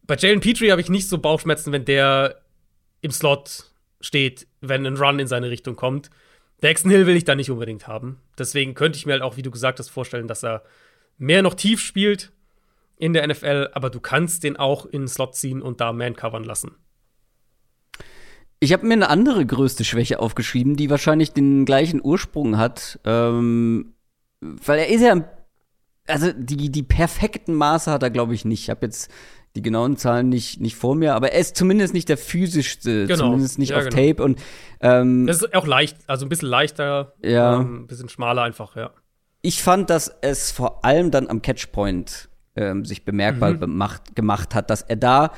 bei Jalen Petrie habe ich nicht so Bauchschmerzen, wenn der im Slot steht, wenn ein Run in seine Richtung kommt. Daxton Hill will ich da nicht unbedingt haben. Deswegen könnte ich mir halt auch, wie du gesagt hast, vorstellen, dass er mehr noch tief spielt in der NFL, aber du kannst den auch in den Slot ziehen und da man covern lassen. Ich habe mir eine andere größte Schwäche aufgeschrieben, die wahrscheinlich den gleichen Ursprung hat. Ähm, weil er ist ja, also die, die perfekten Maße hat er, glaube ich, nicht. Ich habe jetzt die genauen Zahlen nicht, nicht vor mir, aber er ist zumindest nicht der physischste, genau. zumindest nicht ja, auf genau. Tape. Und, ähm, das ist auch leicht, also ein bisschen leichter, ja. Ähm, ein bisschen schmaler einfach, ja. Ich fand, dass es vor allem dann am Catchpoint ähm, sich bemerkbar mhm. gemacht, gemacht hat, dass er da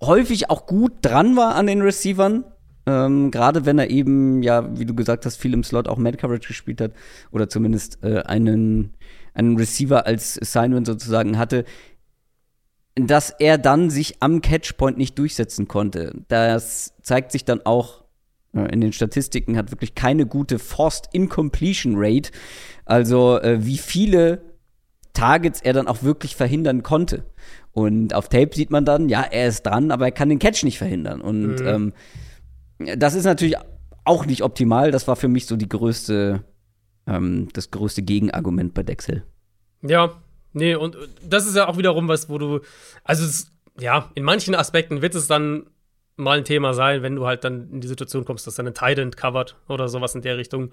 häufig auch gut dran war an den Receivern. Ähm, Gerade wenn er eben, ja, wie du gesagt hast, viel im Slot auch Mad Coverage gespielt hat oder zumindest äh, einen, einen Receiver als Assignment sozusagen hatte, dass er dann sich am Catchpoint nicht durchsetzen konnte. Das zeigt sich dann auch äh, in den Statistiken, hat wirklich keine gute Forced Incompletion Rate. Also äh, wie viele Targets er dann auch wirklich verhindern konnte. Und auf Tape sieht man dann, ja, er ist dran, aber er kann den Catch nicht verhindern. Und mhm. ähm, das ist natürlich auch nicht optimal. Das war für mich so die größte, ähm, das größte Gegenargument bei Dexel. Ja, Nee, und das ist ja auch wiederum was, wo du, also es, ja, in manchen Aspekten wird es dann mal ein Thema sein, wenn du halt dann in die Situation kommst, dass deine Titan covert oder sowas in der Richtung.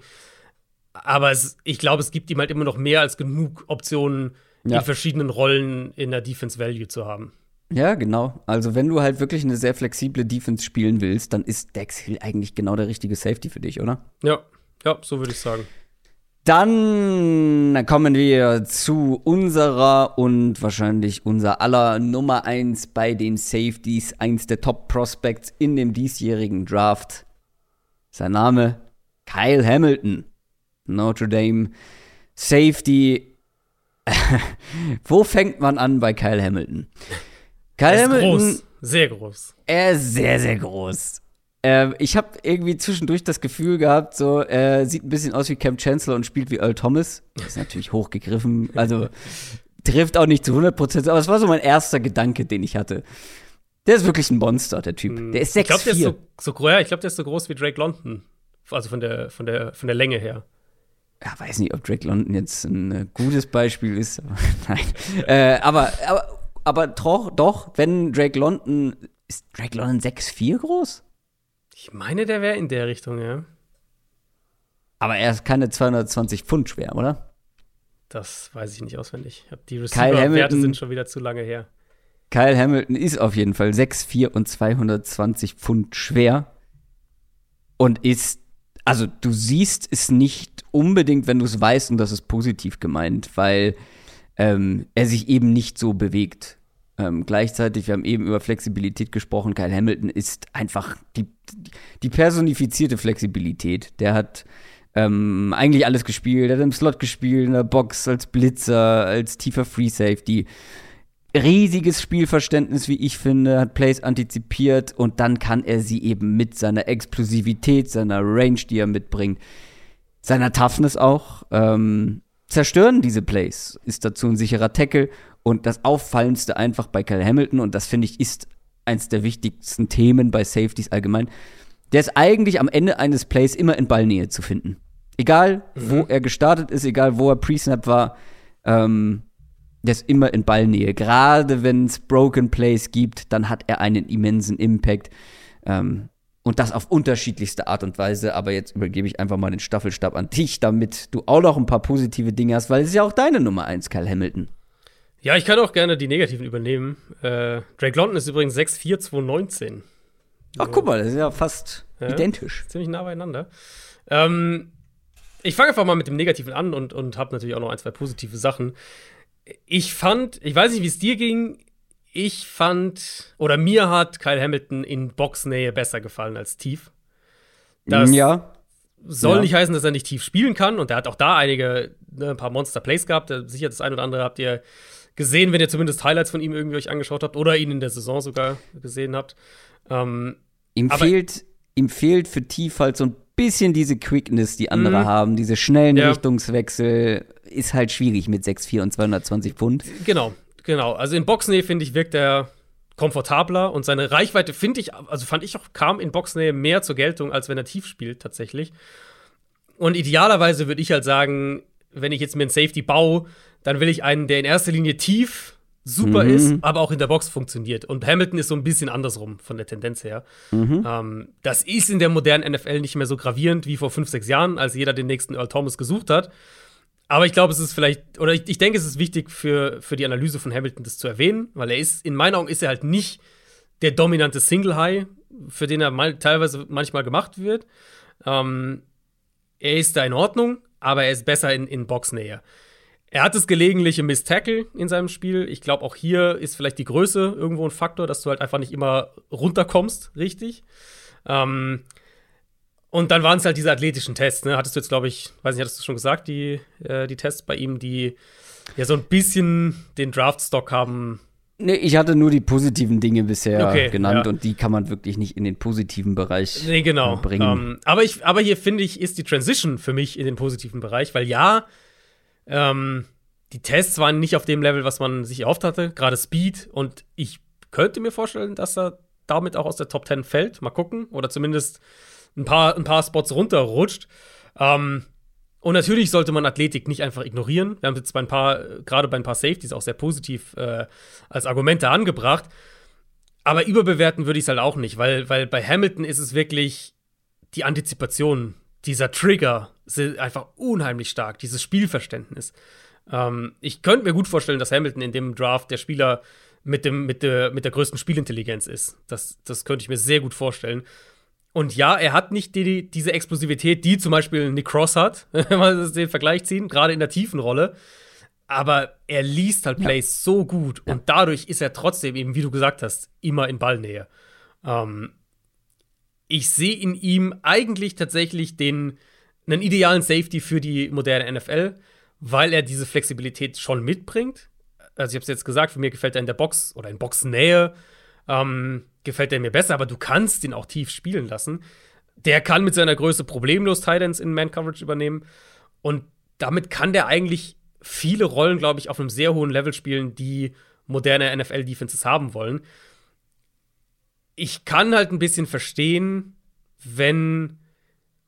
Aber es, ich glaube, es gibt ihm halt immer noch mehr als genug Optionen, ja. in verschiedenen Rollen in der Defense Value zu haben. Ja, genau. Also, wenn du halt wirklich eine sehr flexible Defense spielen willst, dann ist Dex Hill eigentlich genau der richtige Safety für dich, oder? Ja, ja, so würde ich sagen. Dann kommen wir zu unserer und wahrscheinlich unser aller Nummer 1 bei den Safeties, eins der Top Prospects in dem diesjährigen Draft. Sein Name Kyle Hamilton, Notre Dame Safety. Wo fängt man an bei Kyle Hamilton? Kyle er ist Hamilton, groß, sehr groß. Er ist sehr, sehr groß. Ähm, ich habe irgendwie zwischendurch das Gefühl gehabt, so, er sieht ein bisschen aus wie Cam Chancellor und spielt wie Earl Thomas. Das ist natürlich hochgegriffen. Also trifft auch nicht zu 100 Prozent, aber es war so mein erster Gedanke, den ich hatte. Der ist wirklich ein Monster, der Typ. Der ist 6'4. Ich glaube, der ist so, so, ja, ich glaub, der ist so groß wie Drake London. Also von der, von der, von der Länge her. Ja, weiß nicht, ob Drake London jetzt ein äh, gutes Beispiel ist. Aber, nein. äh, aber, aber, aber doch, doch, wenn Drake London. Ist Drake London 6'4 groß? Ich meine, der wäre in der Richtung, ja. Aber er ist keine 220 Pfund schwer, oder? Das weiß ich nicht auswendig. Die Receiver-Werte sind schon wieder zu lange her. Kyle Hamilton ist auf jeden Fall 6'4 und 220 Pfund schwer. Und ist, also du siehst es nicht unbedingt, wenn du es weißt, und das ist positiv gemeint, weil ähm, er sich eben nicht so bewegt. Ähm, gleichzeitig, wir haben eben über Flexibilität gesprochen, Kyle Hamilton ist einfach die, die personifizierte Flexibilität. Der hat ähm, eigentlich alles gespielt, er hat im Slot gespielt, in der Box, als Blitzer, als tiefer Free Safety. Riesiges Spielverständnis, wie ich finde, hat Plays antizipiert und dann kann er sie eben mit seiner Explosivität, seiner Range, die er mitbringt, seiner Toughness auch, ähm, zerstören diese Plays. Ist dazu ein sicherer Tackle und das Auffallendste einfach bei Kyle Hamilton, und das finde ich ist eins der wichtigsten Themen bei Safeties allgemein, der ist eigentlich am Ende eines Plays immer in Ballnähe zu finden. Egal, mhm. wo er gestartet ist, egal, wo er Pre-Snap war, ähm, der ist immer in Ballnähe. Gerade wenn es Broken Plays gibt, dann hat er einen immensen Impact. Ähm, und das auf unterschiedlichste Art und Weise. Aber jetzt übergebe ich einfach mal den Staffelstab an dich, damit du auch noch ein paar positive Dinge hast, weil es ist ja auch deine Nummer 1, Kyle Hamilton. Ja, ich kann auch gerne die negativen übernehmen. Äh, Drake London ist übrigens 6'4", Ach, guck mal, das ist ja fast ja, identisch. Ziemlich nah beieinander. Ähm, ich fange einfach mal mit dem Negativen an und, und habe natürlich auch noch ein, zwei positive Sachen. Ich fand, ich weiß nicht, wie es dir ging, ich fand, oder mir hat Kyle Hamilton in Boxnähe besser gefallen als tief. Das ja. soll ja. nicht heißen, dass er nicht tief spielen kann. Und er hat auch da einige, ne, ein paar Monster Plays gehabt. Sicher das ein oder andere habt ihr gesehen, wenn ihr zumindest Highlights von ihm irgendwie euch angeschaut habt oder ihn in der Saison sogar gesehen habt. Ähm, ihm, fehlt, ihm fehlt für Tief halt so ein bisschen diese Quickness, die andere mhm. haben, diese schnellen ja. Richtungswechsel. Ist halt schwierig mit 6'4 und 220 Pfund. Genau, genau. Also in Boxnähe, finde ich, wirkt er komfortabler und seine Reichweite, finde ich, also fand ich auch, kam in Boxnähe mehr zur Geltung, als wenn er tief spielt, tatsächlich. Und idealerweise würde ich halt sagen, wenn ich jetzt mir einen Safety baue, dann will ich einen, der in erster Linie tief super mhm. ist, aber auch in der Box funktioniert. Und Hamilton ist so ein bisschen andersrum von der Tendenz her. Mhm. Ähm, das ist in der modernen NFL nicht mehr so gravierend wie vor fünf, sechs Jahren, als jeder den nächsten Earl Thomas gesucht hat. Aber ich glaube, es ist vielleicht, oder ich, ich denke, es ist wichtig für, für die Analyse von Hamilton, das zu erwähnen, weil er ist, in meinen Augen ist er halt nicht der dominante Single High, für den er mal, teilweise manchmal gemacht wird. Ähm, er ist da in Ordnung, aber er ist besser in, in Boxnähe. Er hat das gelegentliche Miss Tackle in seinem Spiel. Ich glaube, auch hier ist vielleicht die Größe irgendwo ein Faktor, dass du halt einfach nicht immer runterkommst, richtig. Ähm, und dann waren es halt diese athletischen Tests, ne? Hattest du jetzt, glaube ich, weiß nicht, hattest du schon gesagt, die, äh, die Tests bei ihm, die ja so ein bisschen den Draftstock haben. Nee, ich hatte nur die positiven Dinge bisher okay, genannt ja. und die kann man wirklich nicht in den positiven Bereich nee, genau. Äh, bringen. Um, ähm, aber, ich, aber hier finde ich, ist die Transition für mich in den positiven Bereich, weil ja, ähm, die Tests waren nicht auf dem Level, was man sich erhofft hatte, gerade Speed. Und ich könnte mir vorstellen, dass er damit auch aus der Top 10 fällt. Mal gucken. Oder zumindest ein paar, ein paar Spots runterrutscht. Ähm, und natürlich sollte man Athletik nicht einfach ignorieren. Wir haben jetzt bei ein paar, gerade bei ein paar Safeties auch sehr positiv äh, als Argumente angebracht. Aber überbewerten würde ich es halt auch nicht, weil, weil bei Hamilton ist es wirklich die Antizipation, dieser Trigger ist einfach unheimlich stark, dieses Spielverständnis. Ähm, ich könnte mir gut vorstellen, dass Hamilton in dem Draft der Spieler mit, dem, mit, der, mit der größten Spielintelligenz ist. Das, das könnte ich mir sehr gut vorstellen. Und ja, er hat nicht die, diese Explosivität, die zum Beispiel Nick Cross hat, wenn wir den Vergleich ziehen, gerade in der tiefen Rolle. Aber er liest halt Plays ja. so gut ja. und dadurch ist er trotzdem eben, wie du gesagt hast, immer in Ballnähe. Ähm, ich sehe in ihm eigentlich tatsächlich den einen idealen Safety für die moderne NFL, weil er diese Flexibilität schon mitbringt. Also ich habe es jetzt gesagt, für mir gefällt er in der Box oder in Boxnähe ähm, gefällt er mir besser, aber du kannst ihn auch tief spielen lassen. Der kann mit seiner Größe problemlos Titans in Man-Coverage übernehmen. Und damit kann der eigentlich viele Rollen, glaube ich, auf einem sehr hohen Level spielen, die moderne NFL-Defenses haben wollen. Ich kann halt ein bisschen verstehen, wenn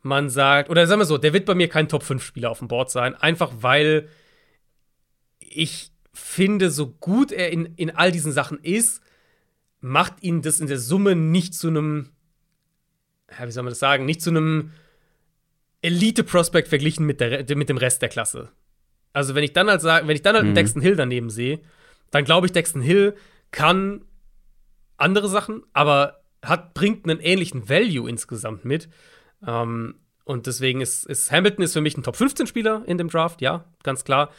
man sagt, oder sagen wir so, der wird bei mir kein Top-5-Spieler auf dem Board sein, einfach weil ich finde, so gut er in, in all diesen Sachen ist, macht ihn das in der Summe nicht zu einem, ja, wie soll man das sagen, nicht zu einem Elite-Prospect verglichen mit, der, mit dem Rest der Klasse. Also wenn ich dann halt sage, wenn ich dann halt mhm. Dexton Hill daneben sehe, dann glaube ich, Dexton Hill kann andere Sachen, aber hat, bringt einen ähnlichen Value insgesamt mit. Ähm, und deswegen ist, ist, Hamilton ist für mich ein Top 15 Spieler in dem Draft, ja, ganz klar.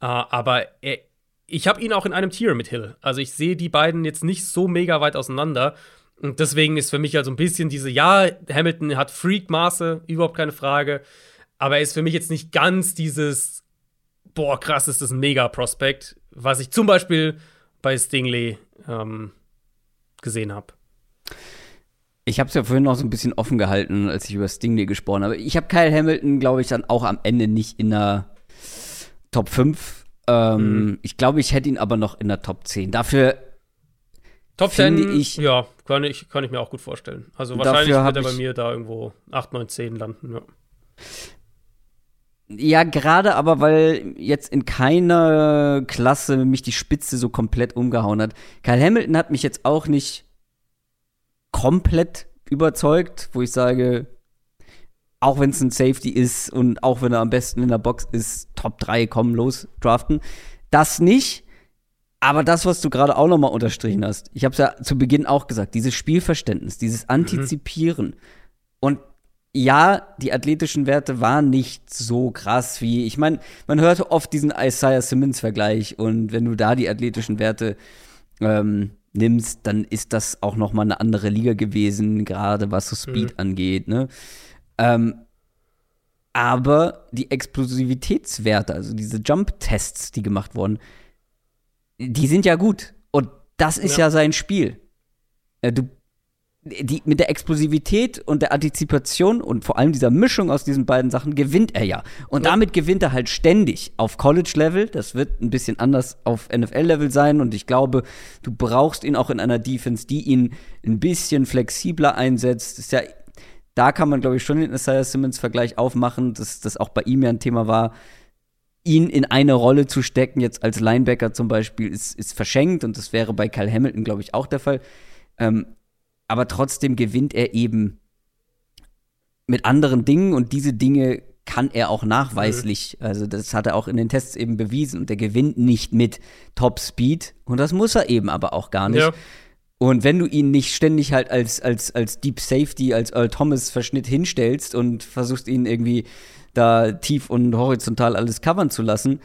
Äh, aber er, ich habe ihn auch in einem Tier mit Hill. Also ich sehe die beiden jetzt nicht so mega weit auseinander. Und deswegen ist für mich halt so ein bisschen diese, ja, Hamilton hat Freak-Maße, überhaupt keine Frage. Aber er ist für mich jetzt nicht ganz dieses, boah, krass, ist das ein Mega-Prospekt, was ich zum Beispiel bei Stingley ähm, gesehen habe. Ich habe es ja vorhin noch so ein bisschen offen gehalten, als ich über Stingley gesprochen habe. Ich habe Kyle Hamilton, glaube ich, dann auch am Ende nicht in der Top 5. Ähm, mhm. Ich glaube, ich hätte ihn aber noch in der Top 10. Dafür Top 10, ich, ja, kann ich, kann ich mir auch gut vorstellen. Also wahrscheinlich wird er bei mir da irgendwo 8, 9, 10 landen, ja. Ja, gerade aber, weil jetzt in keiner Klasse mich die Spitze so komplett umgehauen hat. Kyle Hamilton hat mich jetzt auch nicht komplett überzeugt, wo ich sage, auch wenn es ein Safety ist und auch wenn er am besten in der Box ist, Top 3, kommen los, draften. Das nicht. Aber das, was du gerade auch nochmal unterstrichen hast, ich habe es ja zu Beginn auch gesagt, dieses Spielverständnis, dieses mhm. Antizipieren. Mhm. Und ja, die athletischen Werte waren nicht so krass wie, ich meine, man hört oft diesen Isaiah Simmons-Vergleich und wenn du da die athletischen Werte ähm, nimmst, dann ist das auch noch mal eine andere Liga gewesen, gerade was so Speed mhm. angeht. Ne? Ähm, aber die Explosivitätswerte, also diese Jump-Tests, die gemacht wurden, die sind ja gut. Und das ist ja, ja sein Spiel. Äh, du die, mit der Explosivität und der Antizipation und vor allem dieser Mischung aus diesen beiden Sachen gewinnt er ja. Und ja. damit gewinnt er halt ständig auf College-Level. Das wird ein bisschen anders auf NFL-Level sein. Und ich glaube, du brauchst ihn auch in einer Defense, die ihn ein bisschen flexibler einsetzt. Das ist ja, da kann man, glaube ich, schon den Isaiah Simmons-Vergleich aufmachen, dass das auch bei ihm ja ein Thema war. Ihn in eine Rolle zu stecken, jetzt als Linebacker zum Beispiel, ist, ist verschenkt. Und das wäre bei Kyle Hamilton, glaube ich, auch der Fall. Ähm, aber trotzdem gewinnt er eben mit anderen Dingen und diese Dinge kann er auch nachweislich. Mhm. Also das hat er auch in den Tests eben bewiesen und er gewinnt nicht mit Top Speed und das muss er eben aber auch gar nicht. Ja. Und wenn du ihn nicht ständig halt als, als, als Deep Safety, als Earl Thomas Verschnitt hinstellst und versuchst ihn irgendwie da tief und horizontal alles covern zu lassen,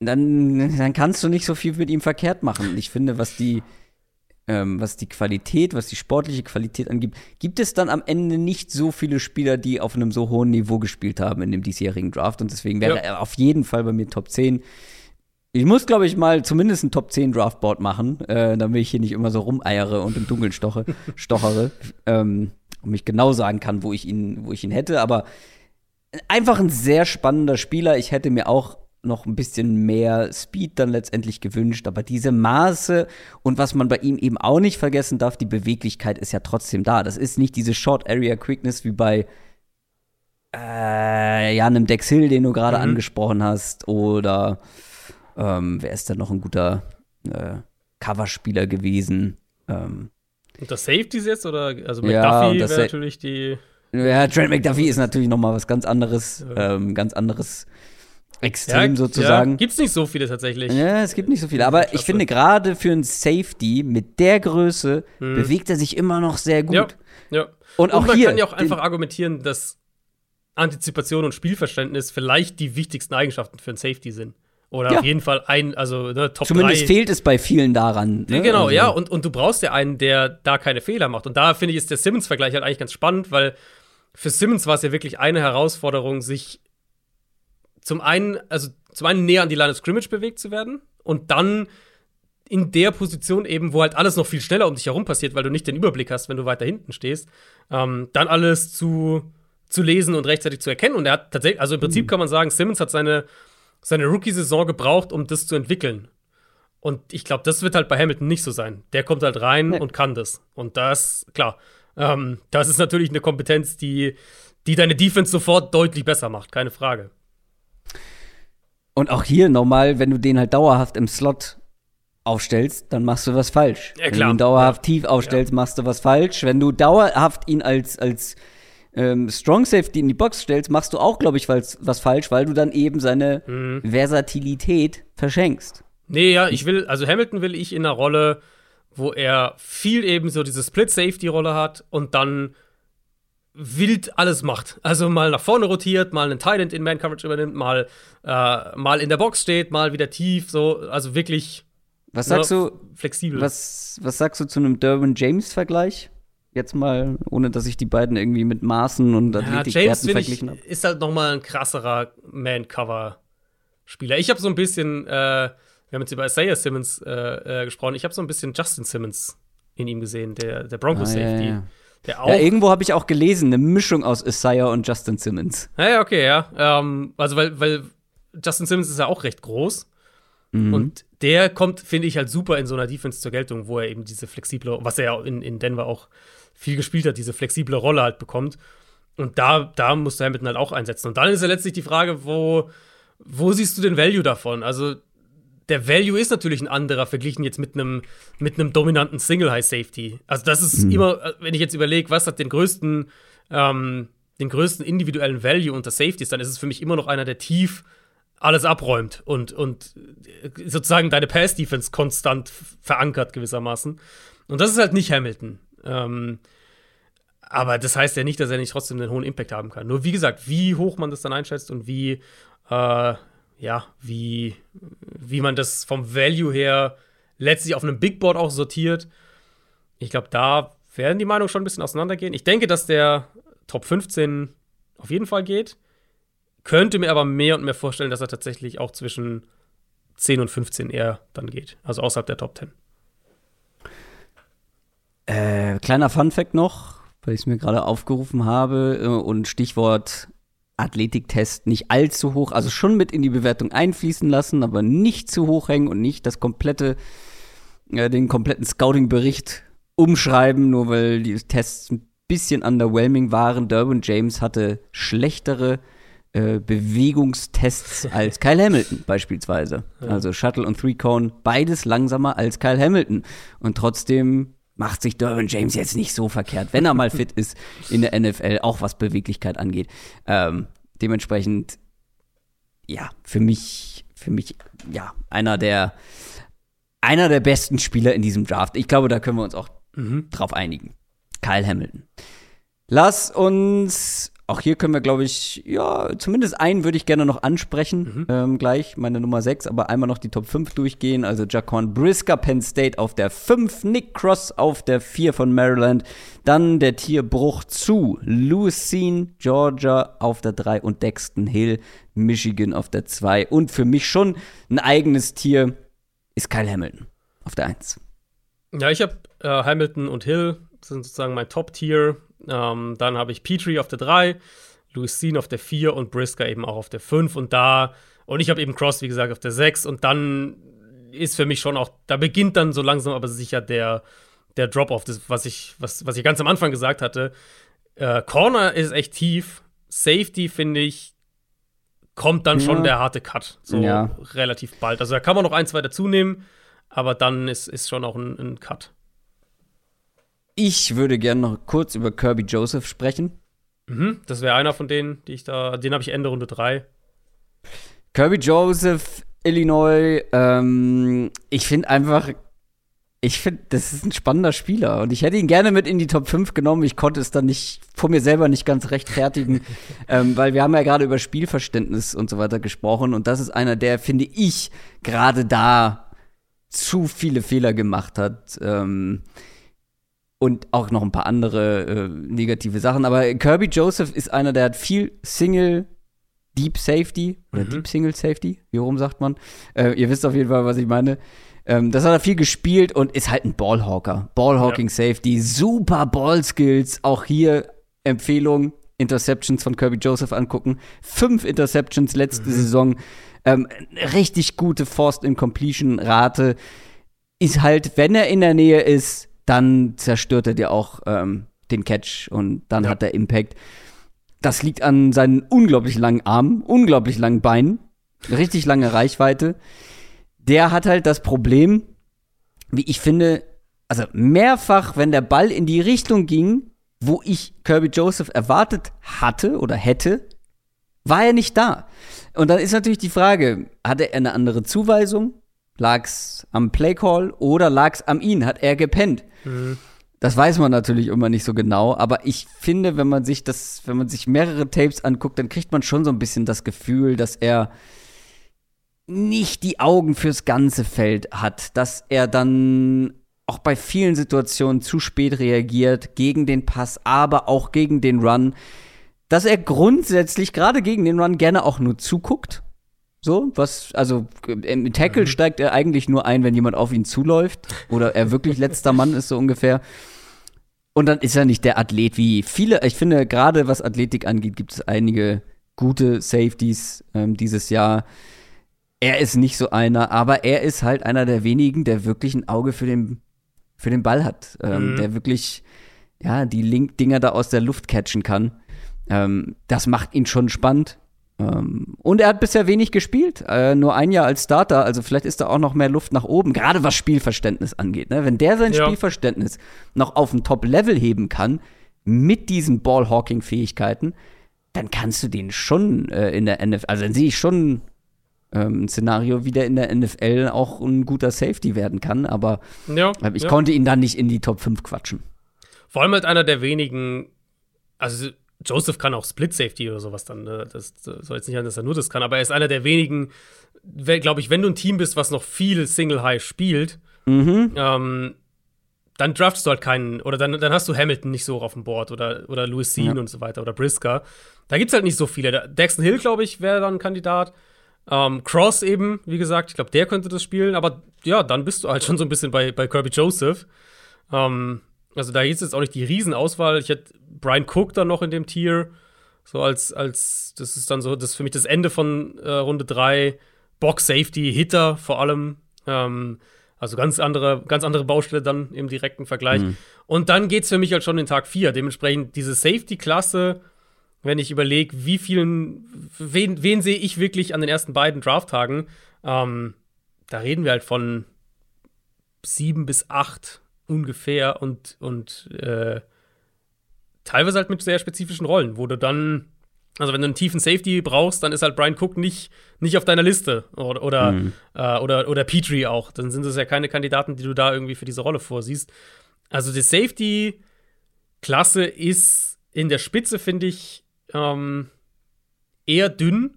dann, dann kannst du nicht so viel mit ihm verkehrt machen. Ich finde, was die, ähm, was die Qualität, was die sportliche Qualität angibt, gibt es dann am Ende nicht so viele Spieler, die auf einem so hohen Niveau gespielt haben in dem diesjährigen Draft. Und deswegen wäre ja. er auf jeden Fall bei mir Top 10. Ich muss, glaube ich, mal zumindest ein Top 10 Draftboard machen, äh, damit ich hier nicht immer so rumeiere und im Dunkeln stoche, stochere ähm, und mich genau sagen kann, wo ich ihn, wo ich ihn hätte. Aber einfach ein sehr spannender Spieler. Ich hätte mir auch noch ein bisschen mehr Speed dann letztendlich gewünscht. Aber diese Maße und was man bei ihm eben auch nicht vergessen darf, die Beweglichkeit ist ja trotzdem da. Das ist nicht diese Short Area Quickness wie bei äh, ja, einem Dex Hill, den du gerade mhm. angesprochen hast. Oder ähm, wer ist da noch ein guter äh, Coverspieler gewesen? Ähm, und das Safeties jetzt? Oder also McDuffie ja, wäre natürlich die. Ja, Trent McDuffie ist natürlich noch mal was ganz anderes, ja. ähm, ganz anderes Extrem ja, sozusagen. Ja, gibt's nicht so viele tatsächlich. Ja, es gibt nicht so viele. Aber ich finde, gerade für einen Safety mit der Größe hm. bewegt er sich immer noch sehr gut. Ja, ja. Und, auch und man hier, kann ja auch einfach argumentieren, dass Antizipation und Spielverständnis vielleicht die wichtigsten Eigenschaften für einen Safety sind. Oder ja. auf jeden Fall ein, also ne, Top Zumindest 3. fehlt es bei vielen daran. Ne? Genau, also. ja. Und, und du brauchst ja einen, der da keine Fehler macht. Und da finde ich, ist der Simmons-Vergleich halt eigentlich ganz spannend, weil für Simmons war es ja wirklich eine Herausforderung, sich zum einen, also zum einen näher an die Line of Scrimmage bewegt zu werden und dann in der Position eben, wo halt alles noch viel schneller um dich herum passiert, weil du nicht den Überblick hast, wenn du weiter hinten stehst, ähm, dann alles zu, zu lesen und rechtzeitig zu erkennen. Und er hat tatsächlich, also im Prinzip mhm. kann man sagen, Simmons hat seine, seine Rookie-Saison gebraucht, um das zu entwickeln. Und ich glaube, das wird halt bei Hamilton nicht so sein. Der kommt halt rein nee. und kann das. Und das, klar, ähm, das ist natürlich eine Kompetenz, die, die deine Defense sofort deutlich besser macht, keine Frage. Und auch hier nochmal, wenn du den halt dauerhaft im Slot aufstellst, dann machst du was falsch. Ja, wenn du ihn dauerhaft tief aufstellst, ja. machst du was falsch. Wenn du dauerhaft ihn als, als ähm, Strong Safety in die Box stellst, machst du auch, glaube ich, was, was falsch, weil du dann eben seine mhm. Versatilität verschenkst. Nee, ja, ich will, also Hamilton will ich in einer Rolle, wo er viel eben so diese Split-Safety-Rolle hat und dann wild alles macht. Also mal nach vorne rotiert, mal einen Tight in Man Coverage übernimmt, mal, äh, mal in der Box steht, mal wieder tief, so, also wirklich was sagst ne, du, flexibel. Was, was sagst du zu einem Derwin James Vergleich? Jetzt mal, ohne dass ich die beiden irgendwie mit Maßen und Athletikwerten ja, verglichen habe. Ist halt noch mal ein krasserer Man-Cover-Spieler. Ich habe so ein bisschen, äh, wir haben jetzt über Isaiah Simmons äh, äh, gesprochen, ich habe so ein bisschen Justin Simmons in ihm gesehen, der, der Broncos-Safety. Ah, ja, ja. Der auch ja, irgendwo habe ich auch gelesen, eine Mischung aus Isaiah und Justin Simmons. Ja, ja okay, ja. Ähm, also, weil, weil Justin Simmons ist ja auch recht groß. Mhm. Und der kommt, finde ich, halt super in so einer Defense zur Geltung, wo er eben diese flexible, was er ja in, in Denver auch viel gespielt hat, diese flexible Rolle halt bekommt. Und da, da muss Hamilton halt auch einsetzen. Und dann ist ja letztlich die Frage, wo, wo siehst du den Value davon? Also, der Value ist natürlich ein anderer verglichen jetzt mit einem mit einem dominanten Single High Safety. Also das ist mhm. immer, wenn ich jetzt überlege, was hat den größten ähm, den größten individuellen Value unter Safeties, dann ist es für mich immer noch einer, der tief alles abräumt und und sozusagen deine Pass Defense konstant verankert gewissermaßen. Und das ist halt nicht Hamilton. Ähm, aber das heißt ja nicht, dass er nicht trotzdem einen hohen Impact haben kann. Nur wie gesagt, wie hoch man das dann einschätzt und wie äh, ja, wie, wie man das vom Value her letztlich auf einem Big Board auch sortiert. Ich glaube, da werden die Meinungen schon ein bisschen auseinandergehen. Ich denke, dass der Top 15 auf jeden Fall geht. Könnte mir aber mehr und mehr vorstellen, dass er tatsächlich auch zwischen 10 und 15 eher dann geht. Also außerhalb der Top 10. Äh, kleiner Fun-Fact noch, weil ich es mir gerade aufgerufen habe äh, und Stichwort Athletiktest nicht allzu hoch, also schon mit in die Bewertung einfließen lassen, aber nicht zu hoch hängen und nicht das komplette, äh, den kompletten Scouting-Bericht umschreiben, nur weil die Tests ein bisschen underwhelming waren. Derwin James hatte schlechtere äh, Bewegungstests als Kyle Hamilton beispielsweise. Ja. Also Shuttle und Three Cone, beides langsamer als Kyle Hamilton. Und trotzdem macht sich Derwin James jetzt nicht so verkehrt, wenn er mal fit ist in der NFL, auch was Beweglichkeit angeht. Ähm, dementsprechend, ja, für mich, für mich, ja, einer der, einer der besten Spieler in diesem Draft. Ich glaube, da können wir uns auch mhm. drauf einigen. Kyle Hamilton. Lass uns auch hier können wir, glaube ich, ja, zumindest einen würde ich gerne noch ansprechen, mhm. ähm, gleich, meine Nummer 6, aber einmal noch die Top 5 durchgehen. Also Jaquan Brisker, Penn State auf der 5, Nick Cross auf der 4 von Maryland, dann der Tierbruch zu Lucene, Georgia auf der 3 und Dexton Hill, Michigan auf der 2. Und für mich schon ein eigenes Tier ist Kyle Hamilton auf der 1. Ja, ich habe äh, Hamilton und Hill sind sozusagen mein Top-Tier ähm, dann habe ich Petrie auf der 3, Lucine auf der 4 und Brisker eben auch auf der 5. Und da, und ich habe eben Cross, wie gesagt, auf der 6. Und dann ist für mich schon auch, da beginnt dann so langsam aber sicher der, der Drop-Off, was ich, was, was ich ganz am Anfang gesagt hatte. Äh, Corner ist echt tief. Safety, finde ich, kommt dann ja. schon der harte Cut. So ja. relativ bald. Also da kann man noch ein, zwei dazu nehmen, aber dann ist, ist schon auch ein, ein Cut. Ich würde gerne noch kurz über Kirby Joseph sprechen. Mhm, das wäre einer von denen, die ich da, den habe ich Ende Runde 3. Kirby Joseph, Illinois, ähm, ich finde einfach, ich finde, das ist ein spannender Spieler und ich hätte ihn gerne mit in die Top 5 genommen. Ich konnte es dann nicht vor mir selber nicht ganz rechtfertigen, ähm, weil wir haben ja gerade über Spielverständnis und so weiter gesprochen und das ist einer, der, finde ich, gerade da zu viele Fehler gemacht hat. Ähm, und auch noch ein paar andere äh, negative Sachen. Aber Kirby Joseph ist einer, der hat viel Single Deep Safety oder mhm. Deep Single Safety, wie rum sagt man. Äh, ihr wisst auf jeden Fall, was ich meine. Ähm, das hat er viel gespielt und ist halt ein Ballhawker. Ballhawking ja. Safety, super Ballskills. Auch hier Empfehlung, Interceptions von Kirby Joseph angucken. Fünf Interceptions letzte mhm. Saison. Ähm, richtig gute Forced Incompletion Rate. Ist halt, wenn er in der Nähe ist, dann zerstört er dir auch ähm, den Catch und dann ja. hat er Impact. Das liegt an seinen unglaublich langen Armen, unglaublich langen Beinen, richtig lange Reichweite. Der hat halt das Problem, wie ich finde, also mehrfach, wenn der Ball in die Richtung ging, wo ich Kirby Joseph erwartet hatte oder hätte, war er nicht da. Und dann ist natürlich die Frage, hatte er eine andere Zuweisung? Lag's am Playcall oder lag's am ihn? Hat er gepennt? Mhm. Das weiß man natürlich immer nicht so genau, aber ich finde, wenn man sich das, wenn man sich mehrere Tapes anguckt, dann kriegt man schon so ein bisschen das Gefühl, dass er nicht die Augen fürs ganze Feld hat, dass er dann auch bei vielen Situationen zu spät reagiert gegen den Pass, aber auch gegen den Run, dass er grundsätzlich gerade gegen den Run gerne auch nur zuguckt so, was, also im Tackle mhm. steigt er eigentlich nur ein, wenn jemand auf ihn zuläuft oder er wirklich letzter Mann ist, so ungefähr. Und dann ist er nicht der Athlet wie viele. Ich finde, gerade was Athletik angeht, gibt es einige gute Safeties ähm, dieses Jahr. Er ist nicht so einer, aber er ist halt einer der wenigen, der wirklich ein Auge für den, für den Ball hat. Ähm, mhm. Der wirklich, ja, die Link-Dinger da aus der Luft catchen kann. Ähm, das macht ihn schon spannend. Ähm, und er hat bisher wenig gespielt, äh, nur ein Jahr als Starter, also vielleicht ist da auch noch mehr Luft nach oben, gerade was Spielverständnis angeht. Ne? Wenn der sein ja. Spielverständnis noch auf ein Top-Level heben kann, mit diesen Ballhawking-Fähigkeiten, dann kannst du den schon äh, in der NFL, also dann sehe ich schon ähm, ein Szenario, wie der in der NFL auch ein guter Safety werden kann, aber ja, äh, ich ja. konnte ihn dann nicht in die Top 5 quatschen. Vor allem halt einer der wenigen, also Joseph kann auch Split Safety oder sowas dann. Ne? Das, soll jetzt nicht sein, dass er nur das kann, aber er ist einer der wenigen, glaube ich, wenn du ein Team bist, was noch viel Single High spielt, mhm. ähm, dann draftest du halt keinen, oder dann, dann hast du Hamilton nicht so auf dem Board oder, oder Louis ja. und so weiter oder Brisker. Da gibt es halt nicht so viele. Dexton Hill, glaube ich, wäre dann ein Kandidat. Ähm, Cross eben, wie gesagt, ich glaube, der könnte das spielen, aber ja, dann bist du halt schon so ein bisschen bei, bei Kirby Joseph. Ähm, also da hieß jetzt auch nicht die Riesenauswahl. Ich hätte Brian Cook dann noch in dem Tier. So als, als, das ist dann so, das ist für mich das Ende von äh, Runde 3. Box Safety, Hitter vor allem. Ähm, also ganz andere, ganz andere Baustelle dann im direkten Vergleich. Mhm. Und dann geht es für mich halt schon in Tag 4. Dementsprechend diese Safety-Klasse, wenn ich überlege, wie vielen, wen, wen sehe ich wirklich an den ersten beiden Draft-Tagen, ähm, da reden wir halt von sieben bis acht ungefähr und, und äh, teilweise halt mit sehr spezifischen Rollen, wo du dann, also wenn du einen tiefen Safety brauchst, dann ist halt Brian Cook nicht, nicht auf deiner Liste oder, oder, mhm. äh, oder, oder Petrie auch. Dann sind es ja keine Kandidaten, die du da irgendwie für diese Rolle vorsiehst. Also die Safety-Klasse ist in der Spitze, finde ich, ähm, eher dünn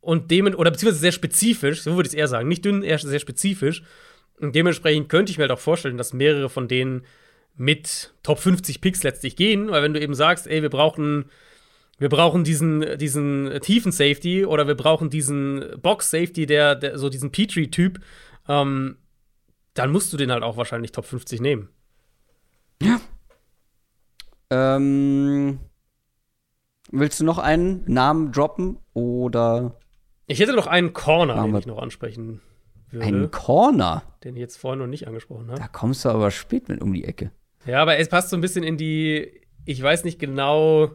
und dem oder beziehungsweise sehr spezifisch, so würde ich es eher sagen, nicht dünn, eher sehr spezifisch. Und dementsprechend könnte ich mir halt auch vorstellen, dass mehrere von denen mit Top 50 Picks letztlich gehen, weil wenn du eben sagst, ey, wir brauchen wir brauchen diesen, diesen tiefen Safety oder wir brauchen diesen Box Safety, der, der so diesen Petrie-Typ, ähm, dann musst du den halt auch wahrscheinlich Top 50 nehmen. Ja. Ähm, willst du noch einen Namen droppen oder? Ich hätte noch einen Corner, den ich noch ansprechen würde. Einen Corner? Den ich jetzt vorhin noch nicht angesprochen habe. Da kommst du aber spät mit um die Ecke. Ja, aber es passt so ein bisschen in die, ich weiß nicht genau,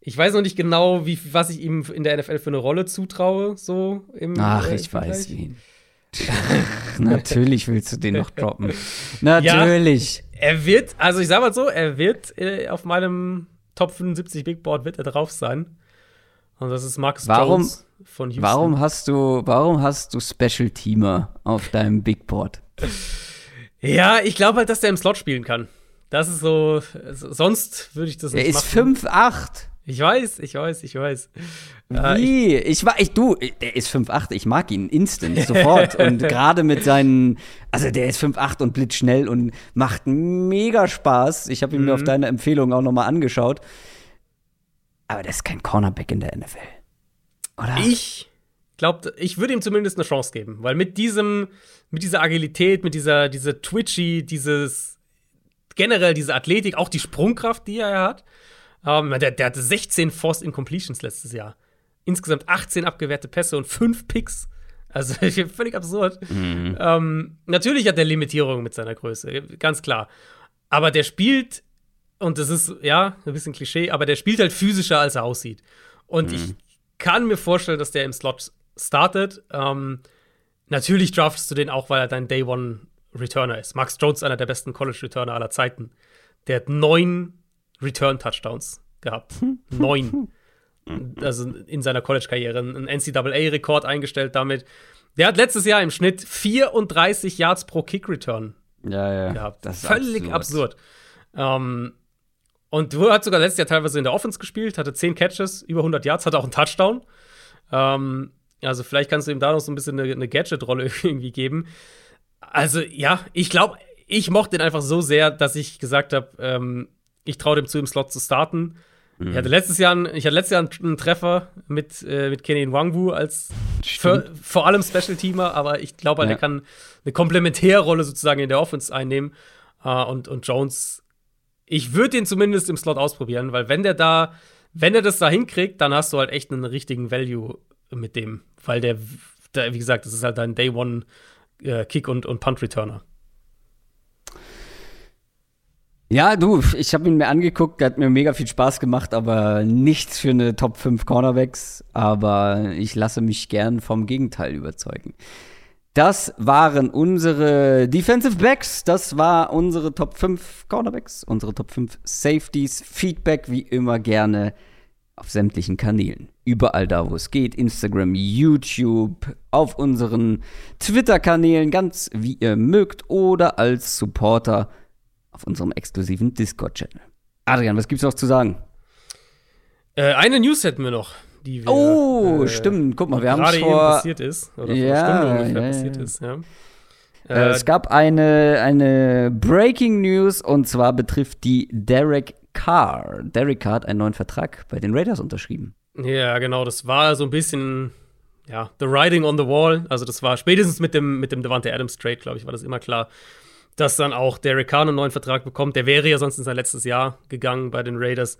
ich weiß noch nicht genau, wie, was ich ihm in der NFL für eine Rolle zutraue, so im Ach, äh, ich weiß wen. Natürlich willst du den noch droppen. Natürlich. Ja, er wird, also ich sag mal so, er wird äh, auf meinem Top 75 Big Board wird er drauf sein. Und das ist Marcus warum, Jones von Houston. Warum hast du, warum hast du Special Teamer auf deinem Big Board? Ja, ich glaube halt, dass der im Slot spielen kann. Das ist so, sonst würde ich das nicht er machen. Er ist 5'8. Ich weiß, ich weiß, ich weiß. Äh, Wie? Äh, ich, ich, ich, du, der ist 5'8, ich mag ihn instant, sofort. und gerade mit seinen, also der ist 5'8 und blitzschnell und macht mega Spaß. Ich habe ihn mhm. mir auf mhm. deine Empfehlung auch nochmal angeschaut. Aber der ist kein Cornerback in der NFL. Oder? Ich glaube, ich würde ihm zumindest eine Chance geben, weil mit diesem, mit dieser Agilität, mit dieser, dieser Twitchy, dieses generell diese Athletik, auch die Sprungkraft, die er hat. Ähm, der, der hatte 16 Forced Incompletions letztes Jahr. Insgesamt 18 abgewehrte Pässe und 5 Picks. Also völlig absurd. Mhm. Ähm, natürlich hat er Limitierungen mit seiner Größe, ganz klar. Aber der spielt und das ist, ja, ein bisschen Klischee, aber der spielt halt physischer, als er aussieht. Und mhm. ich kann mir vorstellen, dass der im Slot startet. Ähm, natürlich draftest du den auch, weil er dein Day One Returner ist. Max Jones, einer der besten College Returner aller Zeiten. Der hat neun Return Touchdowns gehabt. neun. Also in seiner College-Karriere. Ein NCAA-Rekord eingestellt damit. Der hat letztes Jahr im Schnitt 34 Yards pro Kick-Return ja, ja. gehabt. Das ist Völlig absurd. absurd. Ähm, und du hat sogar letztes Jahr teilweise in der Offense gespielt, hatte 10 Catches, über 100 Yards, hatte auch einen Touchdown. Ähm, also vielleicht kannst du ihm da noch so ein bisschen eine, eine Gadget-Rolle irgendwie geben. Also ja, ich glaube, ich mochte ihn einfach so sehr, dass ich gesagt habe, ähm, ich traue dem zu, im Slot zu starten. Mhm. Ich hatte letztes Jahr, einen, ich hatte letztes Jahr einen, Treffer mit, äh, mit Kenny Wangwu als für, vor allem Special-Teamer, aber ich glaube, halt, ja. er kann eine Komplementärrolle sozusagen in der Offense einnehmen. Uh, und, und Jones ich würde den zumindest im Slot ausprobieren, weil wenn der da, wenn er das da hinkriegt, dann hast du halt echt einen richtigen Value mit dem, weil der, der wie gesagt, das ist halt dein Day One äh, Kick und, und Punt Returner. Ja, du, ich habe ihn mir angeguckt, der hat mir mega viel Spaß gemacht, aber nichts für eine Top 5 Cornerbacks. Aber ich lasse mich gern vom Gegenteil überzeugen. Das waren unsere Defensive Backs. Das war unsere Top 5 Cornerbacks, unsere Top 5 Safeties. Feedback wie immer gerne auf sämtlichen Kanälen. Überall da, wo es geht. Instagram, YouTube, auf unseren Twitter-Kanälen, ganz wie ihr mögt. Oder als Supporter auf unserem exklusiven Discord-Channel. Adrian, was gibt's noch zu sagen? Äh, eine News hätten wir noch die wir, Oh, äh, stimmt. Guck mal, wir haben es vor passiert ist oder ja, vor Stunde ungefähr ja, passiert ist. Ja. Äh, es gab eine, eine Breaking News und zwar betrifft die Derek Carr. Derek Carr hat einen neuen Vertrag bei den Raiders unterschrieben. Ja, genau. Das war so ein bisschen ja, the writing on the wall. Also, das war spätestens mit dem, mit dem Devante Adams Trade, glaube ich, war das immer klar, dass dann auch Derek Carr einen neuen Vertrag bekommt. Der wäre ja sonst in sein letztes Jahr gegangen bei den Raiders.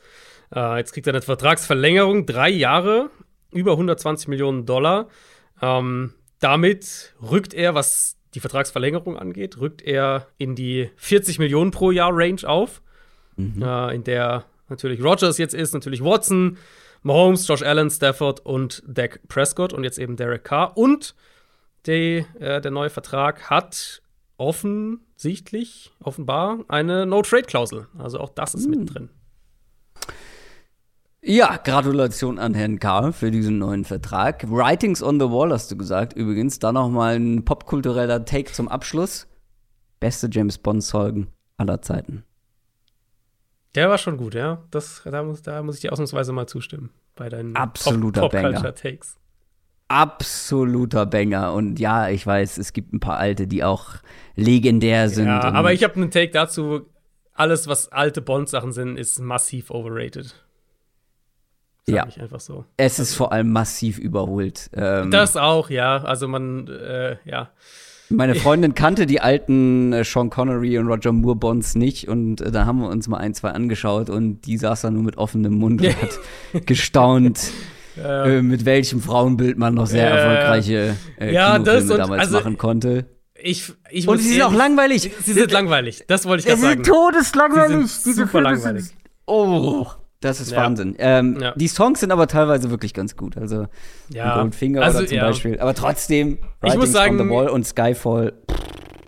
Äh, jetzt kriegt er eine Vertragsverlängerung, drei Jahre, über 120 Millionen Dollar. Ähm, damit rückt er, was die Vertragsverlängerung angeht, rückt er in die 40 Millionen pro Jahr Range auf, mhm. äh, in der natürlich Rogers jetzt ist, natürlich Watson, Mahomes, Josh Allen, Stafford und Dak Prescott und jetzt eben Derek Carr. Und die, äh, der neue Vertrag hat offensichtlich, offenbar eine No-Trade-Klausel. Also auch das ist mhm. mittendrin. Ja, Gratulation an Herrn K. für diesen neuen Vertrag. Writings on the Wall hast du gesagt. Übrigens, da noch mal ein popkultureller Take zum Abschluss. Beste James Bond-Song aller Zeiten. Der war schon gut, ja. Das, da, muss, da muss ich dir ausnahmsweise mal zustimmen. Bei deinen Absoluter Pop Banger. Takes. Absoluter Banger. Und ja, ich weiß, es gibt ein paar alte, die auch legendär sind. Ja, aber ich habe einen Take dazu. Alles, was alte Bond-Sachen sind, ist massiv overrated. Sag ja. ich einfach so. Es ist vor allem massiv überholt. Ähm, das auch, ja. Also man, äh, ja. Meine Freundin kannte die alten äh, Sean Connery und Roger Moore Bonds nicht und äh, da haben wir uns mal ein, zwei angeschaut und die saß da nur mit offenem Mund und hat gestaunt. Äh, mit welchem Frauenbild man noch sehr erfolgreiche äh, ja, Kinofilme damals also, machen konnte. Ich, ich und sie sind auch langweilig. Sie sind langweilig. Das wollte ich gerade sagen. Sie sind todeslangweilig. Sie sind super langweilig. Oh. Das ist ja. Wahnsinn. Ähm, ja. Die Songs sind aber teilweise wirklich ganz gut. Also ja. Goldfinger also, oder zum. Beispiel. Aber trotzdem, ich muss sagen, on the Wall und Skyfall.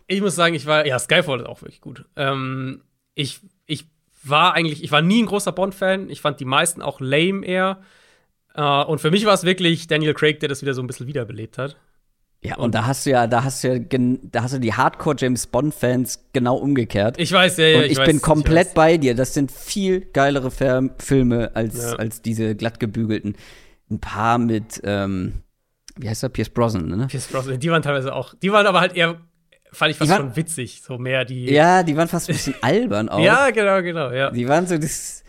Ich muss sagen, ich war, ja, Skyfall ist auch wirklich gut. Ähm, ich, ich war eigentlich, ich war nie ein großer Bond-Fan. Ich fand die meisten auch lame eher. Uh, und für mich war es wirklich Daniel Craig, der das wieder so ein bisschen wiederbelebt hat. Ja, und da hast du ja, da hast du ja, da hast du die Hardcore James Bond Fans genau umgekehrt. Ich weiß, ja, ja. Und ich, ich weiß, bin komplett bei dir. Das sind viel geilere Fer Filme als, ja. als diese glattgebügelten. Ein paar mit, ähm, wie heißt der? Pierce Brosnan, ne? Pierce Brosnan, die waren teilweise auch, die waren aber halt eher, fand ich fast waren, schon witzig, so mehr die. Ja, die waren fast ein bisschen albern auch. Ja, genau, genau, ja. Die waren so das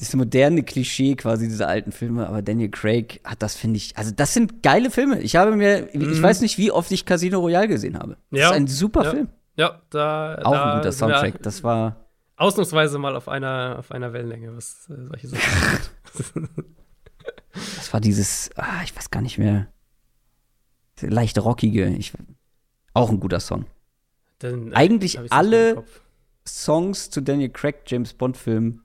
das moderne Klischee quasi dieser alten Filme, aber Daniel Craig hat das, finde ich, also das sind geile Filme. Ich habe mir, mhm. ich weiß nicht, wie oft ich Casino Royale gesehen habe. Das ja. ist ein super ja. Film. Ja, da. Auch da ein guter Soundtrack. Das war. Ausnahmsweise mal auf einer, auf einer Wellenlänge, was äh, solche Sachen Das war dieses, ah, ich weiß gar nicht mehr, leicht rockige, ich, auch ein guter Song. Dann, äh, Eigentlich alle Songs zu Daniel Craig James Bond Filmen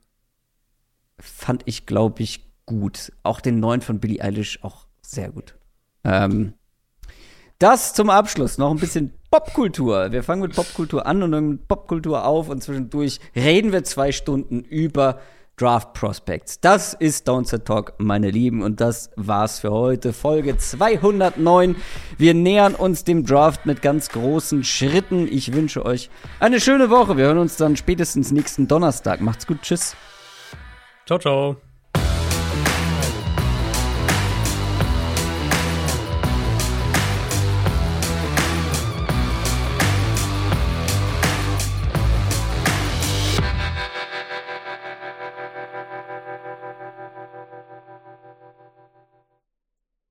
fand ich, glaube ich, gut. Auch den neuen von Billie Eilish auch sehr gut. Ähm, das zum Abschluss noch ein bisschen Popkultur. Wir fangen mit Popkultur an und dann mit Popkultur auf und zwischendurch reden wir zwei Stunden über Draft Prospects. Das ist Downset Talk, meine Lieben, und das war's für heute. Folge 209. Wir nähern uns dem Draft mit ganz großen Schritten. Ich wünsche euch eine schöne Woche. Wir hören uns dann spätestens nächsten Donnerstag. Macht's gut. Tschüss. Ciao, ciao.